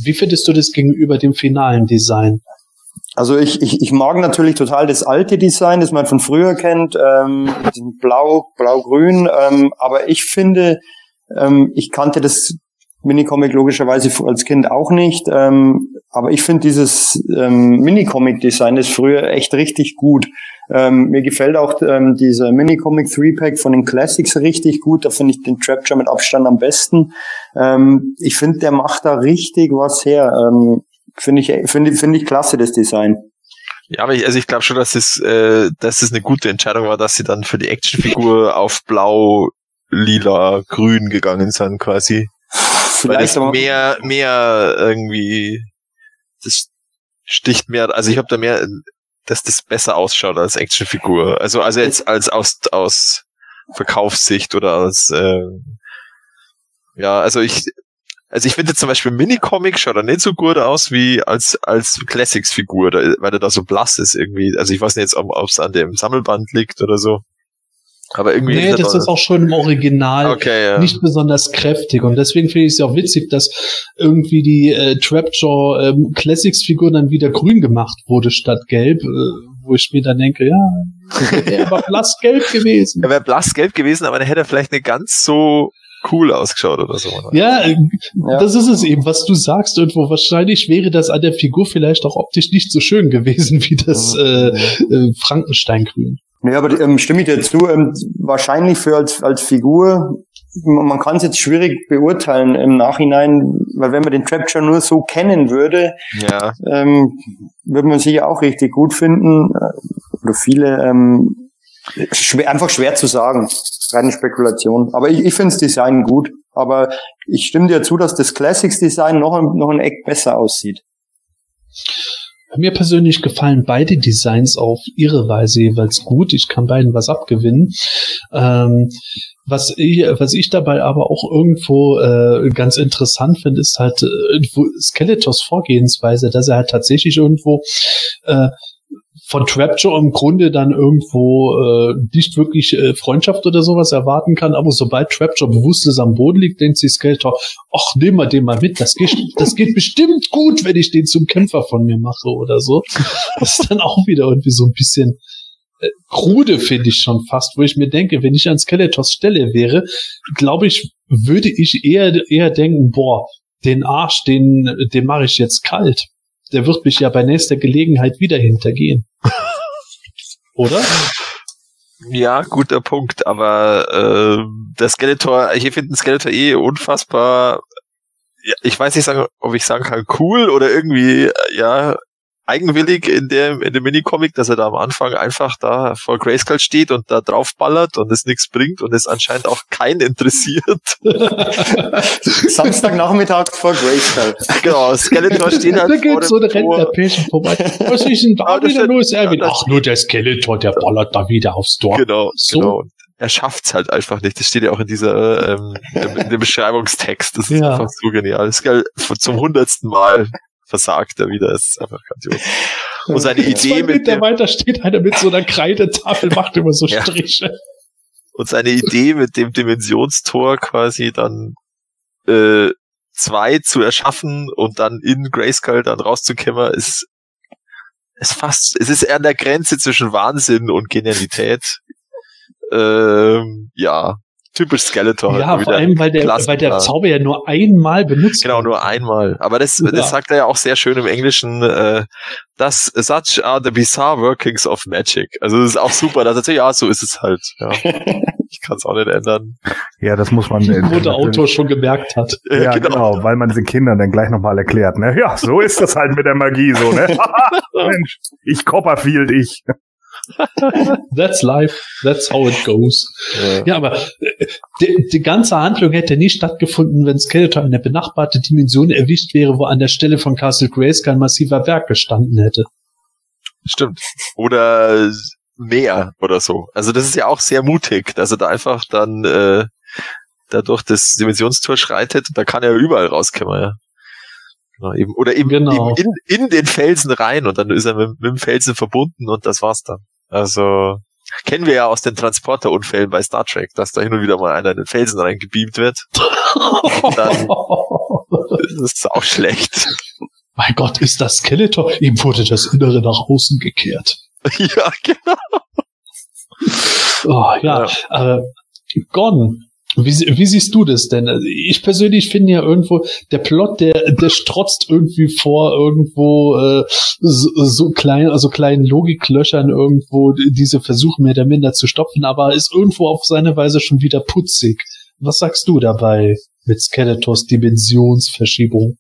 Wie findest du das gegenüber dem finalen Design? Also ich, ich, ich mag natürlich total das alte Design, das man von früher kennt, ähm, Blau, Blau-Grün, ähm, aber ich finde, ähm, ich kannte das Minicomic logischerweise als Kind auch nicht, ähm, aber ich finde dieses ähm, Minicomic-Design das früher echt richtig gut. Ähm, mir gefällt auch ähm, dieser Minicomic 3-Pack von den Classics richtig gut, da finde ich den Trapjaw mit Abstand am besten. Ähm, ich finde, der macht da richtig was her. Ähm, Finde ich, finde finde ich klasse, das Design. Ja, aber ich, also ich glaube schon, dass es, äh, dass es eine gute Entscheidung war, dass sie dann für die Actionfigur auf blau, lila, grün gegangen sind quasi. Weil Vielleicht aber, mehr, mehr irgendwie, das sticht mehr, also ich habe da mehr, dass das besser ausschaut als Actionfigur. Also, also jetzt als aus, aus Verkaufssicht oder als, äh, ja, also ich, Also ich finde zum Beispiel Minicomic schaut er nicht so gut aus wie als, als Classics-Figur, da- weil er da so blass ist irgendwie. Also ich weiß nicht jetzt, ob es an dem Sammelband liegt oder so. Aber irgendwie. Nee, das da- ist auch schon im Original Okay, ja. nicht besonders kräftig. Und deswegen finde ich es ja auch witzig, dass irgendwie die äh, Trapjaw ähm, Classics-Figur dann wieder grün gemacht wurde statt gelb, äh, wo ich mir dann denke, ja, war blassgelb gewesen. Er wäre blassgelb gewesen, aber dann hätte er vielleicht nicht ganz so cool ausgeschaut oder so. Ja, äh, Ja. das ist es eben, was du sagst. Irgendwo wahrscheinlich wäre das an der Figur vielleicht auch optisch nicht so schön gewesen wie das äh, äh, Frankensteingrün. Nee, aber ähm, stimme ich dir zu, ähm, wahrscheinlich für als, als Figur, man kann es jetzt schwierig beurteilen im Nachhinein, weil wenn man den Trapture nur so kennen würde, Ja, ähm, würde man sicher auch richtig gut finden. Oder viele, ähm, schwer, einfach schwer zu sagen. Reine Spekulation. Aber ich, ich finde das Design gut. Aber ich stimme dir zu, dass das Classics Design noch, ein- noch ein Eck besser aussieht. Mir persönlich gefallen beide Designs auf ihre Weise jeweils gut. Ich kann beiden was abgewinnen. Ähm, was, ich, was ich dabei aber auch irgendwo äh, ganz interessant finde, ist halt äh, Skeletors Vorgehensweise, dass er halt tatsächlich irgendwo äh, von Trapjaw im Grunde dann irgendwo äh, nicht wirklich äh, Freundschaft oder sowas erwarten kann, aber sobald Trapjaw bewusstlos am Boden liegt, denkt sich Skeletor, ach, nehmen wir den mal mit, das geht, das geht bestimmt gut, wenn ich den zum Kämpfer von mir mache oder so. Das ist dann auch wieder irgendwie so ein bisschen äh, krude, finde ich schon fast, wo ich mir denke, wenn ich an Skeletors Stelle wäre, glaube ich, würde ich eher, eher denken, boah, den Arsch, den, den mache ich jetzt kalt. Der wird mich ja bei nächster Gelegenheit wieder hintergehen. Oder? ja, guter Punkt, aber äh, der Skeletor, ich finde den Skeletor eh unfassbar, ja, ich weiß nicht, sagen, ob ich sagen kann, cool oder irgendwie, äh, ja, eigenwillig in dem, in dem Minicomic, dass er da am Anfang einfach da vor Grayskull steht und da draufballert und es nichts bringt und es anscheinend auch keinen interessiert. Samstagnachmittag vor Grayskull. genau, Skeletor steht halt Da vor geht dem so eine Tor. Rentnerpärchen vorbei. Was ist denn Ah, da wieder ist- los, Erwin? das- Ach, nur der Skeletor, der ballert da wieder aufs Tor. Genau, So. genau. Er schafft's halt einfach nicht. Das steht ja auch in dieser ähm, in in dem Beschreibungstext. Das ist Ja. einfach so genial. Das ist geil. Zum hundertsten Mal versagt er wieder. Das ist einfach grandios. Und seine Zwei Idee mit weiter steht einer mit so einer Kreidetafel, macht immer so Ja. Striche. und seine Idee mit dem Dimensionstor quasi dann äh, zwei zu erschaffen und dann in Grayskull dann rauszukommen, ist ist fast, es ist an der Grenze zwischen Wahnsinn und Genialität. Ähm, ja, typisch Skeletor. halt Ja, vor allem, weil der, weil der. Zauber ja nur einmal benutzt Genau, nur einmal. Aber das, Ja. das sagt er ja auch sehr schön im Englischen, äh, das, such are the bizarre workings of magic. Also das ist auch super, dass er sagt, ja, so ist es halt. Ja. Ich kann es auch nicht ändern. Ja, das muss man. Wo der Autor schon gemerkt hat. Ja, genau. weil man den Kindern dann gleich nochmal erklärt. Ne? Ja, so ist das halt mit der Magie so, ne? Mensch, ich Copperfield, ich. That's life. That's how it goes. Ja. Ja, aber äh, die, die ganze Handlung hätte nie stattgefunden, wenn Skeletor in eine benachbarte Dimension erwischt wäre, wo an der Stelle von Castle Grayskull ein massiver Berg gestanden hätte. Stimmt. Oder mehr oder so. Also das ist ja auch sehr mutig, dass er da einfach dann äh, da durch das Dimensionstor schreitet. Da kann er überall rauskommen, ja. Genau, eben, oder eben, Genau. eben in, in den Felsen rein und dann ist er mit, mit dem Felsen verbunden und das war's dann. Also kennen wir ja aus den Transporterunfällen bei Star Trek, dass da hin und wieder mal einer in den Felsen reingebeamt wird. Dann- Das ist auch schlecht. mein Gott, ist das Skeletor? Ihm wurde das Innere nach außen gekehrt. ja, genau. Oh, ja, äh, Gordon, wie, wie siehst du das denn? Also Ich persönlich finde ja irgendwo, der Plot, der, der strotzt irgendwie vor irgendwo äh, so, so klein, also kleinen Logiklöchern irgendwo diese Versuche mehr oder minder zu stopfen, aber ist irgendwo auf seine Weise schon wieder putzig. Was sagst du dabei mit Skeletors Dimensionsverschiebung?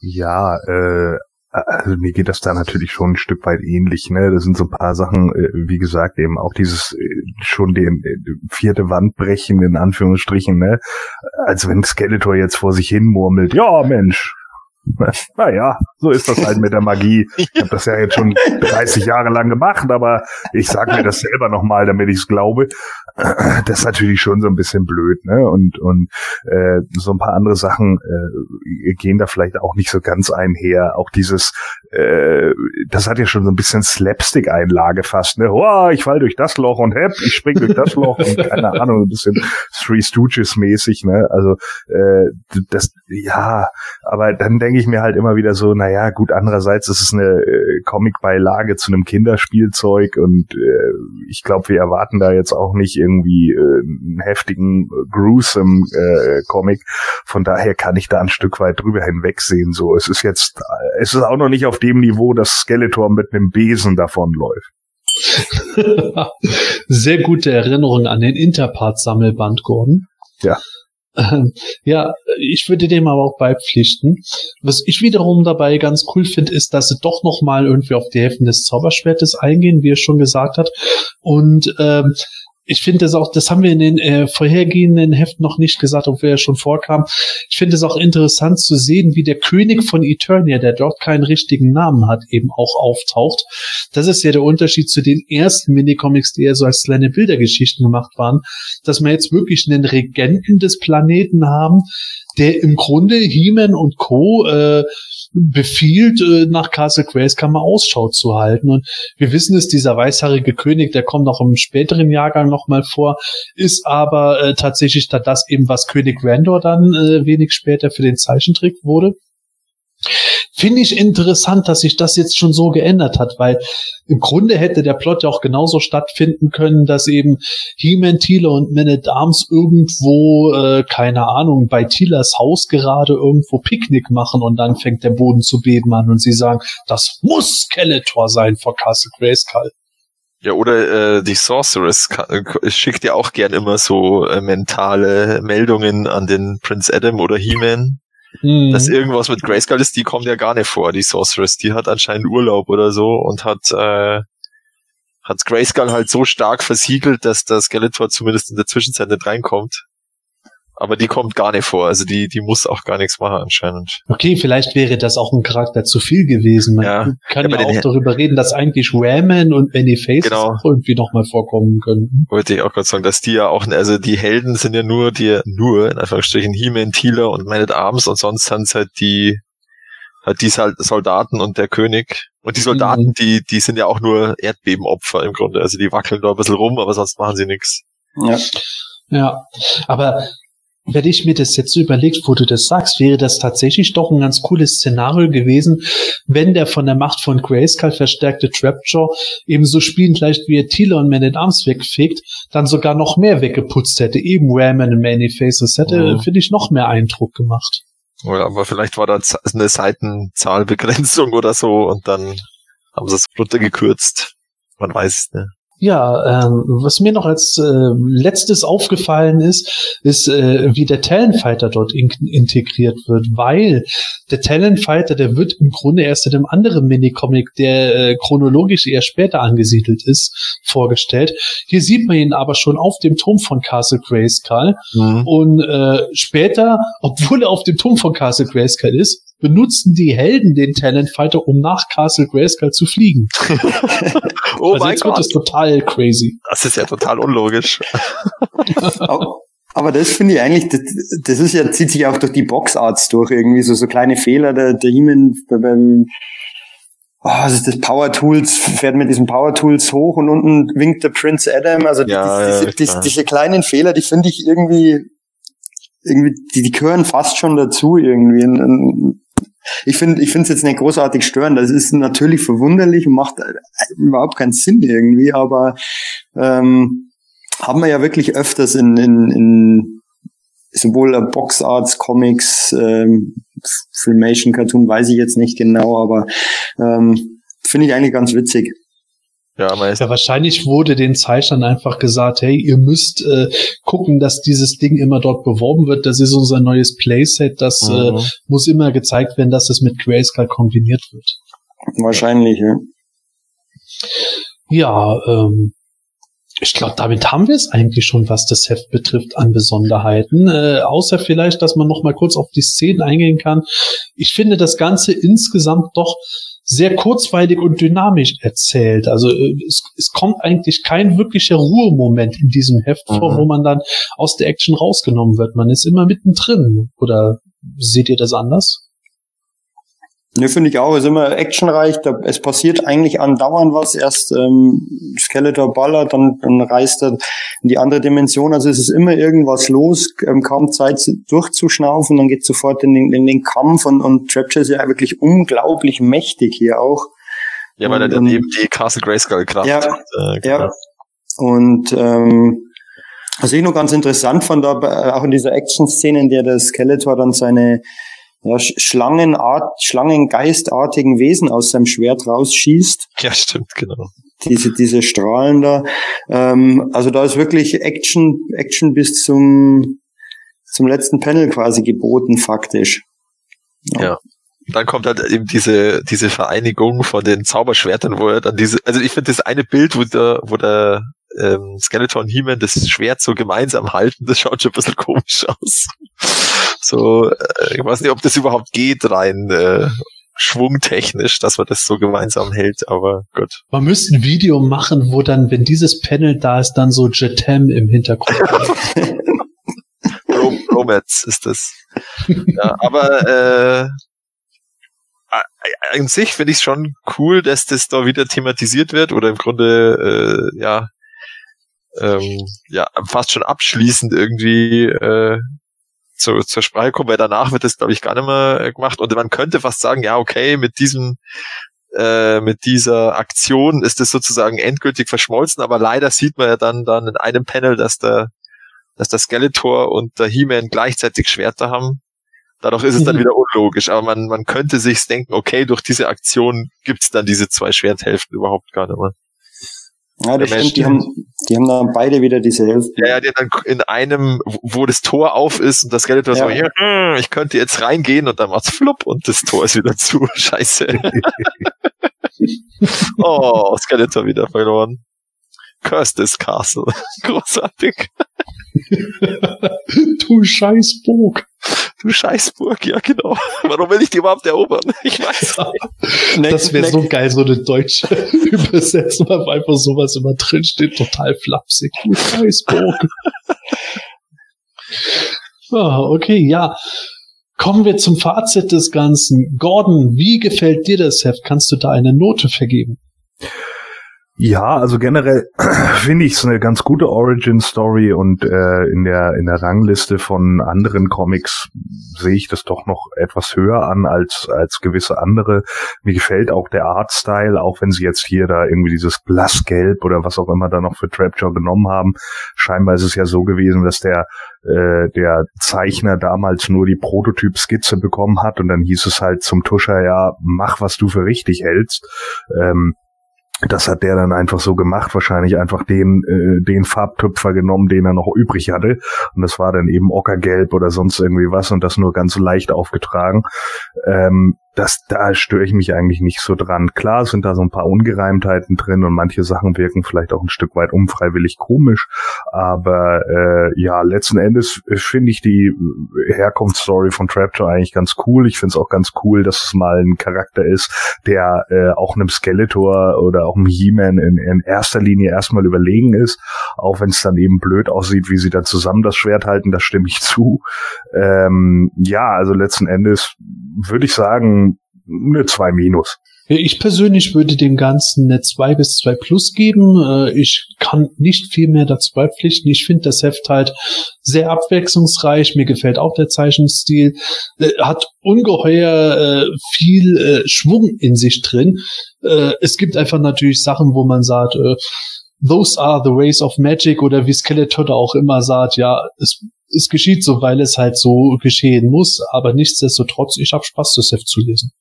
Ja, äh, also mir geht das da natürlich schon ein Stück weit ähnlich, ne? Das sind so ein paar Sachen, äh, wie gesagt, eben auch dieses äh, schon den äh, vierte Wand brechen, in Anführungsstrichen, ne? Als wenn Skeletor jetzt vor sich hin murmelt, ja Mensch, Naja, so ist das halt mit der Magie. Ich habe das ja jetzt schon 30 Jahre lang gemacht, aber ich sage mir das selber nochmal, damit ich es glaube. Das ist natürlich schon so ein bisschen blöd, ne? Und und äh, so ein paar andere Sachen äh, gehen da vielleicht auch nicht so ganz einher. Auch dieses, äh, das hat ja schon so ein bisschen Slapstick-Einlage fast, ne? Oh, ich fall durch das Loch und hepp, ich spring durch das Loch und keine Ahnung, ein bisschen Three Stooges-mäßig, ne? Also äh, das, ja, aber dann denke ich mir halt immer wieder so, naja, gut, andererseits ist es eine äh, Comic-Beilage zu einem Kinderspielzeug und äh, ich glaube, wir erwarten da jetzt auch nicht irgendwie äh, einen heftigen, äh, gruesome äh, Comic. Von daher kann ich da ein Stück weit drüber hinwegsehen. So, es ist jetzt, äh, es ist auch noch nicht auf dem Niveau, dass Skeletor mit einem Besen davonläuft. Sehr gute Erinnerung an den Interpart-Sammelband, Gordon. Ja. Ähm, ja, ich würde dem aber auch beipflichten. Was ich wiederum dabei ganz cool finde, ist, dass sie doch noch mal irgendwie auf die Hälften des Zauberschwertes eingehen, wie er schon gesagt hat. Und ähm, ich finde es auch, das haben wir in den äh, vorhergehenden Heften noch nicht gesagt, obwohl er schon vorkam. Ich finde es auch interessant zu sehen, wie der König von Eternia, der dort keinen richtigen Namen hat, eben auch auftaucht. Das ist ja der Unterschied zu den ersten Minicomics, die eher so als kleine Bildergeschichten gemacht waren, dass wir jetzt wirklich einen Regenten des Planeten haben, der im Grunde He-Man und Co. Äh, befiehlt, äh, nach Castle Grayskammer Ausschau zu halten. Und wir wissen es, dieser weißhaarige König, der kommt noch im späteren Jahrgang nochmal vor, ist aber äh, tatsächlich da das eben, was König Randor dann äh, wenig später für den Zeichentrick wurde. Finde ich interessant, dass sich das jetzt schon so geändert hat, weil im Grunde hätte der Plot ja auch genauso stattfinden können, dass eben He-Man, Thieler und Man at Arms irgendwo, äh, keine Ahnung, bei Thielers Haus gerade irgendwo Picknick machen und dann fängt der Boden zu beben an und sie sagen, das muss Skeletor sein vor Castle Grayskull. Ja, oder äh, die Sorceress äh, schickt ja auch gern immer so äh, mentale Meldungen an den Prince Adam oder He-Man. Mhm. dass irgendwas mit Grayskull ist, die kommt ja gar nicht vor, die Sorceress. Die hat anscheinend Urlaub oder so und hat, äh, hat Grayskull halt so stark versiegelt, dass der Skeletor zumindest in der Zwischenzeit nicht reinkommt. Aber die kommt gar nicht vor, also die, die muss auch gar nichts machen anscheinend. Okay, vielleicht wäre das auch ein Charakter zu viel gewesen. Man Ja. kann Ja, ja, auch darüber reden, dass eigentlich Raman und Benny Face Genau. auch irgendwie nochmal vorkommen können. Wollte ich auch gerade sagen, dass die ja auch, also die Helden sind ja nur die, nur, in Anführungsstrichen, He-Man, Thieler und Man at Arms und sonst sind es halt die, halt die Sol- Soldaten und der König. Und die Soldaten, Mhm. die, die sind ja auch nur Erdbebenopfer im Grunde. Also die wackeln da ein bisschen rum, aber sonst machen sie nichts. Ja. Ja, aber wenn ich mir das jetzt so überlegt, wo du das sagst, wäre das tatsächlich doch ein ganz cooles Szenario gewesen, wenn der von der Macht von Grayskull verstärkte Trapjaw ebenso spielend leicht wie er Thieler und Man at Arms wegfegt, dann sogar noch mehr weggeputzt hätte, eben Raman und Many Faces, hätte, Mhm. finde ich, noch mehr Eindruck gemacht. Oder aber vielleicht war da eine Seitenzahlbegrenzung oder so und dann haben sie es runtergekürzt. Man weiß es nicht. Ja, ähm, was mir noch als äh, letztes aufgefallen ist, ist, äh, wie der Talonfighter dort in integriert wird, weil der Talonfighter, der wird im Grunde erst in einem anderen Minicomic, der äh, chronologisch eher später angesiedelt ist, vorgestellt. Hier sieht man ihn aber schon auf dem Turm von Castle Grayskull und äh, später, obwohl er auf dem Turm von Castle Grayskull ist, benutzen die Helden den Talonfighter, um nach Castle Grayskull zu fliegen. Oh also mein jetzt wird Gott, es total crazy. das ist ja total unlogisch. Aber, das finde ich eigentlich, das, das ist ja, zieht sich auch durch die Boxarts durch, irgendwie so, so kleine Fehler, der, der He-Man beim, oh, was ist das, Power Tools, fährt mit diesen Power Tools hoch und unten winkt der Prince Adam, also die, Ja, die, ja, diese, diese, klar. diese kleinen Fehler, die finde ich irgendwie, irgendwie, die, die gehören fast schon dazu irgendwie. Und, und ich finde, ich finde es jetzt nicht großartig störend. Das ist natürlich verwunderlich und macht äh, überhaupt keinen Sinn irgendwie, aber ähm, haben wir ja wirklich öfters in, in, in sowohl Boxarts, Comics, ähm, Filmation, Cartoon, weiß ich jetzt nicht genau, aber ähm, finde ich eigentlich ganz witzig. Ja. Ja, wahrscheinlich wurde den Zeichnern einfach gesagt, hey, ihr müsst äh, gucken, dass dieses Ding immer dort beworben wird. Das ist unser neues Playset. Das äh, Mhm. muss immer gezeigt werden, dass es mit Grayskull kombiniert wird. Wahrscheinlich, ja. Ja, ähm, ich glaube, damit haben wir es eigentlich schon, was das Heft betrifft, an Besonderheiten. Äh, außer vielleicht, dass man noch mal kurz auf die Szenen eingehen kann. Ich finde das Ganze insgesamt doch sehr kurzweilig und dynamisch erzählt. Also äh, es, es kommt eigentlich kein wirklicher Ruhemoment in diesem Heft mhm. vor, wo man dann aus der Action rausgenommen wird. Man ist immer mittendrin. Oder seht ihr das anders? Ne, finde ich auch. Es ist immer actionreich. Da, es passiert eigentlich andauernd was. Erst ähm, Skeletor ballert, dann, dann reist er in die andere Dimension. Also es ist immer irgendwas los. Ähm, kaum Zeit durchzuschnaufen. Dann geht sofort in den, in den Kampf. Und, und Trapture ist ja wirklich unglaublich mächtig hier auch. Ja, weil er dann eben die Castle Grayskull Kraft. Ja, äh, ja. Und ähm, was ich noch ganz interessant fand, auch in dieser Action-Szene, in der der Skeletor dann seine ja, Schlangenart, Schlangengeistartigen Wesen aus seinem Schwert rausschießt. Ja, stimmt, genau. Diese, diese Strahlen da. Ähm, also da ist wirklich Action, Action bis zum, zum letzten Panel quasi geboten, faktisch. Ja. ja. Dann kommt halt eben diese, diese Vereinigung von den Zauberschwertern, wo er dann diese, also ich finde das eine Bild, wo der, wo der ähm, Skeleton He-Man das Schwert so gemeinsam halten, das schaut schon ein bisschen komisch aus. So, äh, ich weiß nicht, ob das überhaupt geht, rein äh, schwungtechnisch, dass man das so gemeinsam hält, aber gut. Man müsste ein Video machen, wo dann, wenn dieses Panel da ist, dann so Jetem im Hintergrund. Romance ist das. Ja, aber äh, an sich finde ich es schon cool, dass das da wieder thematisiert wird oder im Grunde äh, ja ähm, ja fast schon abschließend irgendwie äh, zu, zur Sprache kommt, weil danach wird das, glaube ich, gar nicht mehr gemacht. Und man könnte fast sagen, ja, okay, mit diesem äh, mit dieser Aktion ist es sozusagen endgültig verschmolzen, aber leider sieht man ja dann, dann in einem Panel, dass der, dass der Skeletor und der He-Man gleichzeitig Schwerter haben. Dadurch ist es dann mhm. wieder unlogisch, aber man, man könnte sich denken, okay, durch diese Aktion gibt's dann diese zwei Schwerthälften überhaupt gar nicht mehr. Ja, das stimmt, die haben, die haben dann beide wieder diese Hälfte. Ja, ja, die dann in einem, wo das Tor auf ist und das Skeletor ja. so, ja, hm, ich könnte jetzt reingehen und dann macht's flupp und das Tor ist wieder zu. Scheiße. oh, Skeletor wieder verloren. Cursed this Castle. Großartig. du Scheißburg. Du Scheißburg, ja genau. Warum will ich die überhaupt erobern? Ich weiß nicht. Das wäre so geil, so eine deutsche Übersetzung, weil einfach sowas immer drin steht, total flapsig. Du Scheißburg. ah, okay, ja. Kommen wir zum Fazit des Ganzen. Gordon, wie gefällt dir das Heft? Kannst du da eine Note vergeben? Ja, also generell finde ich es eine ganz gute Origin Story und äh, in der in der Rangliste von anderen Comics sehe ich das doch noch etwas höher an als als gewisse andere. Mir gefällt auch der Artstyle, auch wenn sie jetzt hier da irgendwie dieses Blassgelb oder was auch immer da noch für Trapjaw genommen haben. Scheinbar ist es ja so gewesen, dass der äh, der Zeichner damals nur die Prototyp-Skizze bekommen hat und dann hieß es halt zum Tuscher ja mach was du für richtig hältst. Ähm, das hat der dann einfach so gemacht, wahrscheinlich einfach den, äh, den Farbtupfer genommen, den er noch übrig hatte. Und das war dann eben Ockergelb oder sonst irgendwie was und das nur ganz leicht aufgetragen. Ähm, das, da störe ich mich eigentlich nicht so dran. Klar sind da so ein paar Ungereimtheiten drin und manche Sachen wirken vielleicht auch ein Stück weit unfreiwillig komisch, aber äh, ja, letzten Endes finde ich die Herkunftsstory von Trapjaw eigentlich ganz cool. Ich finde es auch ganz cool, dass es mal ein Charakter ist, der äh, auch einem Skeletor oder auch einem He-Man in, in erster Linie erstmal überlegen ist, auch wenn es dann eben blöd aussieht, wie sie dann zusammen das Schwert halten, da stimme ich zu. Ähm, ja, also letzten Endes würde ich sagen, eine 2 minus. Ich persönlich würde dem Ganzen eine 2 bis 2 plus geben. Äh, ich kann nicht viel mehr dazu beipflichten. Ich finde das Heft halt sehr abwechslungsreich. Mir gefällt auch der Zeichenstil. Äh, hat ungeheuer äh, viel Schwung in sich drin. Es gibt einfach natürlich Sachen, wo man sagt, those are the ways of magic oder wie Skeletor auch immer sagt, ja, es, es geschieht so, weil es halt so geschehen muss, aber nichtsdestotrotz, ich habe Spaß, das Heft zu lesen.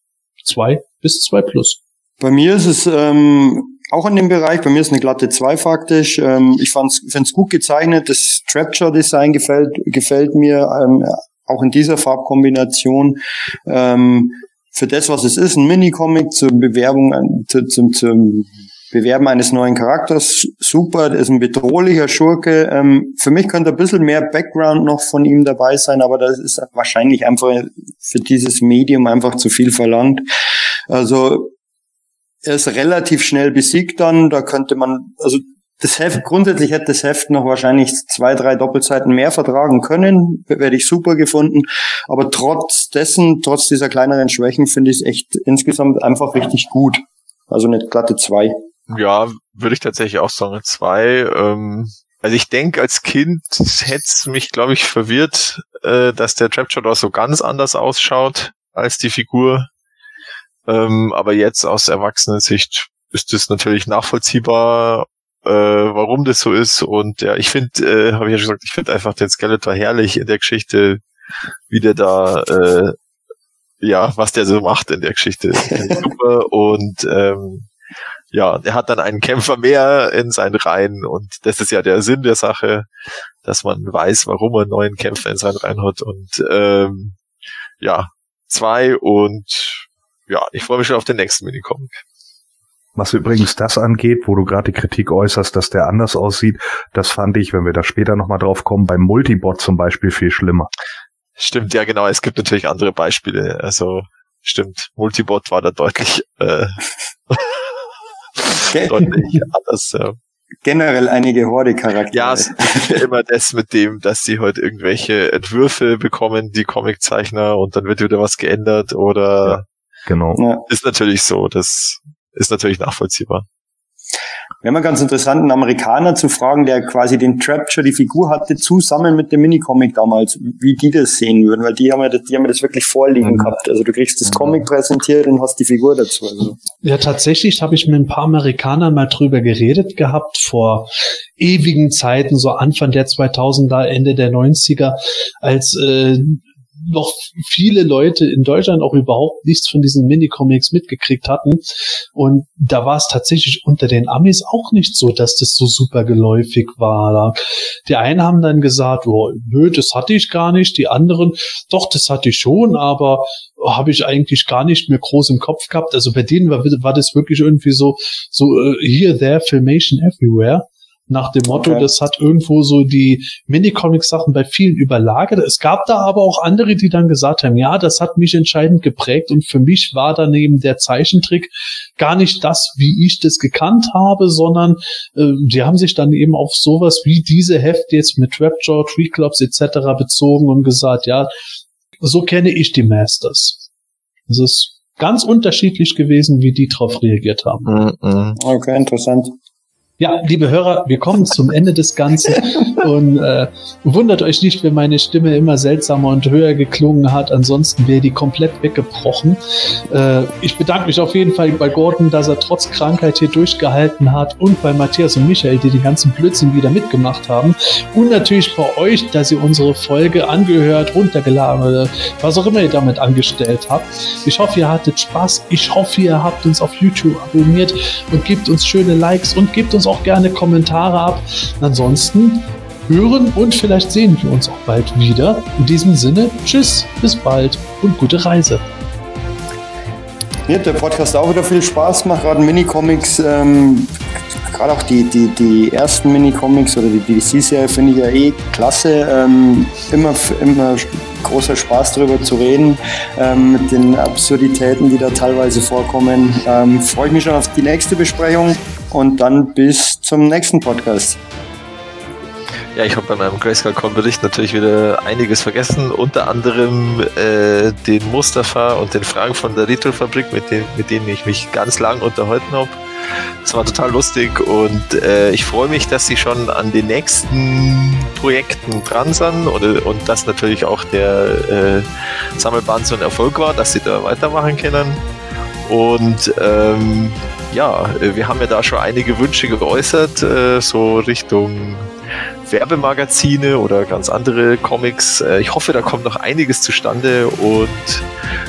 Zwei bis zwei plus. Bei mir ist es ähm, auch in dem Bereich, bei mir ist eine glatte zwei faktisch. Ähm, ich finde es gut gezeichnet, das Trapture-Design gefällt, gefällt mir, ähm, auch in dieser Farbkombination. Ähm, für das, was es ist, ein Minicomic zur Bewerbung, zu, zum, zum Bewerben eines neuen Charakters, super, ist ein bedrohlicher Schurke. Ähm, für mich könnte ein bisschen mehr Background noch von ihm dabei sein, aber das ist wahrscheinlich einfach für dieses Medium einfach zu viel verlangt. Also er ist relativ schnell besiegt dann, da könnte man, also das Heft, grundsätzlich hätte das Heft noch wahrscheinlich zwei, drei Doppelseiten mehr vertragen können, werde ich super gefunden. Aber trotz dessen, trotz dieser kleineren Schwächen, finde ich es echt insgesamt einfach richtig gut. Also eine glatte zwei. Ja, würde ich tatsächlich auch sagen, zwei. Ähm, also ich denke, als Kind hätte es mich, glaube ich, verwirrt, äh, dass der Trapshot auch so ganz anders ausschaut als die Figur. Ähm, aber jetzt aus Erwachsenensicht ist es natürlich nachvollziehbar, äh, warum das so ist. Und ja, ich finde, äh, habe ich ja schon gesagt, ich finde einfach den Skeletor herrlich in der Geschichte, wie der da, äh, ja, was der so macht in der Geschichte. Super. Und ähm, ja, er hat dann einen Kämpfer mehr in seinen Reihen und das ist ja der Sinn der Sache, dass man weiß, warum er einen neuen Kämpfer in seinen Reihen hat und ähm, ja, zwei und ja, ich freue mich schon auf den nächsten Minicomic. Was übrigens das angeht, wo du gerade die Kritik äußerst, dass der anders aussieht, das fand ich, wenn wir da später nochmal drauf kommen, beim Multibot zum Beispiel viel schlimmer. Stimmt, ja genau, es gibt natürlich andere Beispiele, also stimmt, Multibot war da deutlich äh, deutlich anders. Ja. Generell einige Horde-Charaktere. Ja, es ist ja immer das mit dem, dass sie heute halt irgendwelche Entwürfe bekommen, die Comiczeichner, und dann wird wieder was geändert oder ja, genau. Ja. Ist natürlich so, das ist natürlich nachvollziehbar. Wäre mal ganz interessant, einen Amerikaner zu fragen, der quasi den Trapture, die Figur hatte, zusammen mit dem Minicomic damals, wie die das sehen würden, weil die haben ja das, die haben ja das wirklich vorliegen mhm. gehabt. Also du kriegst das Comic präsentiert und hast die Figur dazu. Also. Ja, tatsächlich habe ich mit ein paar Amerikanern mal drüber geredet gehabt vor ewigen Zeiten, so Anfang der 2000er, Ende der 90er, als äh, noch viele Leute in Deutschland auch überhaupt nichts von diesen Minicomics mitgekriegt hatten. Und da war es tatsächlich unter den Amis auch nicht so, dass das so super geläufig war. Die einen haben dann gesagt, oh, nö, das hatte ich gar nicht. Die anderen, doch, das hatte ich schon, aber habe ich eigentlich gar nicht mehr groß im Kopf gehabt. Also bei denen war, war das wirklich irgendwie so, so here, there, Filmation everywhere nach dem Motto, okay. das hat irgendwo so die Minicomic-Sachen bei vielen überlagert. Es gab da aber auch andere, die dann gesagt haben, ja, das hat mich entscheidend geprägt und für mich war daneben der Zeichentrick gar nicht das, wie ich das gekannt habe, sondern äh, die haben sich dann eben auf sowas wie diese Hefte jetzt mit Trapjaw, Tree Clubs etc. bezogen und gesagt, ja, so kenne ich die Masters. Es ist ganz unterschiedlich gewesen, wie die drauf reagiert haben. -mm. Okay, interessant. Ja, liebe Hörer, wir kommen zum Ende des Ganzen und äh, wundert euch nicht, wenn meine Stimme immer seltsamer und höher geklungen hat. Ansonsten wäre die komplett weggebrochen. Äh, ich bedanke mich auf jeden Fall bei Gordon, dass er trotz Krankheit hier durchgehalten hat und bei Matthias und Michael, die den ganzen Blödsinn wieder mitgemacht haben. Und natürlich bei euch, dass ihr unsere Folge angehört, runtergeladen oder was auch immer ihr damit angestellt habt. Ich hoffe, ihr hattet Spaß. Ich hoffe, ihr habt uns auf YouTube abonniert und gebt uns schöne Likes und gebt uns auch gerne Kommentare ab. Ansonsten hören und vielleicht sehen wir uns auch bald wieder. In diesem Sinne, tschüss, bis bald und gute Reise. Mir hat der Podcast auch wieder viel Spaß gemacht, gerade Minicomics, ähm, gerade auch die, die, die ersten Minicomics oder die DC-Serie finde ich ja eh klasse. Ähm, immer, immer großer Spaß darüber zu reden, ähm, mit den Absurditäten, die da teilweise vorkommen. Ähm, Freue ich mich schon auf die nächste Besprechung und dann bis zum nächsten Podcast. Ja, ich habe bei meinem Grayscale-Con-Bericht natürlich wieder einiges vergessen, unter anderem äh, den Mustafa und den Fragen von der Ritual-Fabrik, mit, mit denen ich mich ganz lang unterhalten habe. Es war total lustig und äh, ich freue mich, dass sie schon an den nächsten Projekten dran sind und, und dass natürlich auch der äh, Sammelband so ein Erfolg war, dass sie da weitermachen können. Und ähm, ja, wir haben ja da schon einige Wünsche geäußert, äh, so Richtung Werbemagazine oder ganz andere Comics. Äh, ich hoffe, da kommt noch einiges zustande und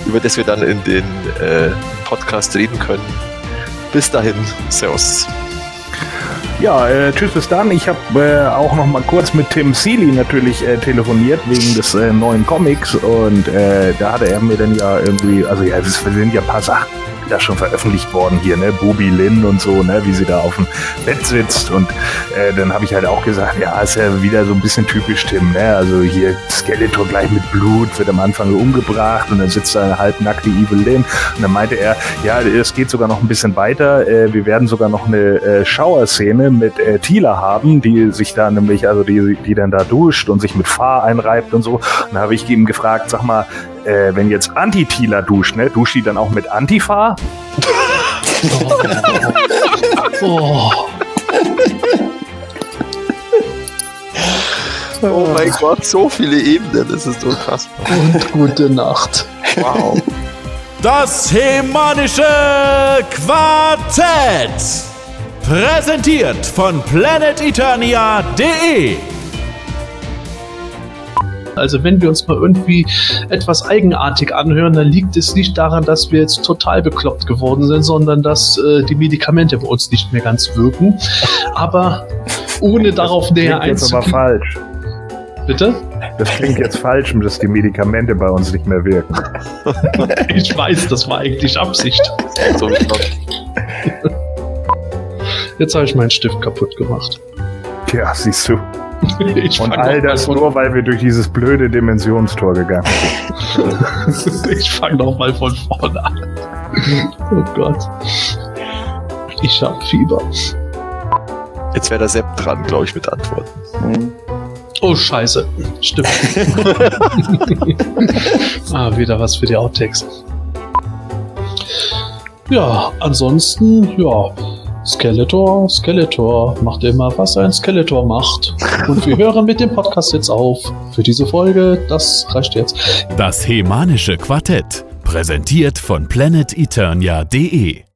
über das wir dann in den äh, Podcast reden können. Bis dahin, Servus. Ja, äh, tschüss bis dann. Ich habe äh, auch noch mal kurz mit Tim Seeley natürlich äh, telefoniert wegen des äh, neuen Comics und äh, da hatte er mir dann ja irgendwie, also ja, es sind ja ein paar Sachen da schon veröffentlicht worden hier, ne? Bubi Lin und so, ne? Wie sie da auf dem Bett sitzt. Und äh, dann habe ich halt auch gesagt, ja, ist ja wieder so ein bisschen typisch Tim, ne? Also hier Skeletor gleich mit Blut, wird am Anfang umgebracht und dann sitzt da eine halbnackte Evil Lin. Und dann meinte er, ja, es geht sogar noch ein bisschen weiter. Äh, wir werden sogar noch eine äh, Schauerszene mit äh, Tila haben, die sich da nämlich, also die, die dann da duscht und sich mit Fahr einreibt und so. Und dann habe ich ihm gefragt, sag mal, äh, wenn jetzt Anti-Tila duscht, ne, duscht die dann auch mit Antifa? Oh, Oh mein Gott, so viele Ebenen, das ist so krass. und gute Nacht. Wow. Das Hemanische Quartett. Präsentiert von planeteternia.de. Also wenn wir uns mal irgendwie etwas eigenartig anhören, dann liegt es nicht daran, dass wir jetzt total bekloppt geworden sind, sondern dass äh, die Medikamente bei uns nicht mehr ganz wirken. Aber ohne darauf näher Klingt jetzt aber einzugehen. falsch. Bitte? Das klingt jetzt falsch, dass die Medikamente bei uns nicht mehr wirken. Ich weiß, das war eigentlich Absicht. Jetzt habe ich meinen Stift kaputt gemacht. Tja, siehst du. Ich Und all das nur, weil wir durch dieses blöde Dimensionstor gegangen sind. Ich fange noch mal von vorne an. Oh Gott. Ich hab Fieber. Jetzt wäre der Sepp dran, glaube ich, mit Antworten. Hm. Oh Scheiße. Stimmt. ah, wieder was für die Outtakes. Ja, ansonsten, ja. Skeletor, Skeletor macht immer, was ein Skeletor macht. Und wir hören mit dem Podcast jetzt auf. Für diese Folge, das reicht jetzt. Das Hemanische Quartett. Präsentiert von planeteternia.de.